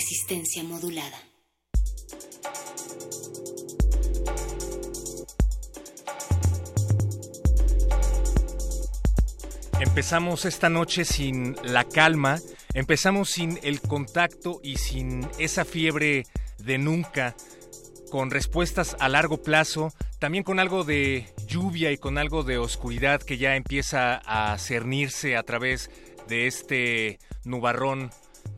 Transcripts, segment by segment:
Resistencia modulada. Empezamos esta noche sin la calma, empezamos sin el contacto y sin esa fiebre de nunca, con respuestas a largo plazo, también con algo de lluvia y con algo de oscuridad que ya empieza a cernirse a través de este nubarrón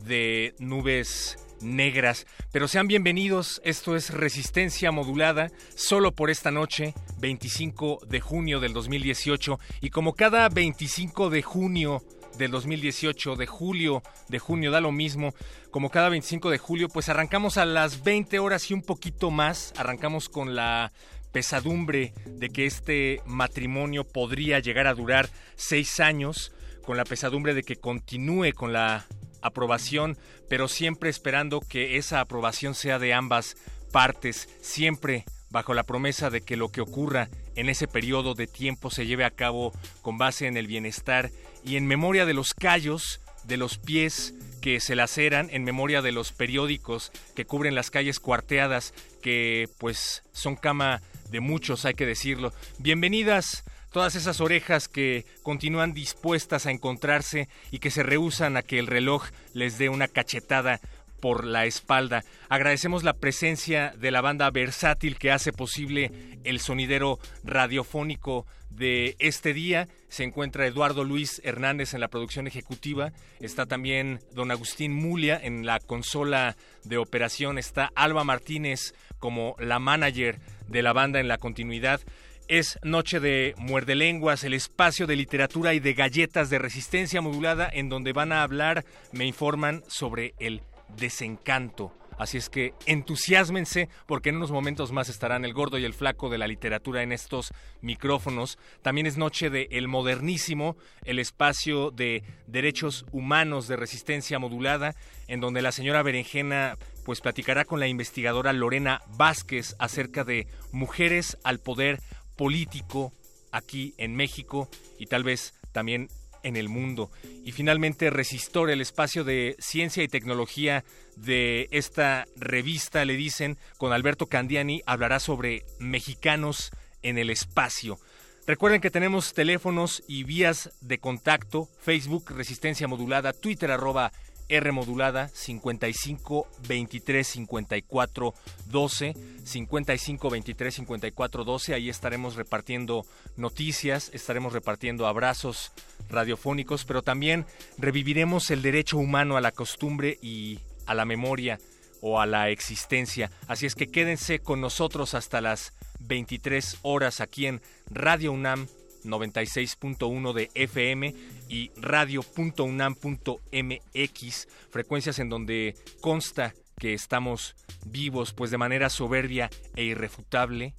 de nubes negras. Pero sean bienvenidos, esto es Resistencia Modulada, solo por esta noche, 25 de junio del 2018. Y como cada 25 de junio del 2018, de julio, de junio, da lo mismo, como cada 25 de julio, pues arrancamos a las 20 horas y un poquito más, arrancamos con la pesadumbre de que este matrimonio podría llegar a durar seis años, con la pesadumbre de que continúe con la aprobación, pero siempre esperando que esa aprobación sea de ambas partes, siempre bajo la promesa de que lo que ocurra en ese periodo de tiempo se lleve a cabo con base en el bienestar y en memoria de los callos, de los pies que se laceran, en memoria de los periódicos que cubren las calles cuarteadas, que pues son cama de muchos, hay que decirlo. Bienvenidas todas esas orejas que continúan dispuestas a encontrarse y que se rehusan a que el reloj les dé una cachetada por la espalda. Agradecemos la presencia de la banda versátil que hace posible el sonidero radiofónico de este día. Se encuentra Eduardo Luis Hernández en la producción ejecutiva. Está también don Agustín Mulia en la consola de operación. Está Alba Martínez como la manager de la banda en la continuidad. Es Noche de Muerde Lenguas, el espacio de literatura y de galletas de resistencia modulada en donde van a hablar, me informan, sobre el desencanto. Así es que entusiasmense porque en unos momentos más estarán el gordo y el flaco de la literatura en estos micrófonos. También es noche de El Modernísimo, el espacio de derechos humanos de resistencia modulada, en donde la señora Berenjena pues platicará con la investigadora Lorena Vázquez acerca de mujeres al poder político aquí en México y tal vez también en el mundo. Y finalmente Resistor, el espacio de ciencia y tecnología de esta revista, le dicen, con Alberto Candiani, hablará sobre mexicanos en el espacio. Recuerden que tenemos teléfonos y vías de contacto, Facebook Resistencia Modulada, Twitter arroba R modulada 55 23 54 12 55 23 54 12 ahí estaremos repartiendo noticias estaremos repartiendo abrazos radiofónicos pero también reviviremos el derecho humano a la costumbre y a la memoria o a la existencia. Así es que quédense con nosotros hasta las 23 horas aquí en Radio UNAM 96.1 de FM y radio.unam.mx, frecuencias en donde consta que estamos vivos, pues de manera soberbia e irrefutable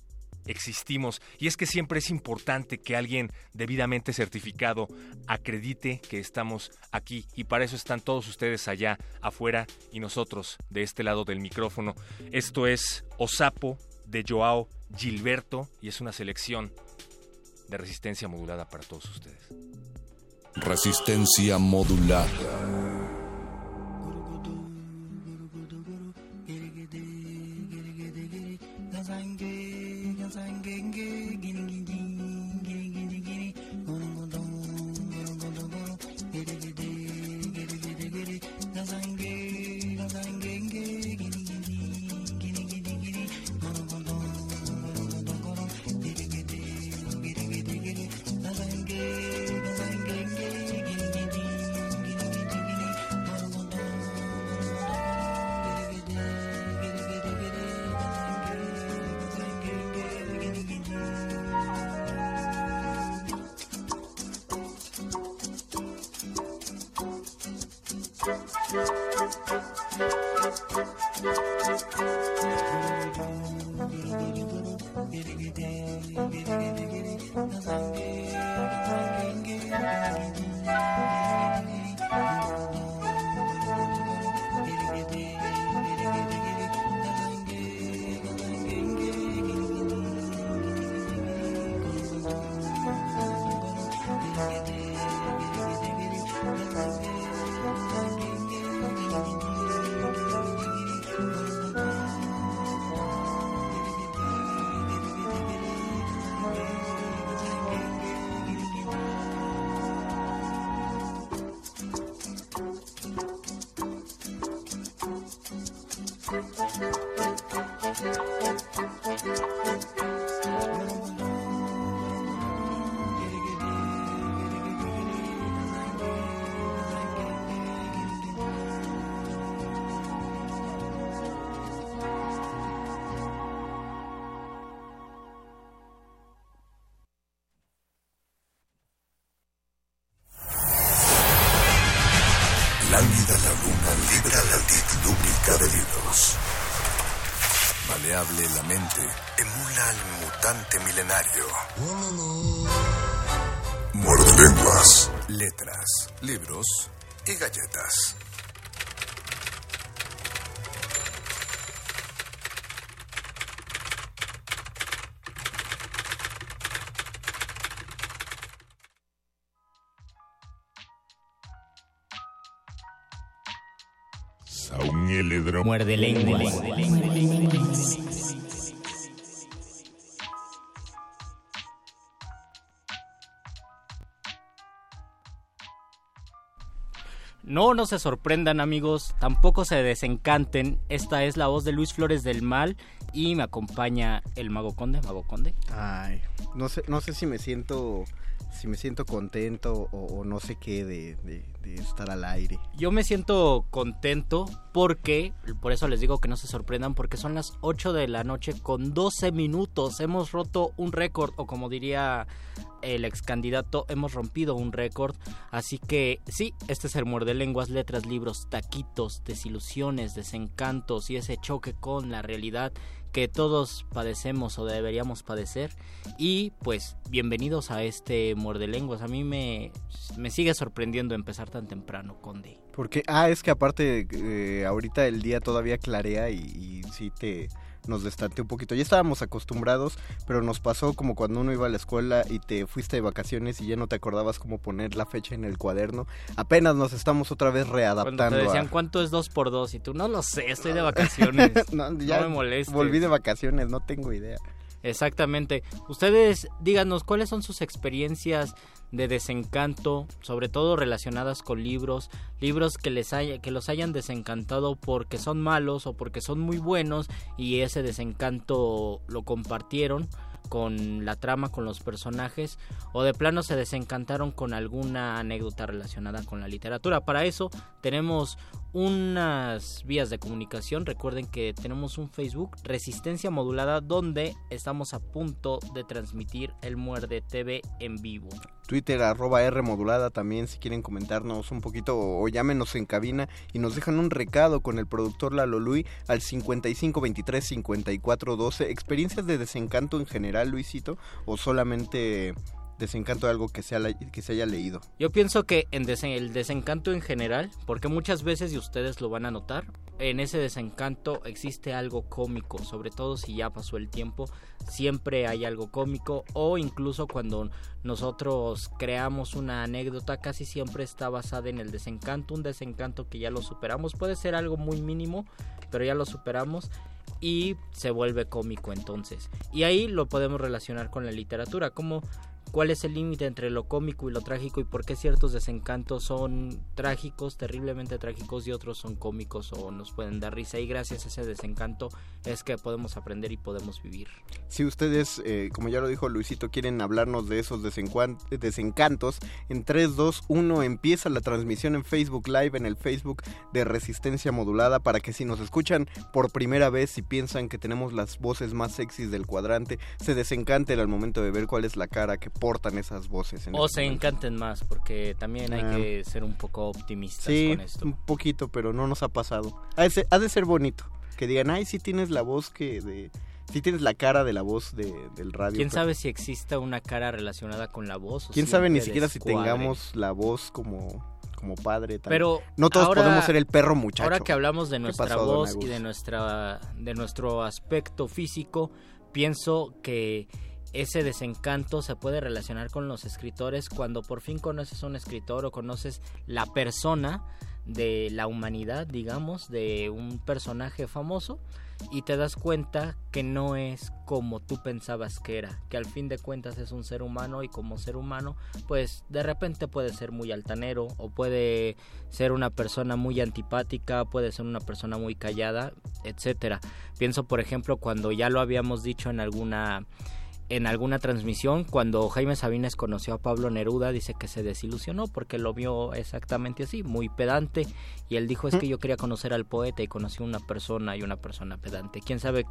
existimos. Y es que siempre es importante que alguien debidamente certificado acredite que estamos aquí. Y para eso están todos ustedes allá afuera y nosotros de este lado del micrófono. Esto es Osapo de Joao Gilberto y es una selección de resistencia modulada para todos ustedes. Resistencia modulada. Milenario. Mordelenguas, letras, libros y galletas. Muerde lenguas. No, no se sorprendan amigos, tampoco se desencanten. Esta es la voz de Luis Flores del Mal y me acompaña el Mago Conde. Mago Conde. Ay, no sé, no sé si me siento si me siento contento o, o no sé qué de, de, de, estar al aire. Yo me siento contento porque, por eso les digo que no se sorprendan, porque son las 8 de la noche con 12 minutos. Hemos roto un récord, o como diría el ex candidato, hemos rompido un récord. Así que sí, este es el muerde lenguas, letras, libros, taquitos, desilusiones, desencantos y ese choque con la realidad que todos padecemos o deberíamos padecer. Y pues bienvenidos a este muerde lenguas. A mí me, me sigue sorprendiendo empezar tan temprano, Conde. Porque, ah, es que aparte, eh, ahorita el día todavía clarea y, y sí te nos destante un poquito. Ya estábamos acostumbrados, pero nos pasó como cuando uno iba a la escuela y te fuiste de vacaciones y ya no te acordabas cómo poner la fecha en el cuaderno. Apenas nos estamos otra vez readaptando. Cuando te decían, a... ¿cuánto es 2 por 2 Y tú, no lo sé, estoy de vacaciones. no, ya no me molestes. Volví de vacaciones, no tengo idea. Exactamente. Ustedes díganos cuáles son sus experiencias de desencanto, sobre todo relacionadas con libros, libros que les haya, que los hayan desencantado porque son malos o porque son muy buenos y ese desencanto lo compartieron con la trama, con los personajes, o de plano se desencantaron con alguna anécdota relacionada con la literatura. Para eso tenemos unas vías de comunicación. Recuerden que tenemos un Facebook, Resistencia Modulada, donde estamos a punto de transmitir el Muerde TV en vivo. Twitter arroba R modulada también si quieren comentarnos un poquito o, llámenos en cabina y nos dejan un recado con el productor Lalo Lui al 5523 5412 experiencias de desencanto en general Luisito o solamente desencanto de algo que se, ha, que se haya leído. Yo pienso que en el desencanto en general, porque muchas veces, y ustedes lo van a notar, en ese desencanto existe algo cómico, sobre todo si ya pasó el tiempo, siempre hay algo cómico, o incluso cuando nosotros creamos una anécdota, casi siempre está basada en el desencanto, un desencanto que ya lo superamos, puede ser algo muy mínimo, pero ya lo superamos y se vuelve cómico entonces. Y ahí lo podemos relacionar con la literatura, como cuál es el límite entre lo cómico y lo trágico y por qué ciertos desencantos son trágicos, terriblemente trágicos y otros son cómicos o nos pueden dar risa y gracias a ese desencanto es que podemos aprender y podemos vivir. Si ustedes, eh, como ya lo dijo Luisito, quieren hablarnos de esos desencantos, en 3, 2, 1 empieza la transmisión en Facebook Live, en el Facebook de Resistencia Modulada, para que si nos escuchan por primera vez y piensan que tenemos las voces más sexys del cuadrante, se desencanten al momento de ver cuál es la cara que soportan esas voces. En o este se momento. encanten más, porque también hay Ah. que ser un poco optimistas Sí, con esto. un poquito, pero no nos ha pasado. Ha de, ser, ha de ser bonito. Que digan, ay, sí tienes la voz que de... Sí tienes la cara de la voz de, del radio. ¿Quién pero- sabe si exista una cara relacionada con la voz? o ¿Quién sabe ni siquiera si tengamos la voz como, como padre? también? Pero no todos ahora- podemos ser el perro muchacho. Ahora que hablamos de nuestra pasó, voz y de nuestra de nuestro aspecto físico, pienso que ese desencanto se puede relacionar con los escritores cuando por fin conoces a un escritor o conoces la persona de la humanidad, digamos, de un personaje famoso y te das cuenta que no es como tú pensabas que era, que al fin de cuentas es un ser humano y como ser humano, pues de repente puede ser muy altanero o puede ser una persona muy antipática, puede ser una persona muy callada, etcétera. Pienso, por ejemplo, cuando ya lo habíamos dicho en alguna en alguna transmisión, cuando Jaime Sabines conoció a Pablo Neruda, dice que se desilusionó porque lo vio exactamente así, muy pedante, y él dijo es que yo quería conocer al poeta y conocí a una persona y una persona pedante. ¿Quién sabe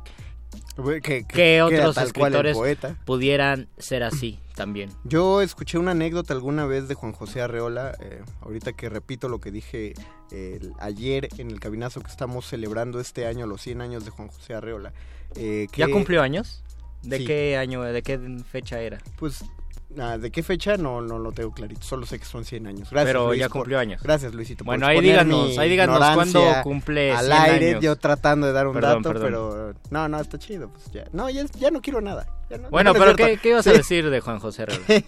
Que, qué otros escritores poeta. pudieran ser así también? Yo escuché una anécdota alguna vez de Juan José Arreola, eh, ahorita que repito lo que dije eh, el- ayer en el cabinazo que estamos celebrando este año, los 100 años de Juan José Arreola. eh, ¿Ya que, cumplió años? ¿De Sí. qué año, de qué fecha era? Pues, ah, ¿de qué fecha? No, no lo tengo clarito, solo sé que son 100 años. Gracias, Pero Luis, ya por- cumplió años. Gracias, Luisito. por Bueno, ahí díganos, ahí díganos cuándo cumple Al 100 aire, años. yo tratando de dar un Perdón, dato, perdón. pero no, no, está chido. Pues ya. No, ya, ya no quiero nada. No- Bueno, no, no pero. ¿qué, qué ibas a decir de Juan José Herrera?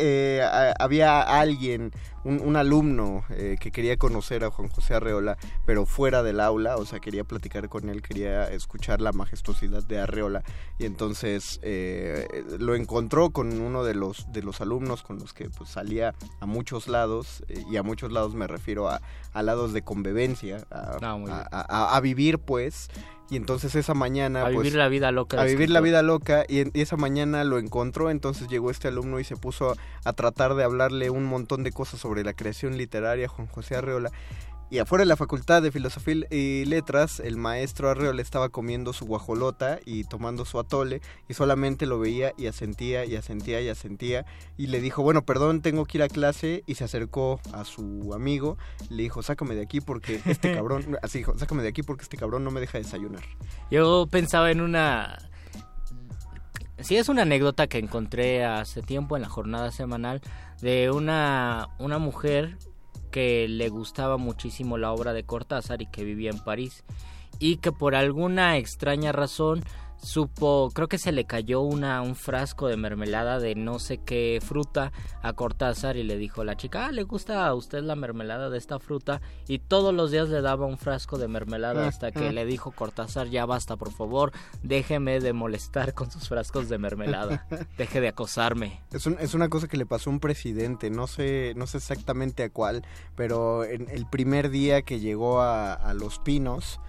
Eh, había alguien, un, un alumno eh, que quería conocer a Juan José Arreola, pero fuera del aula, o sea, quería platicar con él, quería escuchar la majestuosidad de Arreola, y entonces eh, lo encontró con uno de los, de los alumnos con los que pues, salía a muchos lados, eh, y a muchos lados me refiero a, a lados de convivencia, a, Ah, a- a vivir pues, y entonces esa mañana... A pues, vivir la vida loca. a vivir la vida loca y, esa mañana lo encontró, entonces llegó este alumno y se puso a, a tratar de hablarle un montón de cosas sobre la creación literaria Juan José Arreola. Y afuera de la Facultad de Filosofía y Letras, el maestro Arreola estaba comiendo su guajolota y tomando su atole y solamente lo veía y asentía y asentía y asentía y le dijo, bueno, perdón, tengo que ir a clase y se acercó a su amigo, le dijo, sácame de aquí porque este cabrón, así dijo, sácame de aquí porque este cabrón no me deja desayunar. Yo pensaba en una... Sí, es una anécdota que encontré hace tiempo en la jornada semanal de una, una mujer que le gustaba muchísimo la obra de Cortázar y que vivía en París y que por alguna extraña razón supo, creo que se le cayó una, un frasco de mermelada de no sé qué fruta a Cortázar y le dijo a la chica, ah, ¿le gusta a usted la mermelada de esta fruta? Y todos los días le daba un frasco de mermelada hasta que le dijo Cortázar, ya basta, por favor, déjeme de molestar con sus frascos de mermelada, deje de acosarme. Es, un- es una cosa que le pasó a un presidente, no sé, no sé exactamente a cuál, pero en el primer día que llegó a, a Los Pinos,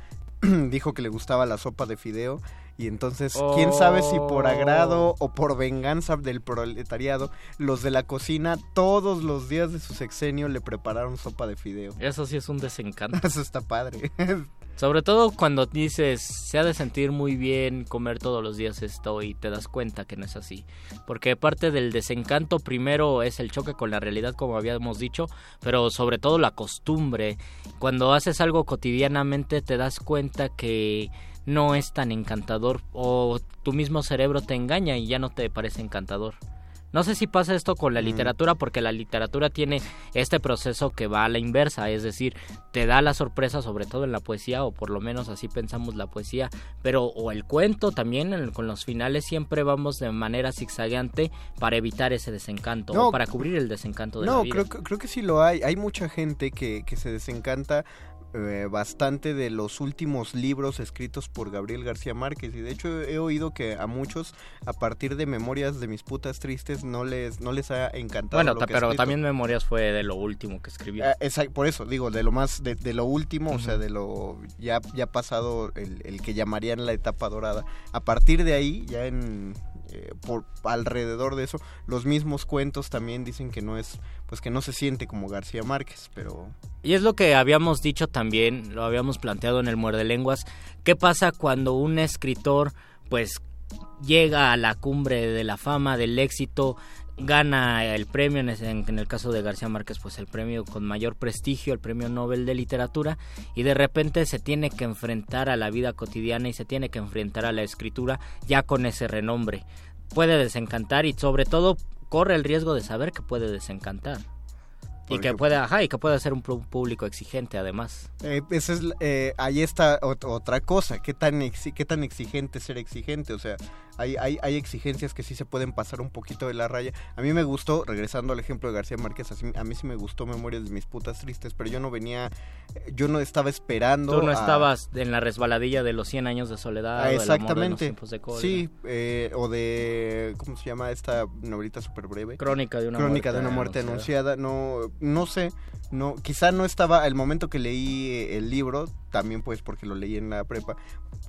dijo que le gustaba la sopa de fideo y entonces, quién sabe si por agrado o por venganza del proletariado, los de la cocina todos los días de su sexenio le prepararon sopa de fideo. Eso sí es un desencanto. Eso está padre. Sobre todo cuando dices, se ha de sentir muy bien comer todos los días esto y te das cuenta que no es así. Porque parte del desencanto primero es el choque con la realidad, como habíamos dicho, pero sobre todo la costumbre. Cuando haces algo cotidianamente te das cuenta que no es tan encantador o tu mismo cerebro te engaña y ya no te parece encantador. No sé si pasa esto con la Mm. literatura porque la literatura tiene este proceso que va a la inversa, es decir, te da la sorpresa sobre todo en la poesía o por lo menos así pensamos la poesía, pero o el cuento también en- con los finales siempre vamos de manera zigzagueante para evitar ese desencanto No, o para cubrir el desencanto de la No, vida. creo, que- creo que sí lo hay. Hay mucha gente que, que se desencanta eh, bastante de los últimos libros escritos por Gabriel García Márquez. Y de hecho he oído que a muchos, a partir de Memorias de mis putas tristes, no les, no les ha encantado. Bueno, lo que pero también Memorias fue de lo último que escribió. Ah, por eso, digo, de lo más, de, de lo último, o sea, de lo ya, ya pasado, el, el que llamarían la etapa dorada. A partir de ahí, ya en eh, por alrededor de eso, los mismos cuentos también dicen que no es, pues que no se siente como García Márquez, pero Y es lo que habíamos dicho también, lo habíamos planteado en el Muerde Lenguas. ¿Qué pasa cuando un escritor, pues, llega a la cumbre de la fama, del éxito, gana el premio, en, el caso de García Márquez, pues el premio con mayor prestigio, el premio Nobel de Literatura, y de repente se tiene que enfrentar a la vida cotidiana y se tiene que enfrentar a la escritura ya con ese renombre. Puede desencantar y sobre todo corre el riesgo de saber que puede desencantar y que pueda, ajá, y que pueda ser un público exigente además. Eh, es, eh, ahí está otra cosa, ¿qué tan, qué tan exigente ser exigente, o sea, hay, hay, hay, exigencias que sí se pueden pasar un poquito de la raya. A mí me gustó, regresando al ejemplo de García Márquez, a mí sí me gustó Memorias de mis putas tristes, pero yo no venía, yo no estaba esperando. Tú no estabas en la resbaladilla de los 100 años de soledad. Ah, exactamente. de, sí, eh, o de, ¿cómo se llama esta novelita súper breve? Crónica de una Crónica muerte, de una muerte anunciada. No, no sé, no, quizá no estaba, el momento que leí el libro, también pues porque lo leí en la prepa,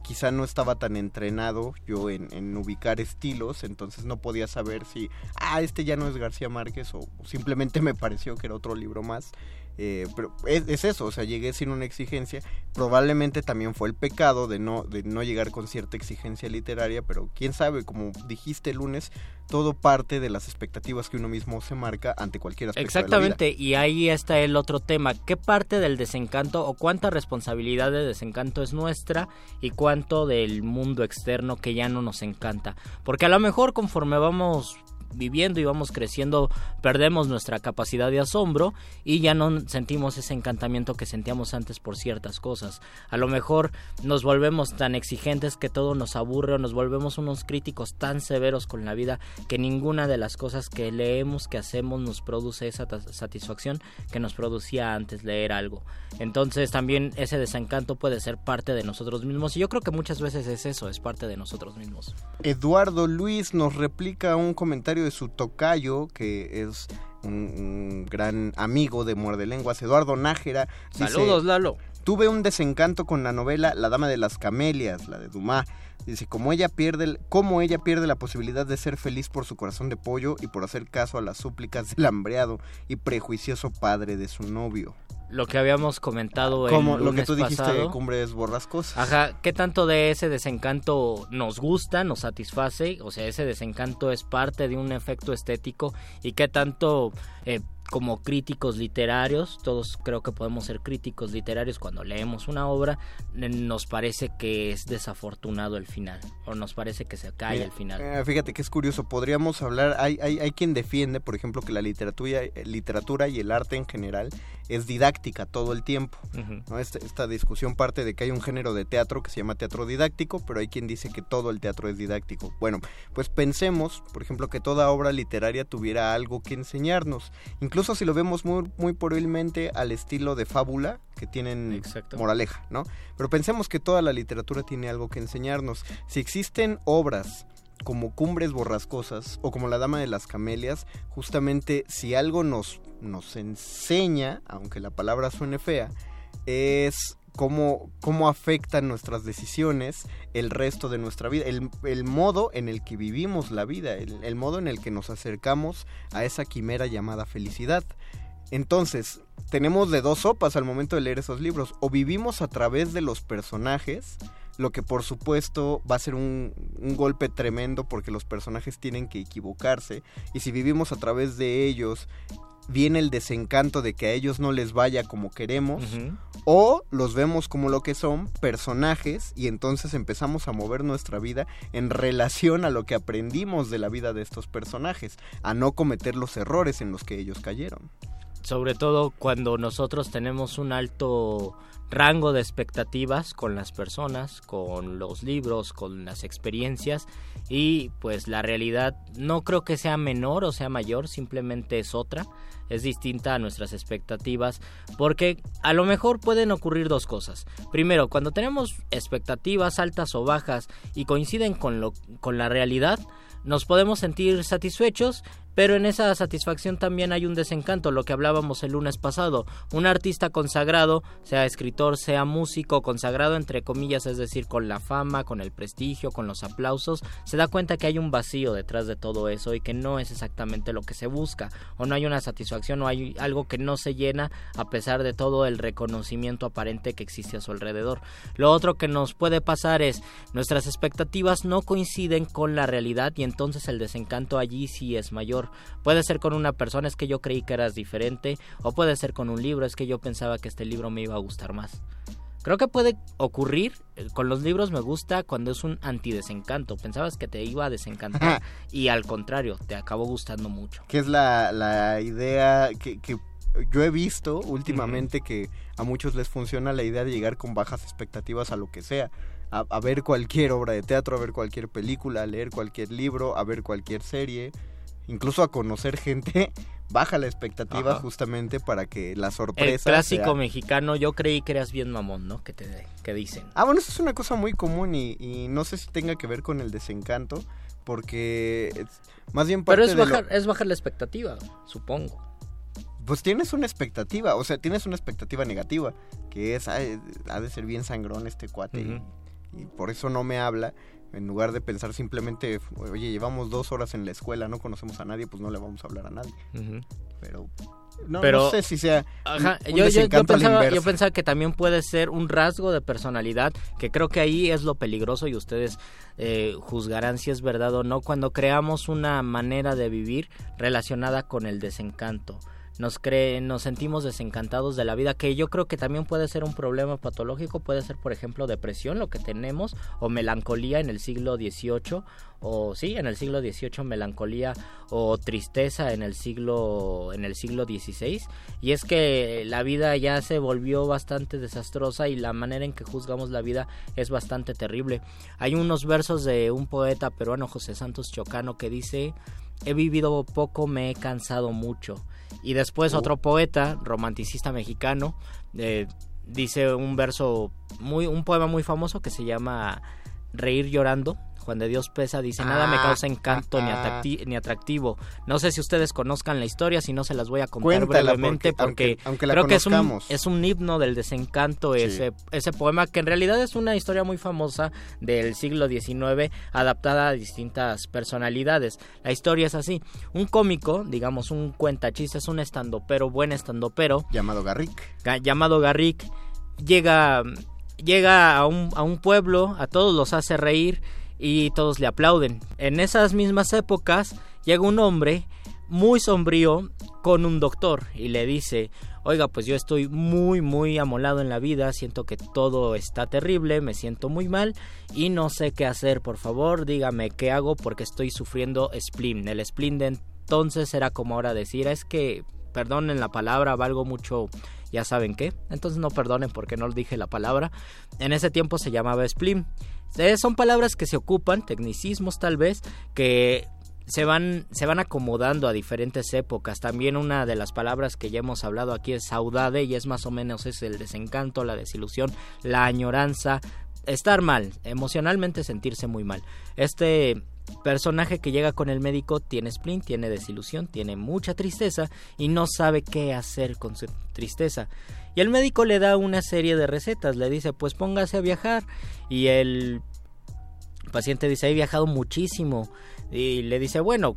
quizá no estaba tan entrenado yo en, ubicar estilos, entonces no podía saber si, ah, este ya no es García Márquez o simplemente me pareció que era otro libro más. Eh, pero es, eso, o sea, llegué sin una exigencia. Probablemente también fue el pecado de no, de no llegar con cierta exigencia literaria, pero quién sabe, como dijiste el lunes, todo parte de las expectativas que uno mismo se marca ante cualquier aspecto Exactamente, y ahí está el otro tema. ¿Qué parte del desencanto o cuánta responsabilidad de desencanto es nuestra y cuánto del mundo externo que ya no nos encanta? Porque a lo mejor conforme vamos viviendo y vamos creciendo, perdemos nuestra capacidad de asombro y ya no sentimos ese encantamiento que sentíamos antes por ciertas cosas. A lo mejor nos volvemos tan exigentes que todo nos aburre o nos volvemos unos críticos tan severos con la vida que ninguna de las cosas que leemos, que hacemos, nos produce esa satisfacción que nos producía antes leer algo. Entonces también ese desencanto puede ser parte de nosotros mismos y yo creo que muchas veces es eso, es parte de nosotros mismos. Eduardo Luis nos replica un comentario de su tocayo, que es un, gran amigo de Muerde Lenguas, Eduardo Nájera. Saludos, Lalo. Tuve un desencanto con la novela La Dama de las Camelias, la de Dumas. Dice, como ella pierde, cómo ella pierde la posibilidad de ser feliz por su corazón de pollo y por hacer caso a las súplicas del hambreado y prejuicioso padre de su novio lo que habíamos comentado Como el lo que tú dijiste Cumbres Borrascosas. Ajá, ¿qué tanto de ese desencanto nos gusta, nos satisface? O sea, ese desencanto es parte de un efecto estético y qué tanto eh, como críticos literarios, todos creo que podemos ser críticos literarios cuando leemos una obra, nos parece que es desafortunado el final, o nos parece que se cae el final. Eh, fíjate que es curioso, podríamos hablar, hay, hay, hay quien defiende, por ejemplo, que la literatura, eh, literatura y el arte en general es didáctica todo el tiempo. ¿no? Esta, esta, discusión parte de que hay un género de teatro que se llama teatro didáctico, pero hay quien dice que todo el teatro es didáctico. Bueno, pues pensemos, por ejemplo, que toda obra literaria tuviera algo que enseñarnos. Incluso si lo vemos muy, muy probablemente al estilo de fábula, que tienen moraleja, ¿no? Pero pensemos que toda la literatura tiene algo que enseñarnos. Si existen obras como Cumbres Borrascosas o como La Dama de las Camelias, justamente si algo nos, nos enseña, aunque la palabra suene fea, es cómo, cómo afectan nuestras decisiones el resto de nuestra vida, el, el modo en el que vivimos la vida, el, el modo en el que nos acercamos a esa quimera llamada felicidad. Entonces, tenemos de dos sopas al momento de leer esos libros. O vivimos a través de los personajes, lo que por supuesto va a ser un, golpe tremendo porque los personajes tienen que equivocarse y si vivimos a través de ellos viene el desencanto de que a ellos no les vaya como queremos o los vemos como lo que son personajes y entonces empezamos a mover nuestra vida en relación a lo que aprendimos de la vida de estos personajes, a no cometer los errores en los que ellos cayeron. Sobre todo cuando nosotros tenemos un alto rango de expectativas con las personas, con los libros, con las experiencias y pues la realidad no creo que sea menor o sea mayor, simplemente es otra, es distinta a nuestras expectativas porque a lo mejor pueden ocurrir dos cosas. Primero, cuando tenemos expectativas altas o bajas y coinciden con lo con la realidad, nos podemos sentir satisfechos pero en esa satisfacción también hay un desencanto, lo que hablábamos el lunes pasado. Un artista consagrado, sea escritor, sea músico, consagrado entre comillas, es decir, con la fama, con el prestigio, con los aplausos, se da cuenta que hay un vacío detrás de todo eso y que no es exactamente lo que se busca, o no hay una satisfacción o hay algo que no se llena a pesar de todo el reconocimiento aparente que existe a su alrededor. Lo otro que nos puede pasar es nuestras expectativas no coinciden con la realidad y entonces el desencanto allí sí es mayor Puede ser con una persona, es que yo creí que eras diferente, o puede ser con un libro, es que yo pensaba que este libro me iba a gustar más. Creo que puede ocurrir, eh, con los libros me gusta cuando es un antidesencanto. Pensabas que te iba a desencantar y al contrario, te acabó gustando mucho. Que es la, la idea que, que yo he visto últimamente que a muchos les funciona la idea de llegar con bajas expectativas a lo que sea. A, a ver cualquier obra de teatro, a ver cualquier película, a leer cualquier libro, a ver cualquier serie, incluso a conocer gente baja la expectativa Ajá. justamente para que la El sorpresa clásico sea- mexicano, yo creí que eras bien mamón, ¿no? Que te que dicen. Ah, bueno, eso es una cosa muy común y, y no sé si tenga que ver con el desencanto, porque es- más bien parte Pero es de lo- bajar, es bajar la expectativa, supongo. pues tienes una expectativa, o sea, tienes una expectativa negativa, que es, "Ay, ha de ser bien sangrón este cuate y- y, por eso no me habla, en lugar de pensar simplemente, oye, llevamos dos horas en la escuela, no conocemos a nadie, pues no le vamos a hablar a nadie, pero no, Pero- no sé si sea Ajá, un- yo, yo- pensaba, yo pensaba que también puede ser un rasgo de personalidad, que creo que ahí es lo peligroso y ustedes eh, juzgarán si es verdad o no, cuando creamos una manera de vivir relacionada con el desencanto. Nos, cree, nos sentimos desencantados de la vida, que yo creo que también puede ser un problema patológico, puede ser por ejemplo depresión, lo que tenemos, o melancolía en el siglo XVIII, o sí, en el siglo XVIII melancolía o tristeza en el siglo en el siglo XVI y es que la vida ya se volvió bastante desastrosa y la manera en que juzgamos la vida es bastante terrible. Hay unos versos de un poeta peruano José Santos Chocano que dice he vivido poco, me he cansado mucho. Y después otro poeta, romanticista mexicano, eh, dice un verso muy un poema muy famoso que se llama Reír llorando. Juan de Dios Pesa dice, nada me Ah, causa encanto ni, ah, ah. atracti- ni atractivo. No sé si ustedes conozcan la historia, si no se las voy a contar Cuéntala, brevemente porque- porque, aunque- aunque la creo que es un, conozcamos. es un himno del desencanto Sí. ese, ese poema que en realidad es una historia muy famosa del siglo XIX adaptada a distintas personalidades. La historia es así, un cómico, digamos un cuentachistes, un estandopero, buen estandopero, llamado Garrick. ga- llamado Garrick llega llega a un, a un pueblo, a todos los hace reír y todos le aplauden. En esas mismas épocas llega un hombre muy sombrío con un doctor y le dice, oiga, pues yo estoy muy, muy amolado en la vida, siento que todo está terrible, me siento muy mal y no sé qué hacer, por favor, dígame qué hago porque estoy sufriendo spleen. El spleen de entonces era como ahora decir, es que, perdonen la palabra, valgo mucho ya saben qué. Entonces no perdonen porque no dije la palabra. En ese tiempo se llamaba spleen. Eh, son palabras que se ocupan, tecnicismos tal vez, que se van, se van acomodando a diferentes épocas. También una de las palabras que ya hemos hablado aquí es saudade y es más o menos es el desencanto, la desilusión, la añoranza, estar mal, emocionalmente sentirse muy mal. Este personaje que llega con el médico tiene spleen, tiene desilusión, tiene mucha tristeza y no sabe qué hacer con su tristeza. Y el médico le da una serie de recetas, le dice pues póngase a viajar. Y el paciente dice he viajado muchísimo y le dice bueno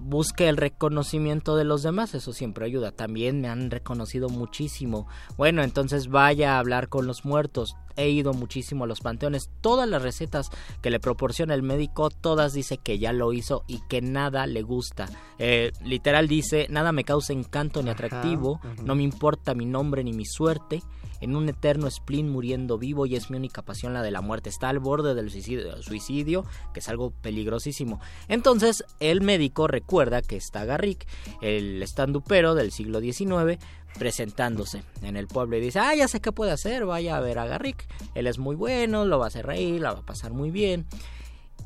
busque el reconocimiento de los demás eso siempre ayuda. También me han reconocido muchísimo. Bueno entonces vaya a hablar con los muertos. He ido muchísimo a los panteones. Todas las recetas que le proporciona el médico todas dice que ya lo hizo y que nada le gusta. Eh, literal dice nada me causa encanto ni Ajá, atractivo. no me importa mi nombre ni mi suerte en un eterno spleen muriendo vivo y es mi única pasión la de la muerte. Está al borde del suicidio, suicidio, que es algo peligrosísimo. Entonces el médico recuerda que está Garrick, el estandupero del siglo XIX, presentándose en el pueblo y dice, ah, ya sé qué puede hacer, vaya a ver a Garrick. Él es muy bueno, lo va a hacer reír, la va a pasar muy bien.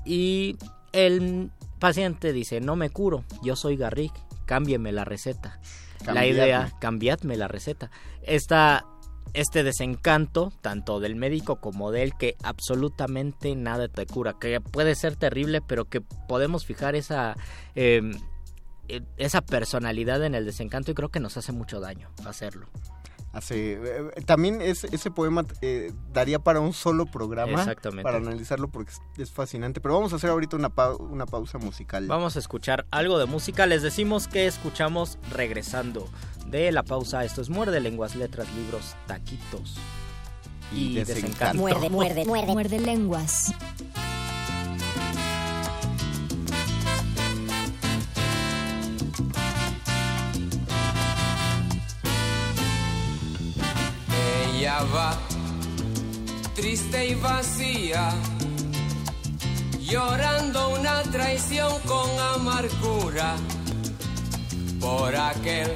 Y el paciente dice, no me curo, yo soy Garrick, cámbieme la receta. La idea, cambiadme la receta. Esta, este desencanto, tanto del médico como de él, que absolutamente nada te cura, que puede ser terrible, pero que podemos fijar esa, eh, eh, esa personalidad en el desencanto y creo que nos hace mucho daño hacerlo. Hace, eh, también es- ese poema eh, daría para un solo programa Exactamente. para analizarlo porque es, es fascinante. Pero vamos a hacer ahorita una, pau- una pausa musical. Vamos a escuchar algo de música. Les decimos que escuchamos regresando de la pausa. Esto es Muerde Lenguas, Letras, Libros, Taquitos Y y, Desencanto. Desencanto. Muerde, muerde, muerde. Muerde lenguas. Ella va triste y vacía, llorando una traición con amargura por aquel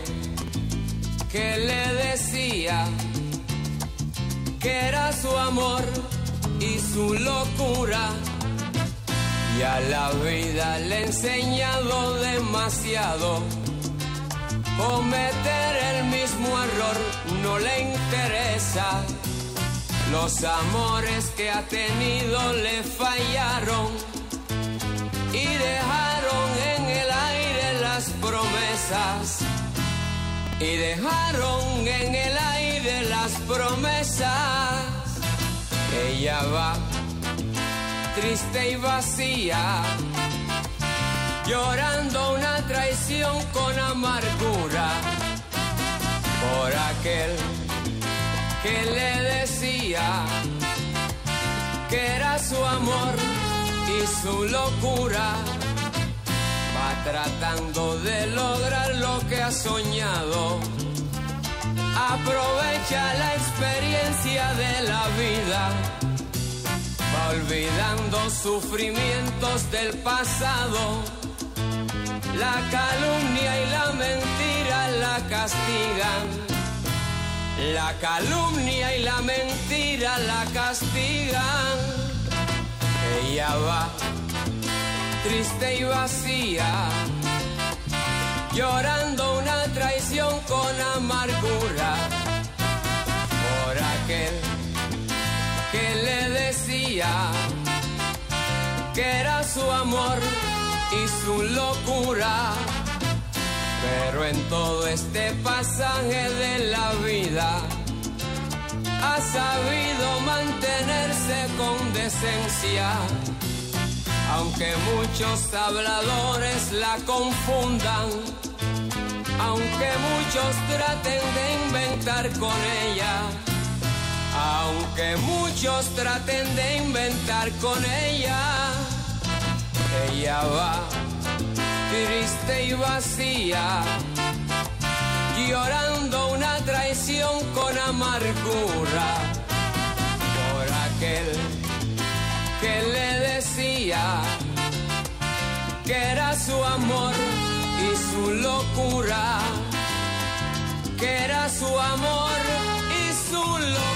que le decía que era su amor y su locura. Y a la vida le he enseñado demasiado. Cometer el mismo error no le interesa. Los amores que ha tenido le fallaron y dejaron en el aire las promesas. Y dejaron en el aire las promesas. Ella va triste y vacía, llorando una traición con amargura por aquel que le decía que era su amor y su locura. Va tratando de lograr lo que ha soñado. Aprovecha la experiencia de la vida va olvidando sufrimientos del pasado. La calumnia y la mentira la castigan. La calumnia y la mentira la castigan. Ella va triste y vacía, llorando una traición con amargura por aquel que le decía que era su amor su locura. Pero en todo este pasaje de la vida ha sabido mantenerse con decencia. Aunque muchos habladores la confundan, aunque muchos traten de inventar con ella aunque muchos traten de inventar con ella, ella va triste y vacía, llorando una traición con amargura por aquel que le decía que era su amor y su locura, que era su amor y su locura.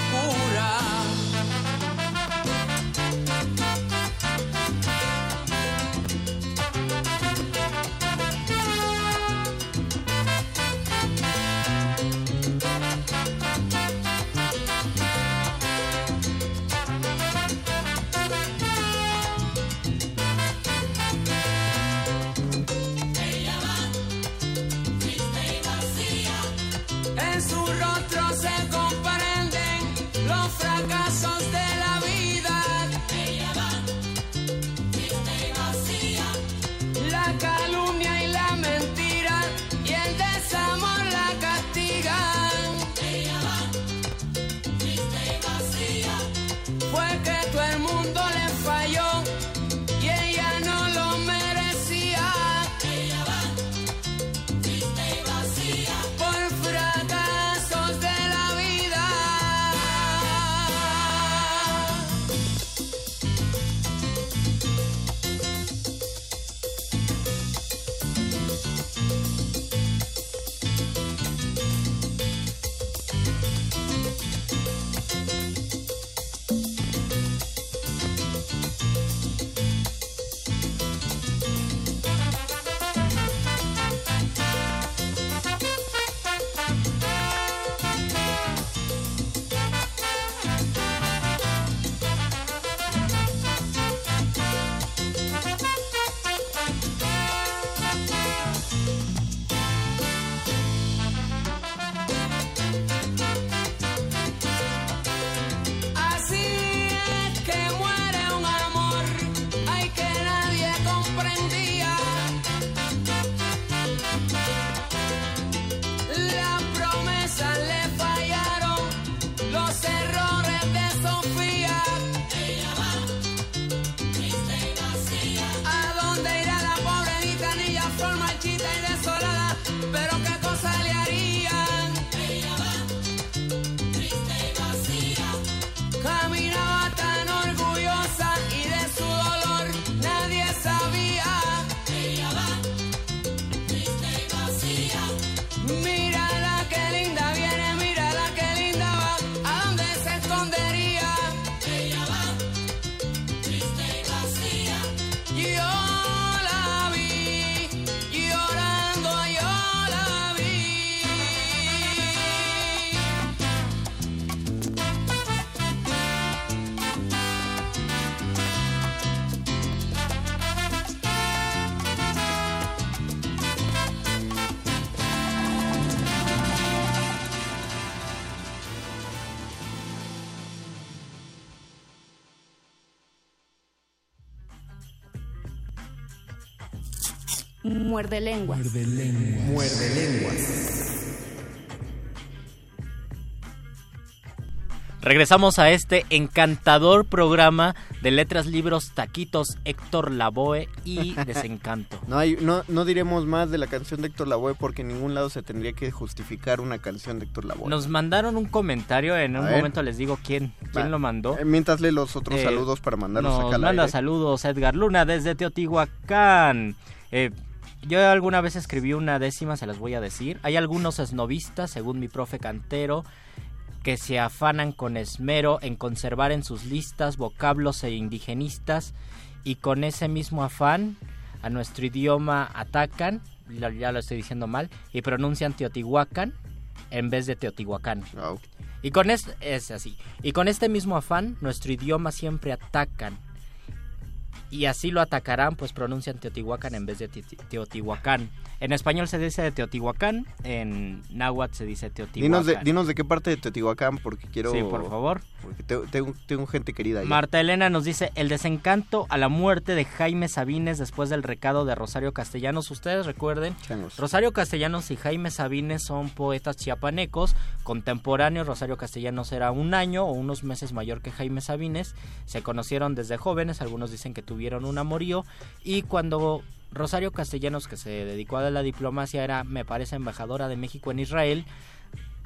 Muerde lenguas. Muerde lenguas. Regresamos a este encantador programa de letras, libros, taquitos, Héctor Lavoe y Desencanto. No, hay, no, no diremos más de la canción de Héctor Lavoe porque en ningún lado se tendría que justificar una canción de Héctor Lavoe. Nos mandaron un comentario, en A un ver. momento les digo quién, quién Va. lo mandó. Eh, Mientras lee los otros Eh, saludos para mandarlos Nos acá al manda aire. saludos Edgar Luna desde Teotihuacán. Eh, yo alguna vez escribí una décima, se las voy a decir. Hay algunos esnovistas, según mi profe Cantero, que se afanan con esmero en conservar en sus listas vocablos e indigenistas y con ese mismo afán a nuestro idioma atacan, ya lo estoy diciendo mal, y pronuncian Teotihuacán en vez de Teotihuacán. Y con este, es así. Y con este mismo afán, nuestro idioma siempre atacan. Y así lo atacarán, pues pronuncian Teotihuacán en vez de Te- Teotihuacán. En español se dice Teotihuacán, en náhuatl se dice Teotihuacán. Dinos de, dinos de qué parte de Teotihuacán porque quiero... Sí, por favor. Porque te- tengo, tengo gente querida ahí. Marta Elena nos dice el desencanto a la muerte de Jaime Sabines después del recado de Rosario Castellanos. Ustedes recuerden, Changos. Rosario Castellanos y Jaime Sabines son poetas chiapanecos, contemporáneos. Rosario Castellanos era un año o unos meses mayor que Jaime Sabines. Se conocieron desde jóvenes, algunos dicen que tuvieron un amorío. Y cuando Rosario Castellanos, que se dedicó a la diplomacia, era, me parece, embajadora de México en Israel,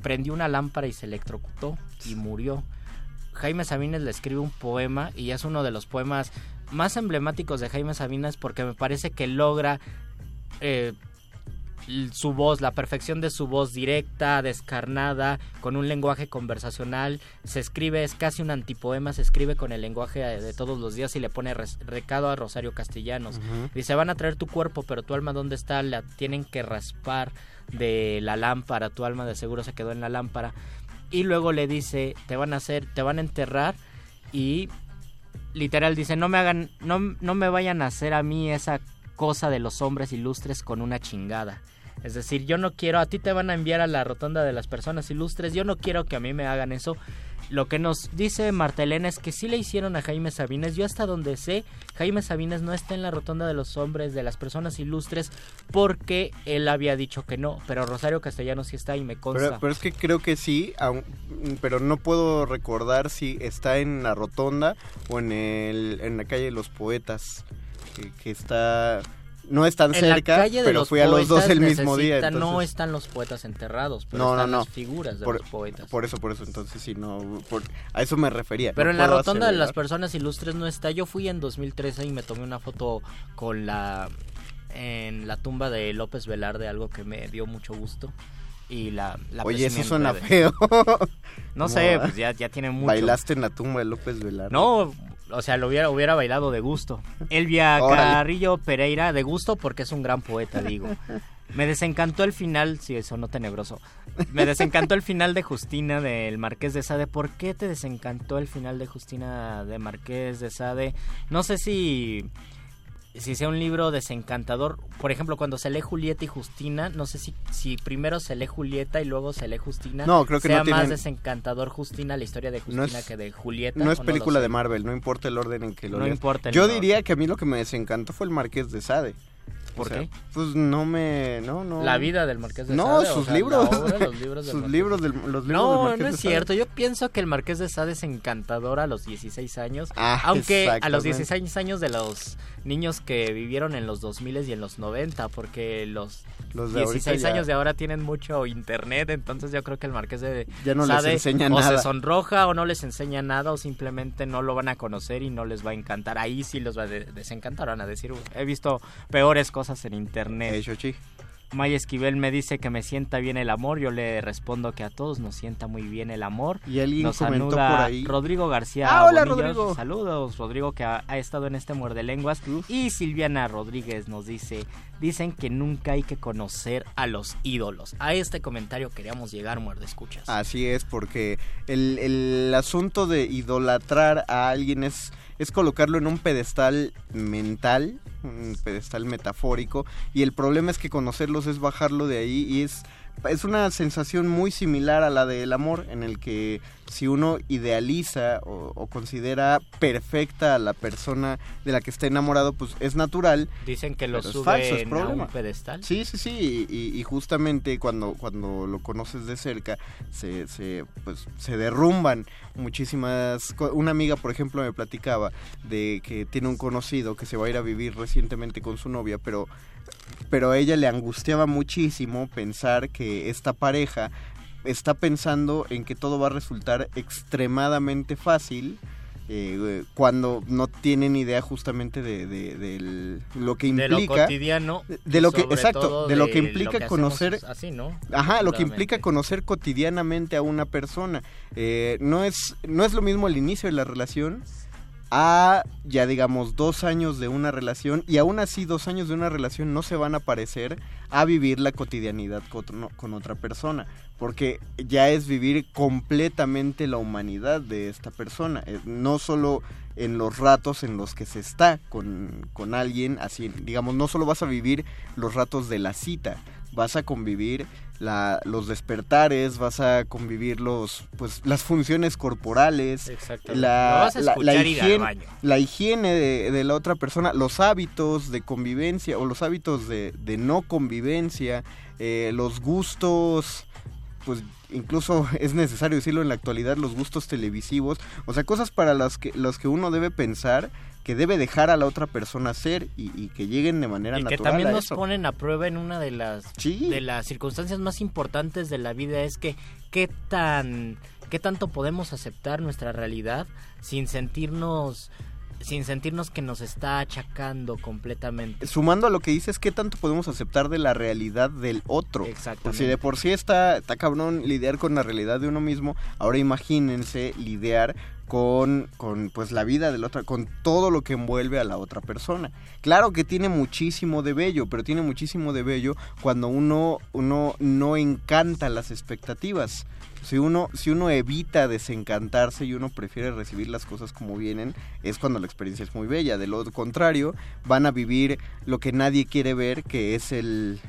prendió una lámpara y se electrocutó y murió. Jaime Sabines le escribe un poema y es uno de los poemas más emblemáticos de Jaime Sabines porque me parece que logra eh, su voz, la perfección de su voz directa, descarnada, con un lenguaje conversacional. Se escribe, es casi un antipoema, se escribe con el lenguaje de todos los días y le pone res- recado a Rosario Castellanos. Dice, van a traer tu cuerpo, pero tu alma dónde está? La tienen que raspar de la lámpara, tu alma de seguro se quedó en la lámpara. Y luego le dice, te van a hacer, te van a enterrar y literal dice, no me hagan, no, no me vayan a hacer a mí esa cosa de los hombres ilustres con una chingada. Es decir, yo no quiero, a ti te van a enviar a la rotonda de las personas ilustres, yo no quiero que a mí me hagan eso. Lo que nos dice Marta Elena es que sí le hicieron a Jaime Sabines. Yo hasta donde sé, Jaime Sabines no está en la rotonda de los hombres, de las personas ilustres, porque él había dicho que no. Pero Rosario Castellanos sí está y me consta. Pero, pero es que creo que sí, aun- pero no puedo recordar si está en la rotonda o en, el, en la calle de los poetas, que, que está... No es tan en la cerca, calle de pero los fui a los dos el mismo día. No están los poetas enterrados, pero No, están no. las figuras de por, los poetas. por eso, por eso, entonces sí, no, por- a eso me refería. Pero en la rotonda de las personas ilustres no está. Yo fui en 2013 y me tomé una foto con la en la tumba de López Velarde, algo que me dio mucho gusto. Y la, la Oye, eso en suena feo. No ¿Cómo sé, pues ya, ya tiene mucho. Bailaste en la tumba de López Velarde. No, o sea, lo hubiera, hubiera bailado de gusto. Elvia Órale. Carrillo Pereira, de gusto porque es un gran poeta, digo. Me desencantó el final, sí, eso no tenebroso. Me desencantó el final de Justina del Marqués de Sade. ¿Por qué te desencantó el final de Justina de Marqués de Sade? No sé si si sea un libro desencantador. Por ejemplo, cuando se lee Julieta y Justina, no sé si, si primero se lee Julieta y luego se lee Justina. No, creo que sea no tienen- más desencantador Justina, la historia de No Justina es- que de Julieta. No es ¿o lo película de Marvel, no importa el orden en que lo No leas. importa Yo orden. diría que a mí lo que me desencantó fue el Marqués de Sade. ¿Por O sea, qué? Pues no me... No, no. La vida del Marqués de No, Sade. o sus sea, libros. obra, los libros del sus Marqués libros de- del, los libros del No, Marqués no de es cierto. Yo pienso que el Marqués de Sade es encantador a los 16 años. Ah, aunque a los exactamente. 16 años de los niños que vivieron en los 2000 y en los 90, porque los, Los de ahorita 16 ya- años de ahora tienen mucho internet, entonces yo creo que el Marqués de Ya no les enseña o nada. se sonroja o no les enseña nada o simplemente no lo van a conocer y no les va a encantar. Ahí sí los va a de- desencantar, van a decir, "Uy, he visto peores cosas en internet. Maya Esquivel me dice que me sienta bien el amor. Yo le respondo que a todos nos sienta muy bien el amor. Y alguien nos comentó por ahí. Rodrigo García. Ah, hola, Bonillos. Rodrigo. Saludos, Rodrigo, que ha, ha estado en este muerde lenguas. Y Silviana Rodríguez nos dice: Dicen que nunca hay que conocer a los ídolos. A este comentario queríamos llegar, muerde escuchas. Así es, porque el, el asunto de idolatrar a alguien es, es colocarlo en un pedestal mental, un pedestal metafórico, y el problema es que conocerlos es bajarlo de ahí y es es una sensación muy similar a la del amor, en el que si uno idealiza o, o considera perfecta a la persona de la que está enamorado, pues es natural. Dicen que lo falso, es suben a un pedestal. Sí, sí, sí, y, y justamente cuando, cuando lo conoces de cerca, se, se, pues, se derrumban muchísimas... Una amiga, por ejemplo, me platicaba de que tiene un conocido que se va a ir a vivir recientemente con su novia, pero, pero a ella le angustiaba muchísimo pensar que esta pareja está pensando en que todo va a resultar extremadamente fácil eh, cuando no tienen idea justamente de, lo que de lo implica cotidiano. de- lo que- exacto, de lo que lo implica conocer- Así, ¿no? Ajá, lo que implica conocer cotidianamente a una persona. Eh, no, es, no es lo mismo el inicio de la relación a ya digamos dos años de una relación y aún así dos años de una relación no se van a parecer a vivir la cotidianidad con, con otra persona porque ya es vivir completamente la humanidad de esta persona eh, no solo en los ratos en los que se está con, con alguien así digamos no solo vas a vivir los ratos de la cita vas a convivir la, los despertares, vas a convivir los, pues, las funciones corporales, la, la- higiene, la higiene de, de la otra persona, los hábitos de convivencia o los hábitos de, de no convivencia, eh, los gustos, pues incluso es necesario decirlo en la actualidad, los gustos televisivos, o sea, cosas para las que, los que uno debe pensar que debe dejar a la otra persona ser y, y que lleguen de manera y que natural también a nos eso. ponen a prueba en una de las Sí. de las circunstancias más importantes de la vida es que qué tan qué tanto podemos aceptar nuestra realidad sin sentirnos sin sentirnos que nos está achacando completamente. sumando a lo que dices, ¿qué tanto podemos aceptar de la realidad del otro? Exactamente. Pues si de por sí está, está cabrón lidiar con la realidad de uno mismo, ahora imagínense lidiar con, con pues la vida del otro, con todo lo que envuelve a la otra persona. Claro que tiene muchísimo de bello, pero tiene muchísimo de bello cuando uno, uno no encanta las expectativas. Si uno, si uno evita desencantarse y uno prefiere recibir las cosas como vienen, es cuando la experiencia es muy bella. De lo contrario, van a vivir lo que nadie quiere ver, que es el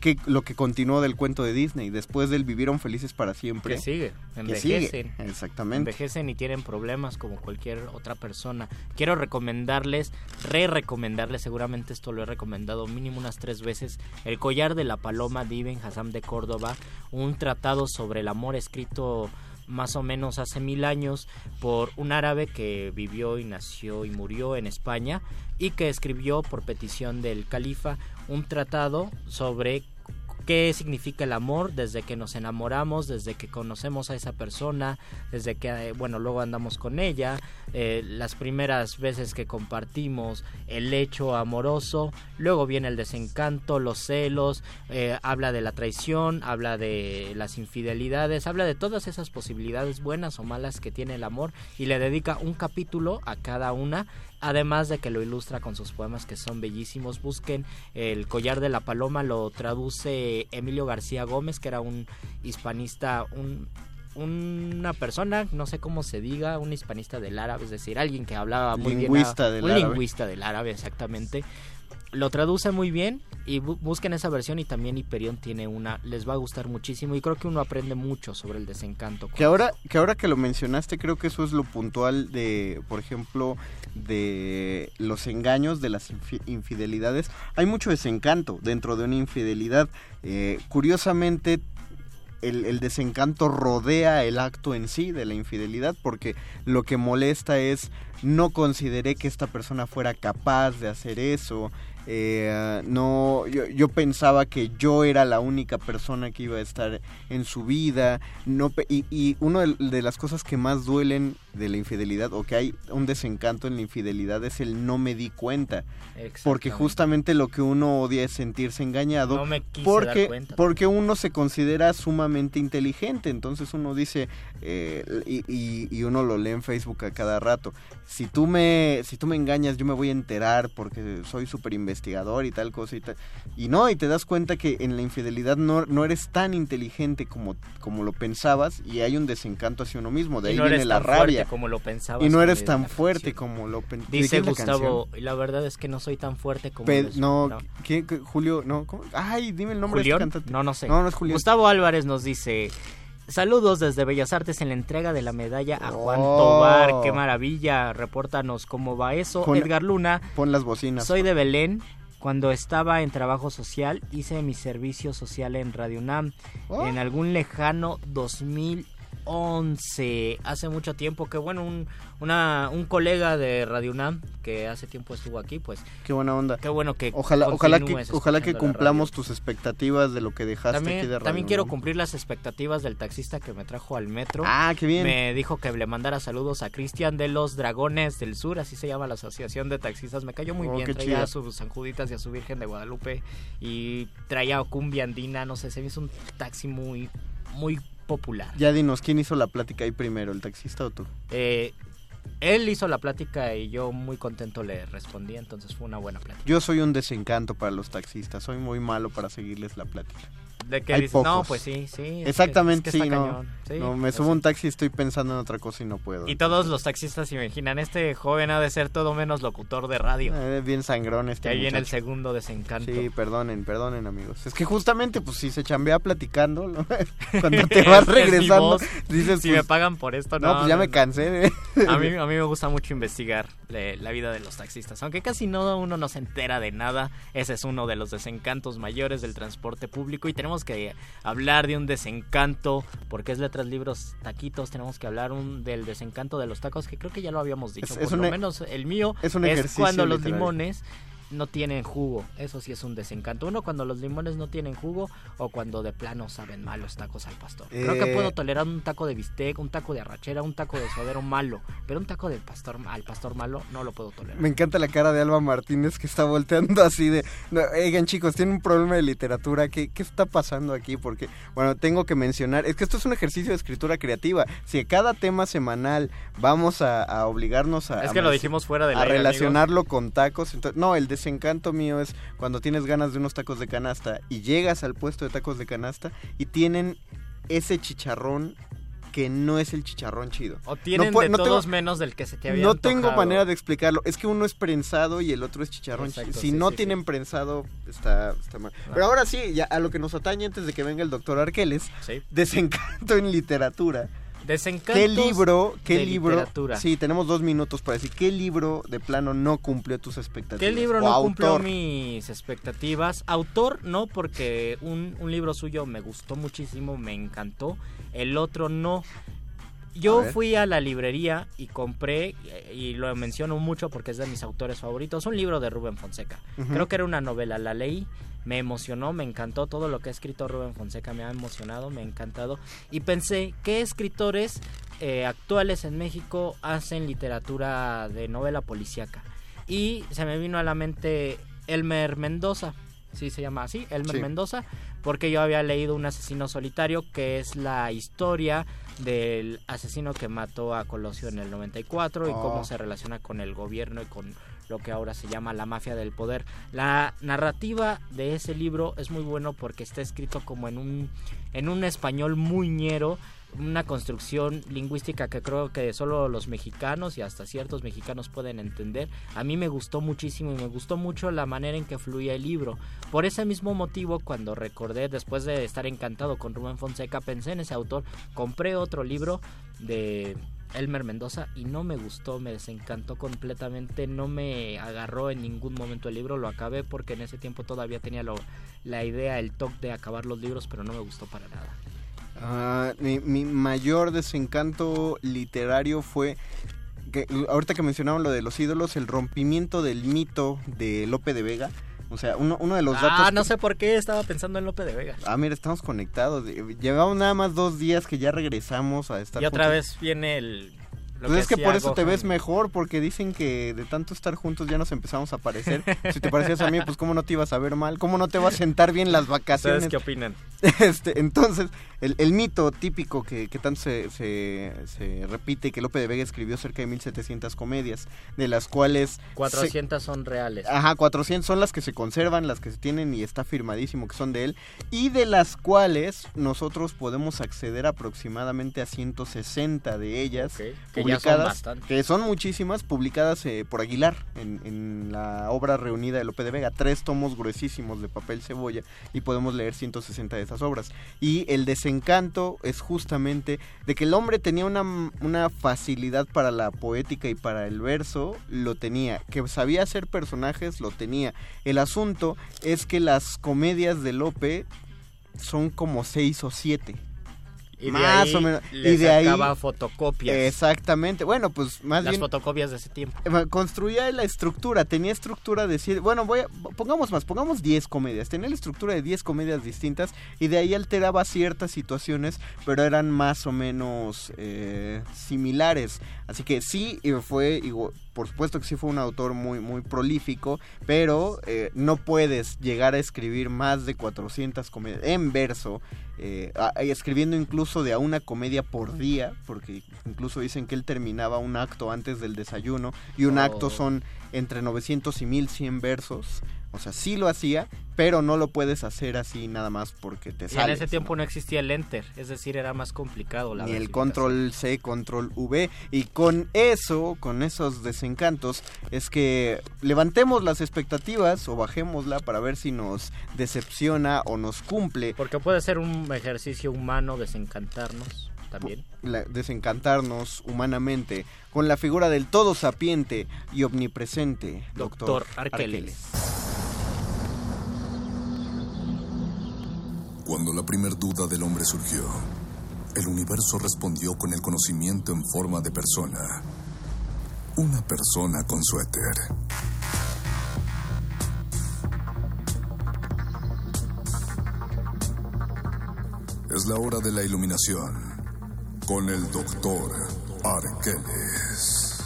que lo que continuó del cuento de Disney. Después del vivieron felices para siempre. Que sigue, que envejecen. sigue, Exactamente. Envejecen y tienen problemas como cualquier otra persona. Quiero recomendarles, re-recomendarles, seguramente esto lo he recomendado mínimo unas tres veces, El collar de la paloma de Ibn Hassam de Córdoba, un tratado sobre el amor escrito más o menos hace mil años por un árabe que vivió y nació y murió en España y que escribió por petición del califa un tratado sobre qué significa el amor desde que nos enamoramos, desde que conocemos a esa persona, desde que, eh, bueno, luego andamos con ella, eh, las primeras veces que compartimos el hecho amoroso, luego viene el desencanto, los celos, eh, habla de la traición, habla de las infidelidades, habla de todas esas posibilidades buenas o malas que tiene el amor y le dedica un capítulo a cada una además de que lo ilustra con sus poemas que son bellísimos. Busquen El collar de la paloma, lo traduce Emilio García Gómez, que era un hispanista, un una persona, no sé cómo se diga, un hispanista del árabe, es decir, alguien que hablaba muy Lingüista bien, del un árabe. lingüista del árabe, exactamente. Lo traduce muy bien y bu- busquen esa versión y también Hiperión tiene una, les va a gustar muchísimo y creo que uno aprende mucho sobre el desencanto. Que ahora, que ahora que lo mencionaste, creo que eso es lo puntual de, por ejemplo, de los engaños, de las infi- infidelidades. Hay mucho desencanto dentro de una infidelidad. Eh, curiosamente, el, el desencanto rodea el acto en sí de la infidelidad porque lo que molesta es no consideré que esta persona fuera capaz de hacer eso. Eh, no, yo, yo pensaba que yo era la única persona que iba a estar en su vida. No, y, y una de, de las cosas que más duelen de la infidelidad o que hay un desencanto en la infidelidad es el no me di cuenta. Porque justamente lo que uno odia es sentirse engañado. No me quise porque, dar cuenta. porque uno se considera sumamente inteligente. Entonces uno dice, eh, y, y- y uno lo lee en Facebook a cada rato. Si tú me, si tú me engañas, yo me voy a enterar porque soy súper. Investigador y tal cosa y tal. Y no, y te das cuenta que en la infidelidad no, no eres tan inteligente como, como lo pensabas y hay un desencanto hacia uno mismo. De Y ahí no viene la rabia. como lo pensabas. Y no eres la tan canción. fuerte como lo pensabas. Dice Gustavo, y la verdad es que no soy tan fuerte como... Pe- no, ¿qué- qué- Julio, no, ¿cómo? Ay, dime el nombre de este cantante. No, no sé. No, no es Julián. Gustavo Álvarez nos dice... Saludos desde Bellas Artes en la entrega de la medalla a Juan Oh. Tobar. Qué maravilla. Repórtanos cómo va eso. Pon- Edgar Luna. Pon las bocinas. Soy de Belén. Cuando estaba en trabajo social hice mi servicio social en Radio UNAM Oh. en algún lejano 2011. Hace mucho tiempo que bueno, un, una, un colega de Radio UNAM que hace tiempo estuvo aquí, pues Qué buena onda. qué bueno que Ojalá, ojalá que, ojalá que cumplamos tus expectativas de lo que dejaste aquí de también, radio. también quiero cumplir las expectativas del taxista que me trajo al metro. Ah, qué bien. Me dijo que le mandara saludos a Cristian de los Dragones del Sur, así se llama la asociación de taxistas. Me cayó muy Oh, bien, traía a sus Sanjuditas y a su Virgen de Guadalupe y traía cumbia andina, no sé, se me hizo un taxi muy, muy popular. Ya dinos, ¿quién hizo la plática ahí primero, el taxista o tú? Eh, él hizo la plática y yo muy contento le respondí, entonces fue una buena plática. Yo soy un desencanto para los taxistas, soy muy malo para seguirles la plática. ¿De Hay dices? No, pues sí, sí. es que- Exactamente, es que sí, no. sí, no, me subo a un taxi y estoy pensando en otra cosa y no puedo. Y todos los taxistas se imaginan, este joven ha de ser todo menos locutor de radio. Eh, bien sangrón este que ahí viene el segundo desencanto. Sí, perdonen, perdonen amigos. Es que justamente, pues si se chambea platicando, ¿no? cuando te vas regresando, dices, si pues, me pagan por esto, no. no, pues ya no, me cansé de... A mí, a mí me gusta mucho investigar le- la vida de los taxistas. Aunque casi no uno no se entera de nada, ese es uno de los desencantos mayores del transporte público. Y tenemos que hablar de un desencanto, porque es letras, libros, taquitos. Tenemos que hablar un, del desencanto de los tacos, que creo que ya lo habíamos dicho. Es- por es lo un menos el mío es un cuando los limones no tienen jugo. Eso sí es un desencanto. Uno cuando los limones no tienen jugo o cuando de plano saben mal los tacos al pastor. Creo que Eh, puedo tolerar un taco de bistec, un taco de arrachera, un taco de suadero malo, pero un taco del pastor al pastor malo no lo puedo tolerar. Me encanta la cara de Alba Martínez que está volteando así de... No, oigan chicos, tienen un problema de literatura. ¿Qué, ¿Qué está pasando aquí? Porque, bueno, tengo que mencionar... Es que esto es un ejercicio de escritura creativa. Si a cada tema semanal vamos a, a obligarnos a... Es a que lo dijimos fuera del a aire, relacionarlo con tacos. Entonces, no, el desencanto mío es cuando tienes ganas de unos tacos de canasta y llegas al puesto de tacos de canasta y tienen ese chicharrón que no es el chicharrón chido. O tienen puedo- de no tengo- todos menos del que se te había no tengo manera de explicarlo. Es que uno es prensado y el otro es chicharrón. Exacto, si sí, no sí, tienen prensado, está, está mal. Pero ahora sí, ya a lo que nos atañe antes de que venga el doctor Arqueles, desencanto en literatura. Desencantos ¿Qué libro, qué de libro? literatura. Sí, tenemos dos minutos para decir qué libro de plano no cumplió tus expectativas. ¿Qué libro O no cumplió autor. mis expectativas? Autor no, porque un, un libro suyo me gustó muchísimo, me encantó. El otro no. Yo fui a la librería y compré, y lo menciono mucho porque es de mis autores favoritos, un libro de Rubén Fonseca. Creo que era una novela, la leí, me emocionó, me encantó todo lo que ha escrito Rubén Fonseca, me ha emocionado, me ha encantado. Y pensé, ¿qué escritores eh, actuales en México hacen literatura de novela policíaca? Y se me vino a la mente Elmer Mendoza, sí se llama así, Elmer Sí. Mendoza, porque yo había leído Un asesino solitario, que es la historia del asesino que mató a Colosio en el 94 y cómo se relaciona con el gobierno y con lo que ahora se llama la mafia del poder. La narrativa de ese libro es muy bueno porque está escrito como en un en un español muy ñero, una construcción lingüística que creo que solo los mexicanos y hasta ciertos mexicanos pueden entender. A mí me gustó muchísimo y me gustó mucho la manera en que fluía el libro. Por ese mismo motivo, cuando recordé, después de estar encantado con Rubén Fonseca, pensé en ese autor, compré otro libro de Elmer Mendoza y no me gustó, me desencantó completamente, no me agarró en ningún momento el libro, lo acabé porque en ese tiempo todavía tenía lo- la idea, el toque de acabar los libros, pero no me gustó para nada. Ah, mi, mi mayor desencanto literario fue que ahorita que mencionaban lo de los ídolos, el rompimiento del mito de Lope de Vega. O sea, uno, uno de los datos. ah, no sé por qué estaba pensando en Lope de Vega. Ah, mira, estamos conectados. Llevamos nada más dos días que ya regresamos a estar Y otra juntos. vez viene el... Pues es que por eso te ves mejor, porque dicen que de tanto estar juntos ya nos empezamos a parecer. si te parecías a mí, pues cómo no te ibas a ver mal, cómo no te vas a sentar bien las vacaciones. ¿Ustedes qué opinan? Este, entonces, el, el mito típico que, que tanto se, se, se repite, que Lope de Vega escribió cerca de 1700 comedias, de las cuales... se- 400 son reales. Ajá, 400 son las que se conservan, las que se tienen y está firmadísimo que son de él, y de las cuales nosotros podemos acceder aproximadamente a 160 de ellas, Ok, que ya son publicadas, que son muchísimas, publicadas eh, por Aguilar en, en la obra reunida de Lope de Vega, tres tomos gruesísimos de papel cebolla, y podemos leer 160 de esas obras. Y el desencanto es justamente de que el hombre tenía una, una facilidad para la poética y para el verso, lo tenía. Que sabía hacer personajes, lo tenía. El asunto es que las comedias de Lope son como seis o siete. Y más ahí o menos. y de ahí. sacaba fotocopias. Exactamente. Bueno, pues más las bien. fotocopias de ese tiempo. Eh, Construía la estructura, tenía estructura de bueno, voy a, pongamos más, pongamos 10 comedias, tenía la estructura de 10 comedias distintas y de ahí alteraba ciertas situaciones, pero eran más o menos eh, similares, así que sí fue, igual- por supuesto que sí fue un autor muy, muy prolífico, pero eh, no puedes llegar a escribir más de 400 comedias en verso, eh, a- escribiendo incluso de a una comedia por día, porque incluso dicen que él terminaba un acto antes del desayuno y un Oh. acto son entre 900 y 1100 versos. O sea, sí lo hacía, pero no lo puedes hacer así nada más porque te Y en ese tiempo no existía el enter, es decir, era más complicado la Ni el control C, control V. Y con eso, con esos desencantos, es que levantemos las expectativas o bajémosla para ver si nos decepciona o nos cumple. Porque puede ser un ejercicio humano desencantarnos también. la- desencantarnos humanamente con la figura del todo sapiente y omnipresente Doctor Doctor Arqueles. Cuando la primer duda del hombre surgió, el universo respondió con el conocimiento en forma de persona. Una persona con su éter. Es la hora de la iluminación con el doctor Arqueles.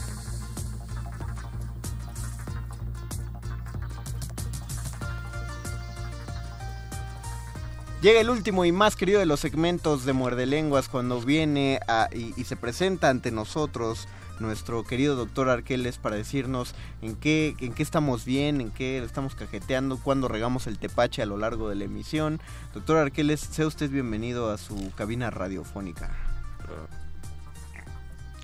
Llega el último y más querido de los segmentos de Muerde Lenguas cuando viene a- y, se presenta ante nosotros nuestro querido doctor Arqueles para decirnos en qué, en qué estamos bien, en qué estamos cajeteando, cuándo regamos el tepache a lo largo de la emisión. Doctor Arqueles, sea usted bienvenido a su cabina radiofónica.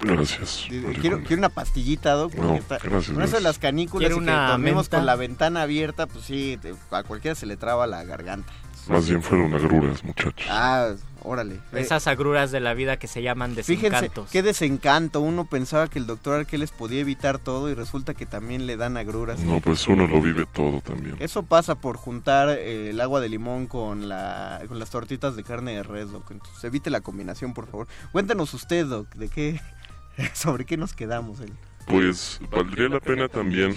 Gracias. Quiero, una pastillita, Doc. porque No, está- gracias, con eso de las canículas y que una menta. con la ventana abierta, pues sí, te- a cualquiera se le traba la garganta. Más bien fueron agruras, muchachos. Ah, órale. Eh, Esas agruras de la vida que se llaman Fíjense, desencantos. qué desencanto. Uno pensaba que el doctor Arqueles podía evitar todo y resulta que también le dan agruras. No, pues uno lo vive todo también. Eso pasa por juntar eh, el agua de limón con, la, con las tortitas de carne de res, Doc. Entonces, evite la combinación, por favor. Cuéntanos usted, Doc, de qué, sobre qué nos quedamos. eh? Pues valdría la pena también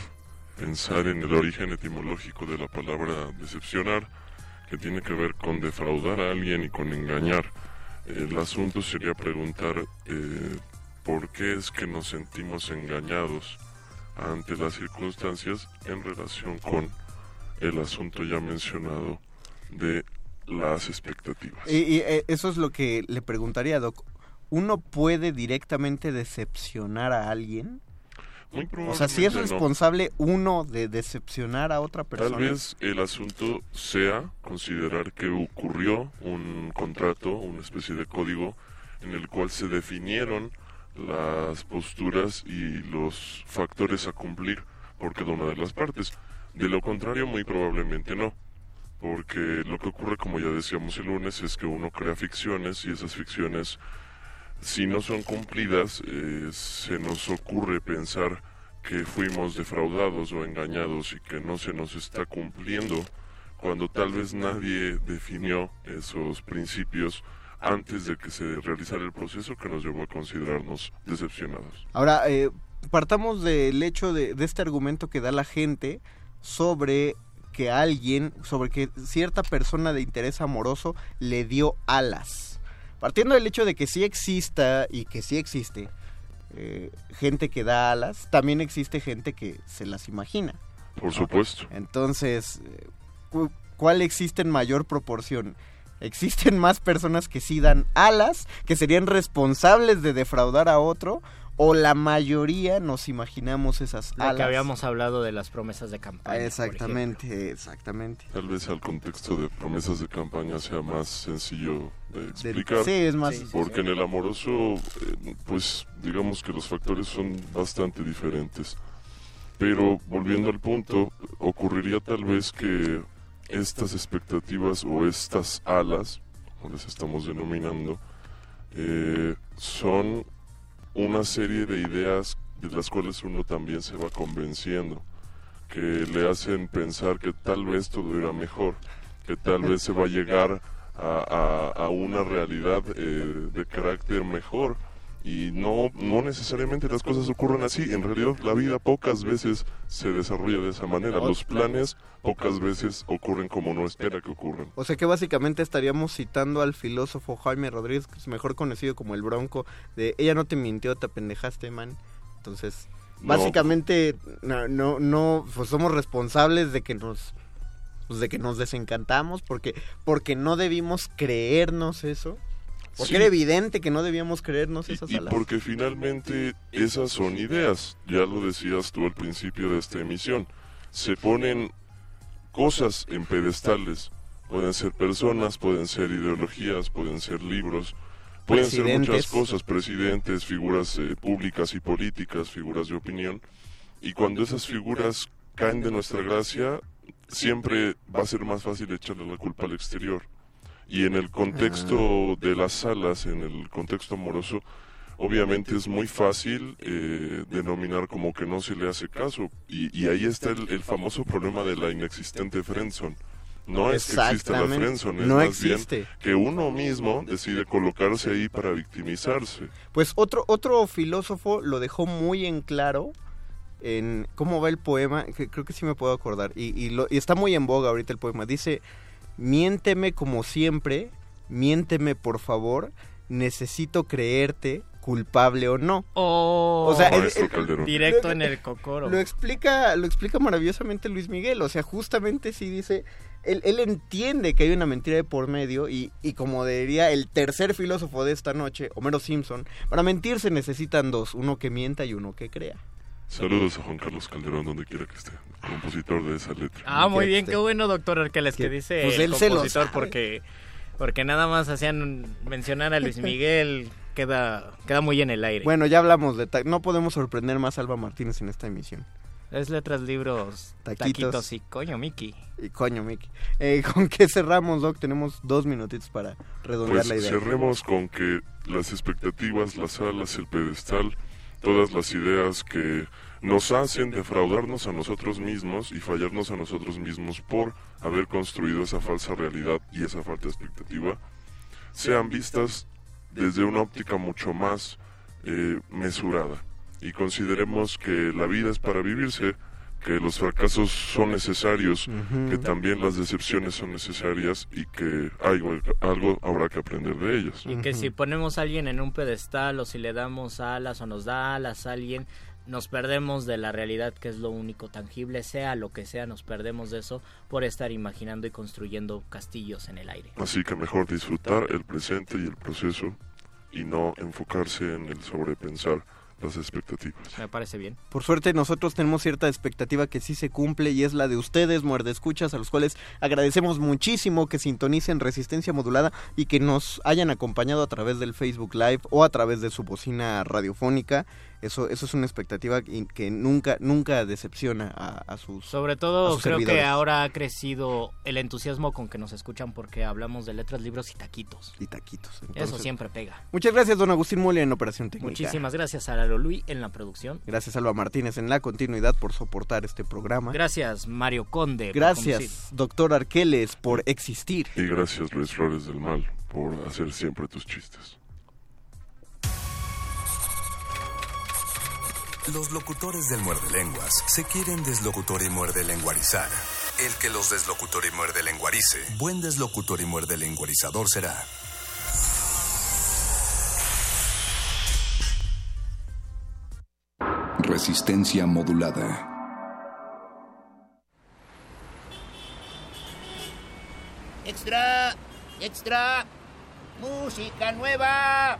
pensar en el origen etimológico de la palabra decepcionar, que tiene que ver con defraudar a alguien y con engañar. El asunto sería preguntar eh, por qué es que nos sentimos engañados ante las circunstancias en relación con el asunto ya mencionado de las expectativas. Y, y, eh, eso es lo que le preguntaría, Doc. ¿Uno puede directamente decepcionar a alguien? Muy O sea, si es no. responsable uno de decepcionar a otra persona. Tal vez el asunto sea considerar que ocurrió un contrato, una especie de código en el cual se definieron las posturas y los factores a cumplir por cada una de las partes. De lo contrario, muy probablemente no. Porque lo que ocurre, como ya decíamos el lunes, es que uno crea ficciones y esas ficciones, si no son cumplidas, eh, se nos ocurre pensar que fuimos defraudados o engañados y que no se nos está cumpliendo cuando tal vez nadie definió esos principios antes de que se realizara el proceso que nos llevó a considerarnos decepcionados. Ahora, eh, partamos del hecho de, de este argumento que da la gente sobre que alguien, sobre que cierta persona de interés amoroso le dio alas. Partiendo del hecho de que sí exista y que sí existe eh, gente que da alas, también existe gente que se las imagina. Por supuesto. Entonces, eh, cu- ¿cuál existe en mayor proporción? Existen más personas que sí dan alas, que serían responsables de defraudar a otro, o la mayoría nos imaginamos esas Lo alas. que habíamos hablado de las promesas de campaña. Exactamente, exactamente. Tal vez al contexto de promesas de campaña sea más sencillo explicar. sí, es más- Sí, sí, Porque en el amoroso, eh, pues digamos que los factores son bastante diferentes. Pero volviendo al punto, ocurriría tal vez que estas expectativas o estas alas, como les estamos denominando, eh, son una serie de ideas de las cuales uno también se va convenciendo, que le hacen pensar que tal vez todo irá mejor, que tal vez se va a llegar a, a- a una realidad eh, de carácter mejor. Y no, no necesariamente las cosas ocurren así. En realidad la vida pocas veces se desarrolla de esa manera. Los planes pocas veces ocurren como uno espera que ocurran. O sea que básicamente estaríamos citando al filósofo Jaime Rodríguez, que es mejor conocido como el Bronco, de ella no te mintió, te apendejaste, man. Entonces, No. básicamente no, no, no, pues somos responsables de que nos, pues de que nos desencantamos, porque, porque no debimos creernos eso. Porque Sí. era evidente que no debíamos creernos esas Y alas. porque finalmente esas son ideas, ya lo decías tú al principio de esta emisión, se ponen cosas en pedestales, pueden ser personas, pueden ser ideologías, pueden ser libros, pueden ser muchas cosas, presidentes, figuras eh, públicas y políticas, figuras de opinión, y cuando esas figuras caen de nuestra gracia, siempre va a ser más fácil echarle la culpa al exterior. Y en el contexto de las salas, en el contexto amoroso, obviamente es muy fácil eh, denominar como que no se le hace caso. Y, y ahí está el, el famoso problema de la inexistente friendzone. No es que exista la friendzone, es No más existe. bien que uno mismo decide colocarse ahí para victimizarse. Pues otro, otro filósofo lo dejó muy en claro en cómo va el poema, que creo que sí me puedo acordar, y, y lo- y está muy en boga ahorita el poema. Dice, miénteme como siempre, miénteme por favor, necesito creerte, culpable o no. Oh, O sea, directo lo- en el cocoro. Lo explica, lo explica maravillosamente Luis Miguel. O sea, justamente sí dice, él, él entiende que hay una mentira de por medio y, y como diría el tercer filósofo de esta noche, Homero Simpson, para mentir se necesitan dos, uno que mienta y uno que crea. Saludos a Juan Carlos Calderón, donde quiera que esté, compositor de esa letra. Ah, muy bien, qué bueno, doctor Arqueles, que que- dice pues el compositor, porque porque nada más hacían mencionar a Luis Miguel, queda queda muy en el aire. Bueno, ya hablamos de... ta- No podemos sorprender más a Alba Martínez en esta emisión. Es letras, libros, Taquitos. taquitos, y coño, Mickey. Y coño, Miki. Eh, ¿Con qué cerramos, Doc? Tenemos dos minutitos para redondear Pues la idea. cerremos con que las expectativas, las alas, el pedestal, todas las ideas que nos hacen defraudarnos a nosotros mismos y fallarnos a nosotros mismos por haber construido esa falsa realidad y esa falta de expectativa, sean vistas desde una óptica mucho más eh, mesurada. Y consideremos que la vida es para vivirse, que los fracasos son necesarios, que también las decepciones son necesarias y que algo, algo habrá que aprender de ellas. Y que si ponemos a alguien en un pedestal o si le damos alas o nos da alas a alguien, nos perdemos de la realidad que es lo único tangible, sea lo que sea, nos perdemos de eso por estar imaginando y construyendo castillos en el aire. Así que mejor disfrutar el presente y el proceso y no enfocarse en el sobrepensar las expectativas. Me parece bien. Por suerte nosotros tenemos cierta expectativa que sí se cumple y es la de ustedes, muerde escuchas, a los cuales agradecemos muchísimo que sintonicen Resistencia Modulada y que nos hayan acompañado a través del Facebook Live o a través de su bocina radiofónica. Eso, eso es una expectativa que nunca, nunca decepciona a, a sus... Sobre a todo sus creo que ahora ha crecido el entusiasmo con que nos escuchan porque hablamos de letras, libros y taquitos. Y taquitos. Eso siempre pega. Muchas gracias, don Agustín Molia, en Operación Técnica. Muchísimas gracias a Lalo Luis en la producción. Gracias, Alba Martínez, en la continuidad por soportar este programa. Gracias Mario Conde. Gracias, doctor Arqueles, por existir. Y gracias Luis Flores del Mal por hacer siempre tus chistes. Los locutores del muerde lenguas se quieren deslocutor y muerde lenguarizar. El que los deslocutor y muerde lenguarice, buen deslocutor y muerde lenguarizador será. Resistencia modulada. Extra, Extra. Música nueva.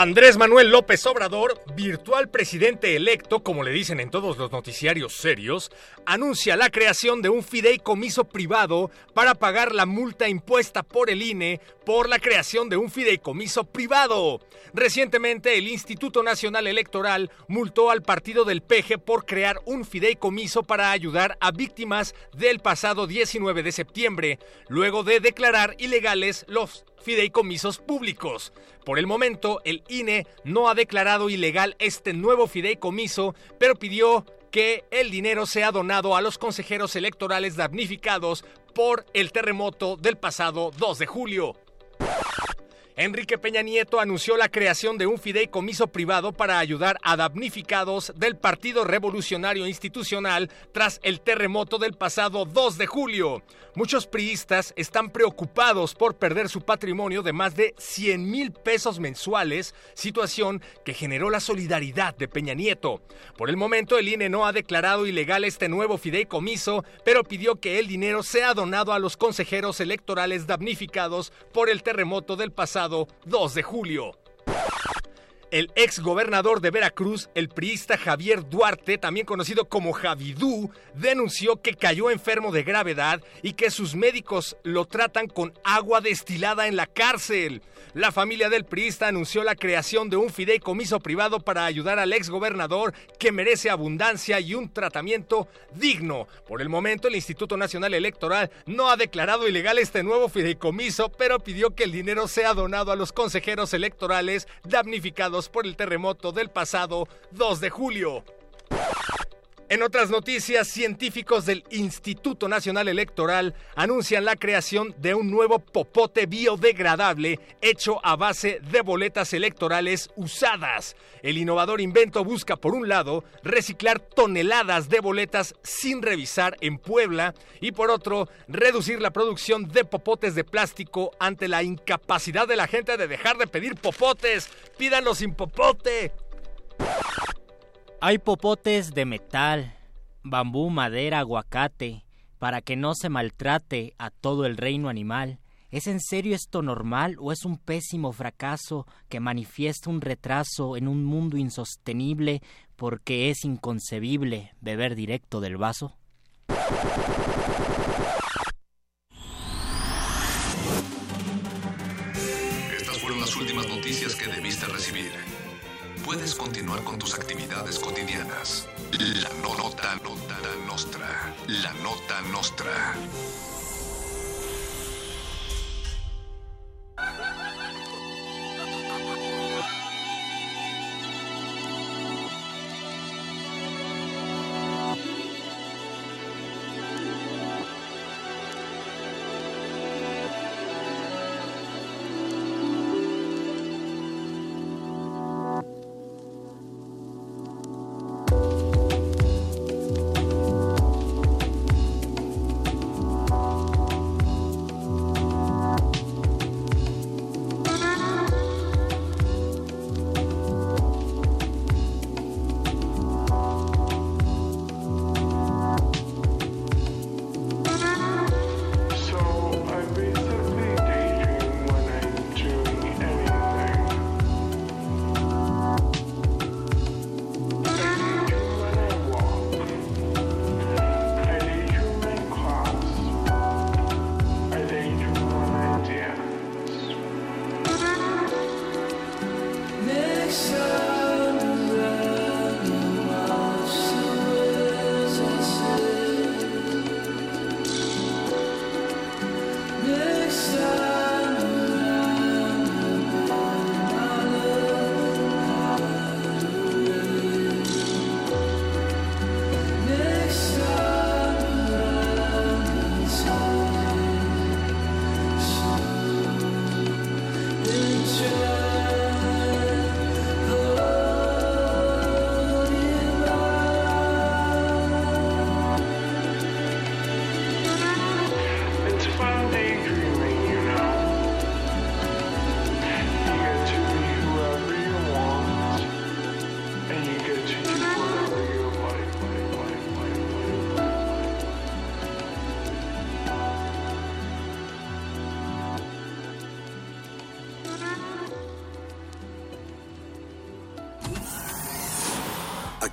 Andrés Manuel López Obrador, virtual presidente electo, como le dicen en todos los noticiarios serios, anuncia la creación de un fideicomiso privado para pagar la multa impuesta por el INE por la creación de un fideicomiso privado. Recientemente, el Instituto Nacional Electoral multó al partido del PG por crear un fideicomiso para ayudar a víctimas del pasado 19 de septiembre, luego de declarar ilegales los fideicomisos públicos. Por el momento, el INE no ha declarado ilegal este nuevo fideicomiso, pero pidió que el dinero sea donado a los consejeros electorales damnificados por el terremoto del pasado 2 de julio. Enrique Peña Nieto anunció la creación de un fideicomiso privado para ayudar a damnificados del Partido Revolucionario Institucional tras el terremoto del pasado 2 de julio. Muchos priistas están preocupados por perder su patrimonio de más de 100 mil pesos mensuales, situación que generó la solidaridad de Peña Nieto. Por el momento, el INE no ha declarado ilegal este nuevo fideicomiso, pero pidió que el dinero sea donado a los consejeros electorales damnificados por el terremoto del pasado 2 de julio. El ex gobernador de Veracruz, el priista Javier Duarte, también conocido como Javidú, denunció que cayó enfermo de gravedad y que sus médicos lo tratan con agua destilada en la cárcel. La familia del priista anunció la creación de un fideicomiso privado para ayudar al ex gobernador que merece abundancia y un tratamiento digno. Por el momento, el Instituto Nacional Electoral no ha declarado ilegal este nuevo fideicomiso, pero pidió que el dinero sea donado a los consejeros electorales damnificados por el terremoto del pasado 2 de julio. En otras noticias, científicos del Instituto Nacional Electoral anuncian la creación de un nuevo popote biodegradable hecho a base de boletas electorales usadas. El innovador invento busca, por un lado, reciclar toneladas de boletas sin revisar en Puebla y, por otro, reducir la producción de popotes de plástico ante la incapacidad de la gente de dejar de pedir popotes. Pídanlo sin popote. Hay popotes de metal, bambú, madera, aguacate, para que no se maltrate a todo el reino animal. ¿Es en serio esto normal o es un pésimo fracaso que manifiesta un retraso en un mundo insostenible porque es inconcebible beber directo del vaso? Estas fueron las últimas noticias que debiste recibir. Puedes continuar con tus actividades cotidianas. La no- nota, nota nostra. La nota nostra.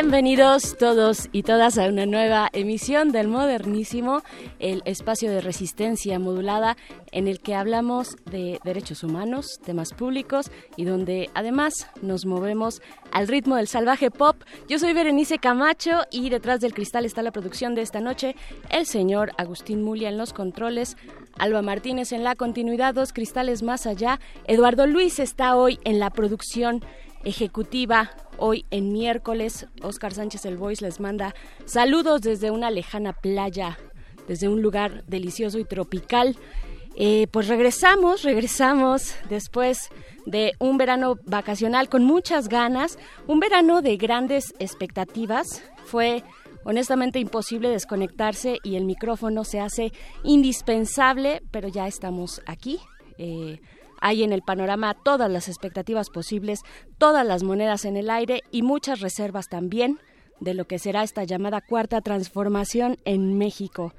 Bienvenidos todos y todas a una nueva emisión del Modernísimo, el espacio de resistencia modulada en el que hablamos de derechos humanos, temas públicos y donde además nos movemos al ritmo del salvaje pop. Yo soy Berenice Camacho y detrás del cristal está la producción de esta noche, el señor Agustín Mulia en los controles, Alba Martínez en la continuidad, dos cristales más allá, Eduardo Luis está hoy en la producción ejecutiva. Hoy en miércoles, Oscar Sánchez El Voice les manda saludos desde una lejana playa, desde un lugar delicioso y tropical. Eh, pues regresamos, regresamos después de un verano vacacional con muchas ganas, un verano de grandes expectativas. Fue honestamente imposible desconectarse y el micrófono se hace indispensable, pero ya estamos aquí. Eh, hay en el panorama todas las expectativas posibles, todas las monedas en el aire y muchas reservas también de lo que será esta llamada cuarta transformación en México.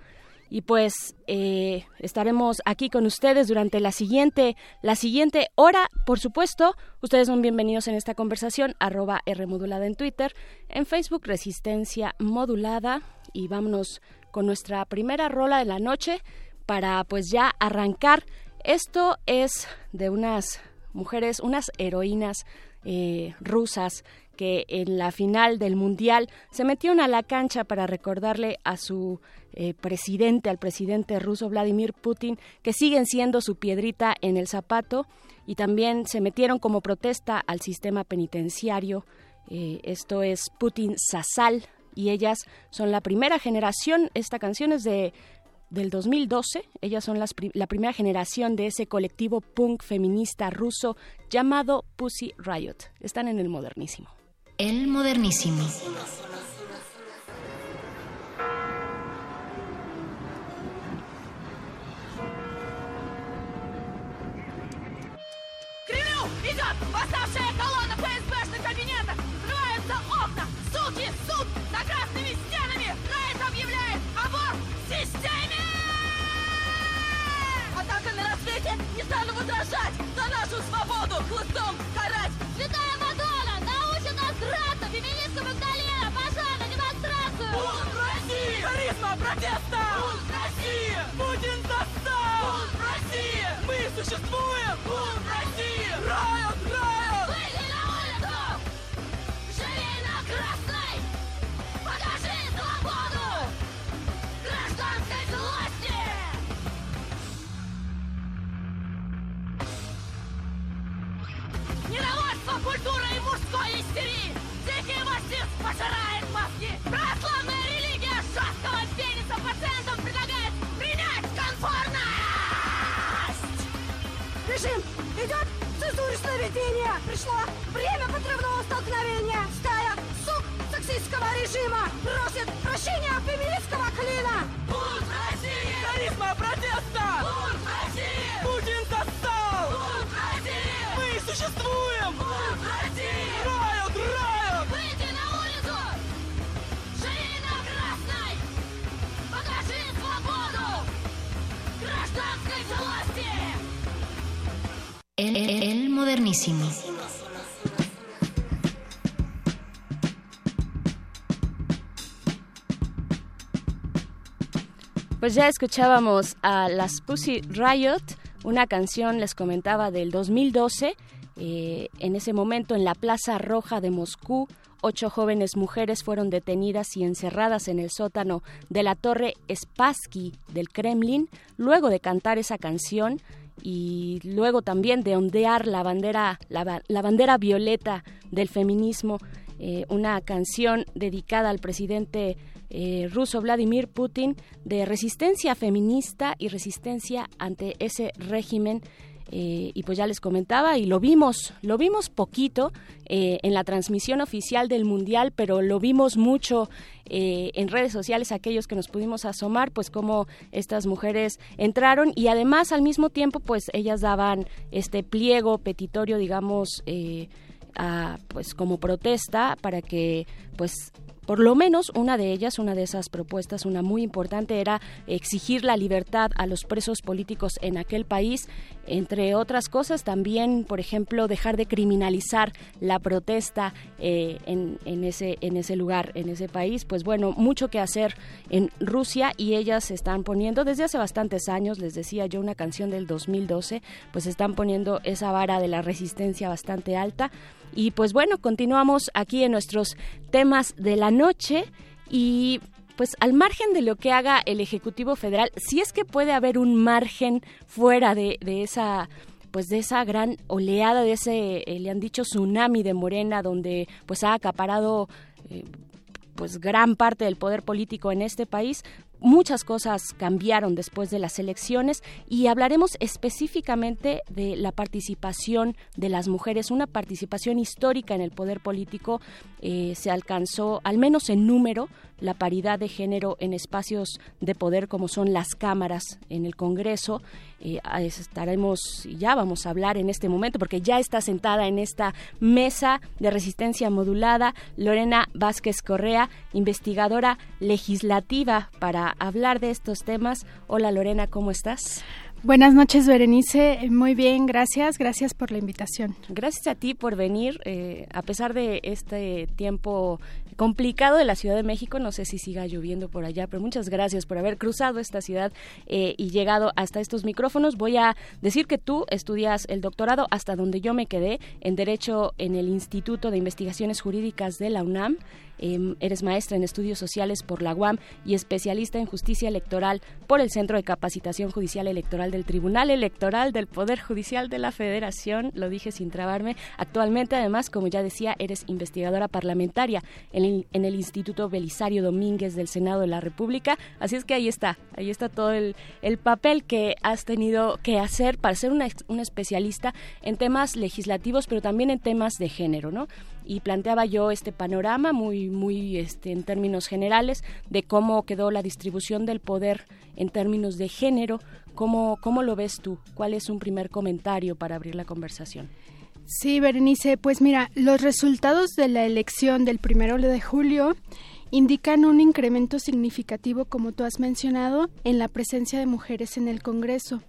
Y pues eh, estaremos aquí con ustedes durante la siguiente, la siguiente hora. Por supuesto, ustedes son bienvenidos en esta conversación, arroba R modulada en Twitter, en Facebook Resistencia Modulada. Y vámonos con nuestra primera rola de la noche para pues ya arrancar esto es de unas mujeres, unas heroínas eh, rusas que en la final del Mundial se metieron a la cancha para recordarle a su eh, presidente, al presidente ruso Vladimir Putin, que siguen siendo su piedrita en el zapato y también se metieron como protesta al sistema penitenciario. Eh, esto es Putin Sasal y ellas son la primera generación. Esta canción es de del 2012. Ellas son las la primera generación de ese colectivo punk feminista ruso llamado Pussy Riot. Están en el modernísimo. El modernísimo. Кремлю! Идет! Восставшая колонна ФСБшных кабинетов! Взрываются окна! Суки! Суд! За красными стенами! Райт объявляет аборт в Рассвете! Не стану возражать! За нашу свободу! Хлыстом карать! Святая Мадонна! Научит нас драться! Феминистка Магдалена! Пошла на демонстрацию! Бунт России! Харизма протеста! Бунт России! Путин достал! Бунт России! Мы существуем! Бунт России! Пожирает мозги! Православная религия жесткого пениса пациентам предлагает принять конформность! Режим! Идет цензурочное видение! Пришло время подрывного столкновения! Стая сук сексистского режима просит прощения феминистского клина! Бунт России! Харизма протеста! Бунт России! Путин достал! Бунт России! Мы существуем! Бунт России! El, modernísimo. Pues ya escuchábamos a las Pussy Riot, una canción, les comentaba, del 2012. Eh, en ese momento, en la Plaza Roja de Moscú, ocho jóvenes mujeres fueron detenidas y encerradas en el sótano de la Torre Spassky del Kremlin, luego de cantar esa canción y luego también de ondear la bandera, la, la bandera violeta del feminismo, eh, una canción dedicada al presidente eh, ruso Vladimir Putin de resistencia feminista y resistencia ante ese régimen. Eh, y pues ya les comentaba y lo vimos, lo vimos poquito eh, en la transmisión oficial del mundial, pero lo vimos mucho eh, en redes sociales aquellos que nos pudimos asomar, pues cómo estas mujeres entraron y además al mismo tiempo pues ellas daban este pliego petitorio, digamos, eh, a, pues como protesta para que pues por lo menos una de ellas, una de esas propuestas, una muy importante, era exigir la libertad a los presos políticos en aquel país, entre otras cosas también, por ejemplo, dejar de criminalizar la protesta eh, en, ese, en ese lugar, en ese país. Pues bueno, mucho que hacer en Rusia y ellas se están poniendo desde hace bastantes años, les decía yo, una canción del 2012, pues están poniendo esa vara de la resistencia bastante alta. Y pues bueno, continuamos aquí en nuestros temas de la noche y pues al margen de lo que haga el Ejecutivo Federal, si es que puede haber un margen fuera de, de esa pues de esa gran oleada de ese eh, le han dicho tsunami de Morena donde pues ha acaparado eh, pues gran parte del poder político en este país. Muchas cosas cambiaron después de las elecciones y hablaremos específicamente de la participación de las mujeres, una participación histórica en el poder político. Eh, se alcanzó, al menos en número, la paridad de género en espacios de poder como son las cámaras en el Congreso. Eh, estaremos, ya vamos a hablar en este momento, porque ya está sentada en esta mesa de resistencia modulada Lorena Vázquez Correa, investigadora legislativa, para hablar de estos temas. Hola Lorena, ¿cómo estás? Buenas noches, Berenice. Eh, Muy bien, gracias. Gracias por la invitación. Gracias a ti por venir, eh, a pesar de este tiempo complicado de la Ciudad de México, no sé si siga lloviendo por allá, pero muchas gracias por haber cruzado esta ciudad eh, y llegado hasta estos micrófonos. Voy a decir que tú estudias el doctorado hasta donde yo me quedé en Derecho en el Instituto de Investigaciones Jurídicas de la UNAM. Em, eres maestra en estudios sociales por la UAM y especialista en justicia electoral por el Centro de Capacitación Judicial Electoral del Tribunal Electoral del Poder Judicial de la Federación. Lo dije sin trabarme. Actualmente, además, como ya decía, eres investigadora parlamentaria en el, Instituto Belisario Domínguez del Senado de la República. Así es que ahí está, ahí está todo el, el papel que has tenido que hacer para ser una, una especialista en temas legislativos, pero también en temas de género, ¿no? Y planteaba yo este panorama muy muy este en términos generales de cómo quedó la distribución del poder en términos de género. Cómo cómo lo ves tú cuál es un primer comentario para abrir la conversación Sí, Berenice, pues mira, los resultados de la elección del primero de julio indican un incremento significativo, como tú has mencionado, en la presencia de mujeres en el Congreso.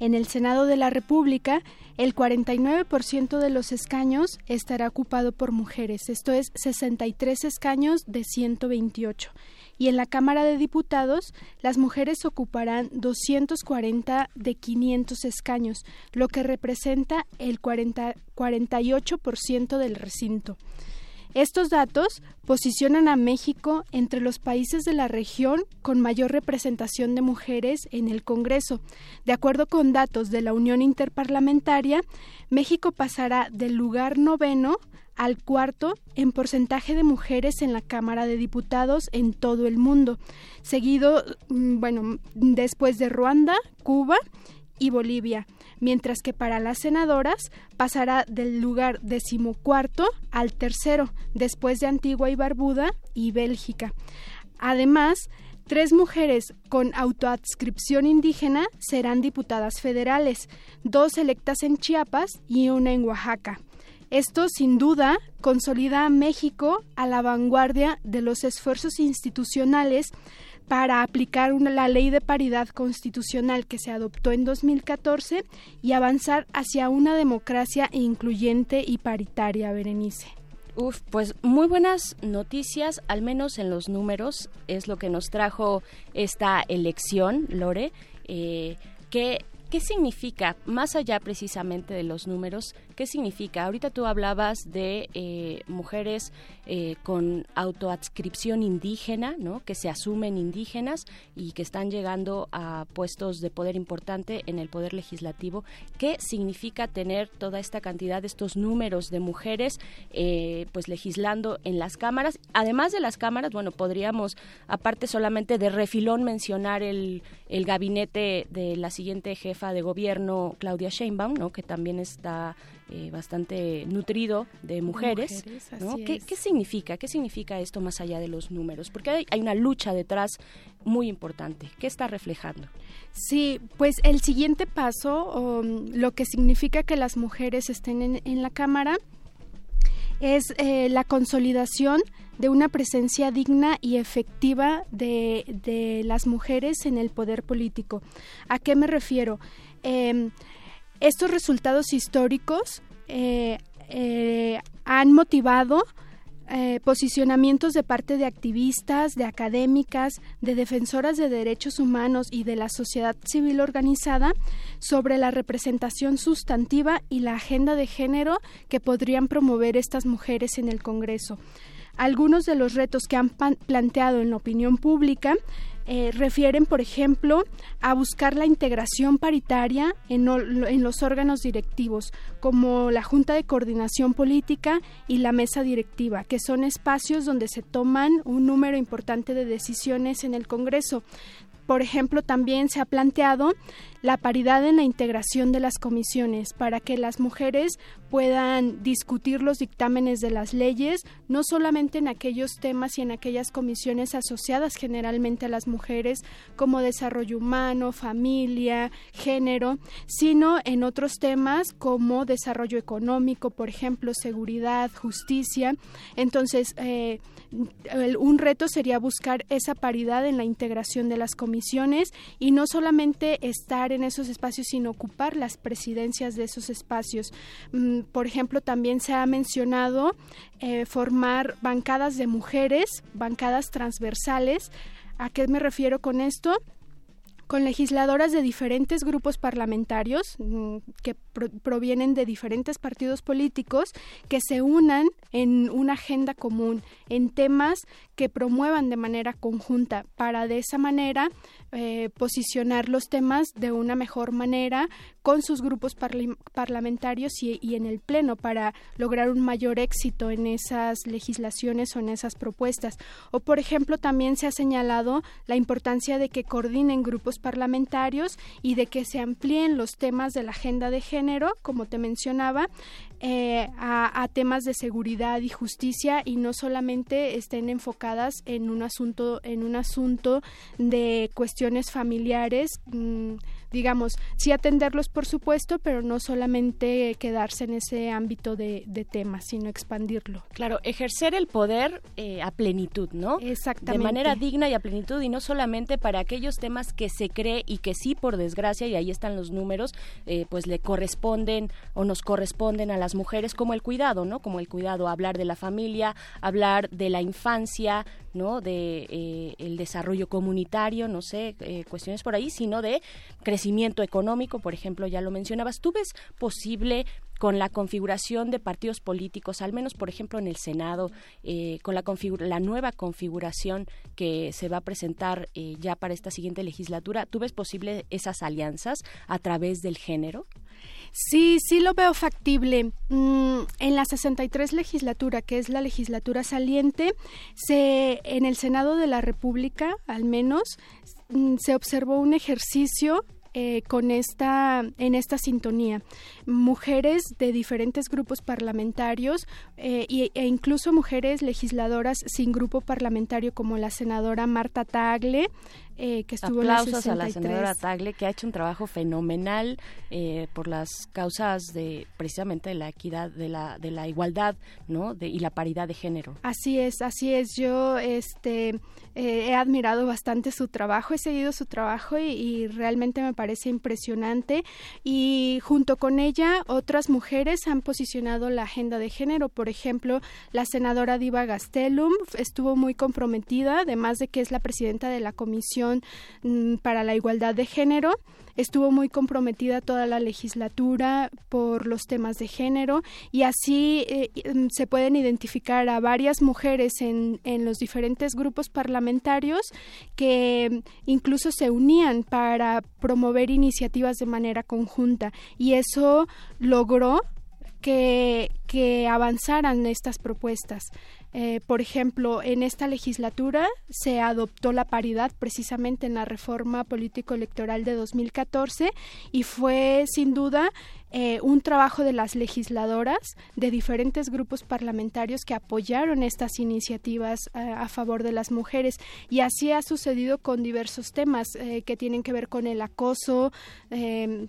En el Senado de la República, el 49% de los escaños estará ocupado por mujeres, esto es 63 escaños de 128. Y en la Cámara de Diputados, las mujeres ocuparán 240 de 500 escaños, lo que representa el 40, 48% del recinto. Estos datos posicionan a México entre los países de la región con mayor representación de mujeres en el Congreso. De acuerdo con datos de la Unión Interparlamentaria, México pasará del lugar noveno al cuarto en porcentaje de mujeres en la Cámara de Diputados en todo el mundo, seguido, mm, bueno, después de Ruanda, Cuba y Bolivia mientras que para las senadoras pasará del lugar decimocuarto al tercero, después de Antigua y Barbuda y Bélgica. Además, tres mujeres con autoadscripción indígena serán diputadas federales, dos electas en Chiapas y una en Oaxaca. Esto, sin duda, consolida a México a la vanguardia de los esfuerzos institucionales para aplicar una, la ley de paridad constitucional que se adoptó en 2014 y avanzar hacia una democracia incluyente y paritaria, Berenice. Uf, pues muy buenas noticias, al menos en los números, es lo que nos trajo esta elección, Lore. Eh, que ¿Qué significa, más allá precisamente de los números, qué significa? Ahorita tú hablabas de eh, mujeres eh, con autoadscripción indígena, ¿no? que se asumen indígenas y que están llegando a puestos de poder importante en el poder legislativo. ¿Qué significa tener toda esta cantidad estos números de mujeres eh, pues legislando en las cámaras? Además de las cámaras, bueno, podríamos, aparte solamente de refilón, mencionar el, el gabinete de la siguiente jefa de gobierno, Claudia Sheinbaum, ¿no? que también está eh, bastante nutrido de mujeres. Mujeres, ¿no? así ¿Qué, significa? ¿Qué significa esto más allá de los números? Porque hay, hay una lucha detrás muy importante. ¿Qué está reflejando? Sí, pues el siguiente paso, um, lo que significa que las mujeres estén en, en la Cámara, es eh, la consolidación de una presencia digna y efectiva de, de las mujeres en el poder político. ¿A qué me refiero? Eh, estos resultados históricos eh, eh, han motivado eh, posicionamientos de parte de activistas, de académicas, de defensoras de derechos humanos y de la sociedad civil organizada sobre la representación sustantiva y la agenda de género que podrían promover estas mujeres en el Congreso. Algunos de los retos que han planteado en la opinión pública eh, refieren, por ejemplo, a buscar la integración paritaria en, en los órganos directivos, como la Junta de Coordinación Política y la Mesa Directiva, que son espacios donde se toman un número importante de decisiones en el Congreso. Por ejemplo, también se ha planteado la paridad en la integración de las comisiones para que las mujeres puedan discutir los dictámenes de las leyes, no solamente en aquellos temas y en aquellas comisiones asociadas generalmente a las mujeres como desarrollo humano, familia, género, sino en otros temas como desarrollo económico, por ejemplo, seguridad, justicia. Entonces, eh, un reto sería buscar esa paridad en la integración de las comisiones y no solamente estar en esos espacios, sino ocupar las presidencias de esos espacios. Mm, por ejemplo, también se ha mencionado eh, formar bancadas de mujeres, bancadas transversales. ¿A qué me refiero con esto? Con legisladoras de diferentes grupos parlamentarios mm, que provienen de diferentes partidos políticos que se unan en una agenda común, en temas que promuevan de manera conjunta para de esa manera eh, posicionar los temas de una mejor manera con sus grupos parlamentarios y, y, en el Pleno para lograr un mayor éxito en esas legislaciones o en esas propuestas. O, por ejemplo, también se ha señalado la importancia de que coordinen grupos parlamentarios y de que se amplíen los temas de la agenda de género, como te mencionaba, eh, a, temas de seguridad y justicia y no solamente estén en un asunto en un asunto de cuestiones familiares mm, digamos, sí atenderlos por supuesto, pero no solamente quedarse en ese ámbito de, temas, sino expandirlo. Claro, ejercer el poder eh, a plenitud, ¿no? Exactamente. De manera digna y a plenitud y no solamente para aquellos temas que se cree y que sí, por desgracia, y ahí están los números, eh, pues le corresponden o nos corresponden a las mujeres como el cuidado, ¿no? Como el cuidado, hablar de la familia, hablar de la infancia, ¿no? De eh, el desarrollo comunitario, no sé, cuestiones por ahí, sino de crecimiento crecimiento económico, por ejemplo, ya lo mencionabas. ¿Tú ves posible con la configuración de partidos políticos, al menos por ejemplo en el Senado, eh, con la, la nueva configuración que se va a presentar eh, ya para esta siguiente legislatura, ¿tú ves posible esas alianzas a través del género? Sí, sí lo veo factible. Mm, en la 63 legislatura, que es la legislatura saliente, se en el Senado de la República, al menos, mm, se observó un ejercicio eh, con esta, en esta sintonía. Mujeres de diferentes grupos parlamentarios eh, e incluso mujeres legisladoras sin grupo parlamentario como la senadora Marta Tagle, eh, que estuvo Aplausos en a la senadora Tagle, que ha hecho un trabajo fenomenal eh, por las causas de precisamente de la equidad, de la, de la igualdad, ¿no? y la paridad de género. Así es, así es. Yo este, eh, he admirado bastante su trabajo, he seguido su trabajo y, y, realmente me parece impresionante. Y junto con ella, otras mujeres han posicionado la agenda de género. Por ejemplo, la senadora Diva Gastelum estuvo muy comprometida, además de que es la presidenta de la comisión Mm, para la Igualdad de Género. Estuvo muy comprometida toda la legislatura por los temas de género y así eh, mm, se pueden identificar a varias mujeres en, en los diferentes grupos parlamentarios que incluso se unían para promover iniciativas de manera conjunta y eso logró que, que avanzaran estas propuestas. Eh, por ejemplo, en esta legislatura se adoptó la paridad precisamente en la reforma político-electoral de 2014 y fue sin duda eh, un trabajo de las legisladoras de diferentes grupos parlamentarios que apoyaron estas iniciativas eh, a favor de las mujeres y así ha sucedido con diversos temas que tienen que ver con el acoso em,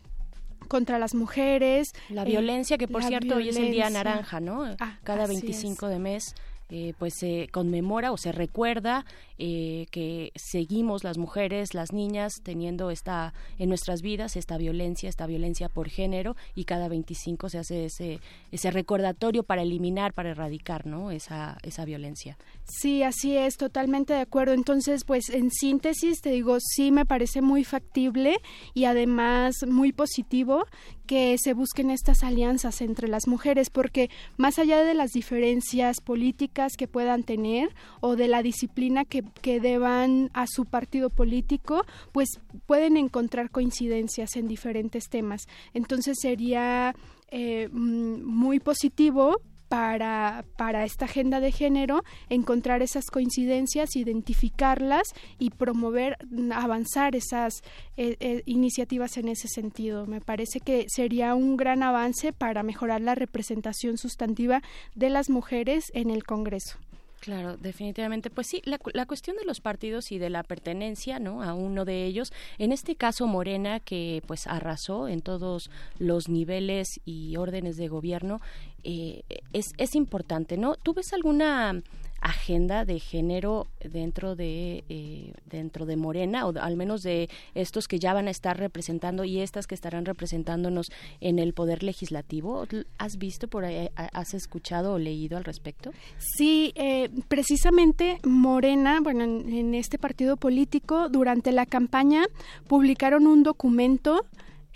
contra las mujeres. La violencia, que por cierto hoy es el día naranja, ¿no? Ah, Cada 25 de mes eh, pues se conmemora o se recuerda eh, que seguimos las mujeres, las niñas teniendo esta en nuestras vidas esta violencia, esta violencia por género y cada 25 se hace ese ese recordatorio para eliminar, para erradicar, ¿no? Esa esa violencia. Sí, así es, totalmente de acuerdo. Entonces, pues en síntesis te digo, sí me parece muy factible y además muy positivo que se busquen estas alianzas entre las mujeres porque más allá de las diferencias políticas que puedan tener o de la disciplina que que deban a su partido político, pues pueden encontrar coincidencias en diferentes temas. Entonces sería eh, mm, muy positivo para, para, esta agenda de género, encontrar esas coincidencias, identificarlas y promover, avanzar esas eh, eh, iniciativas en ese sentido. Me parece que sería un gran avance para mejorar la representación sustantiva de las mujeres en el Congreso. Claro, definitivamente. Pues sí, la, la, cuestión de los partidos y de la pertenencia, ¿no? A uno de ellos. En este caso, Morena, que pues arrasó en todos los niveles y órdenes de gobierno, eh, es, es importante, ¿no? ¿Tú ves alguna agenda de género dentro de eh, dentro de Morena o al menos de estos que ya van a estar representando y estas que estarán representándonos en el poder legislativo. ¿Has visto por ahí, has escuchado o leído al respecto? Sí, eh, precisamente Morena, bueno, en, en este partido político durante la campaña publicaron un documento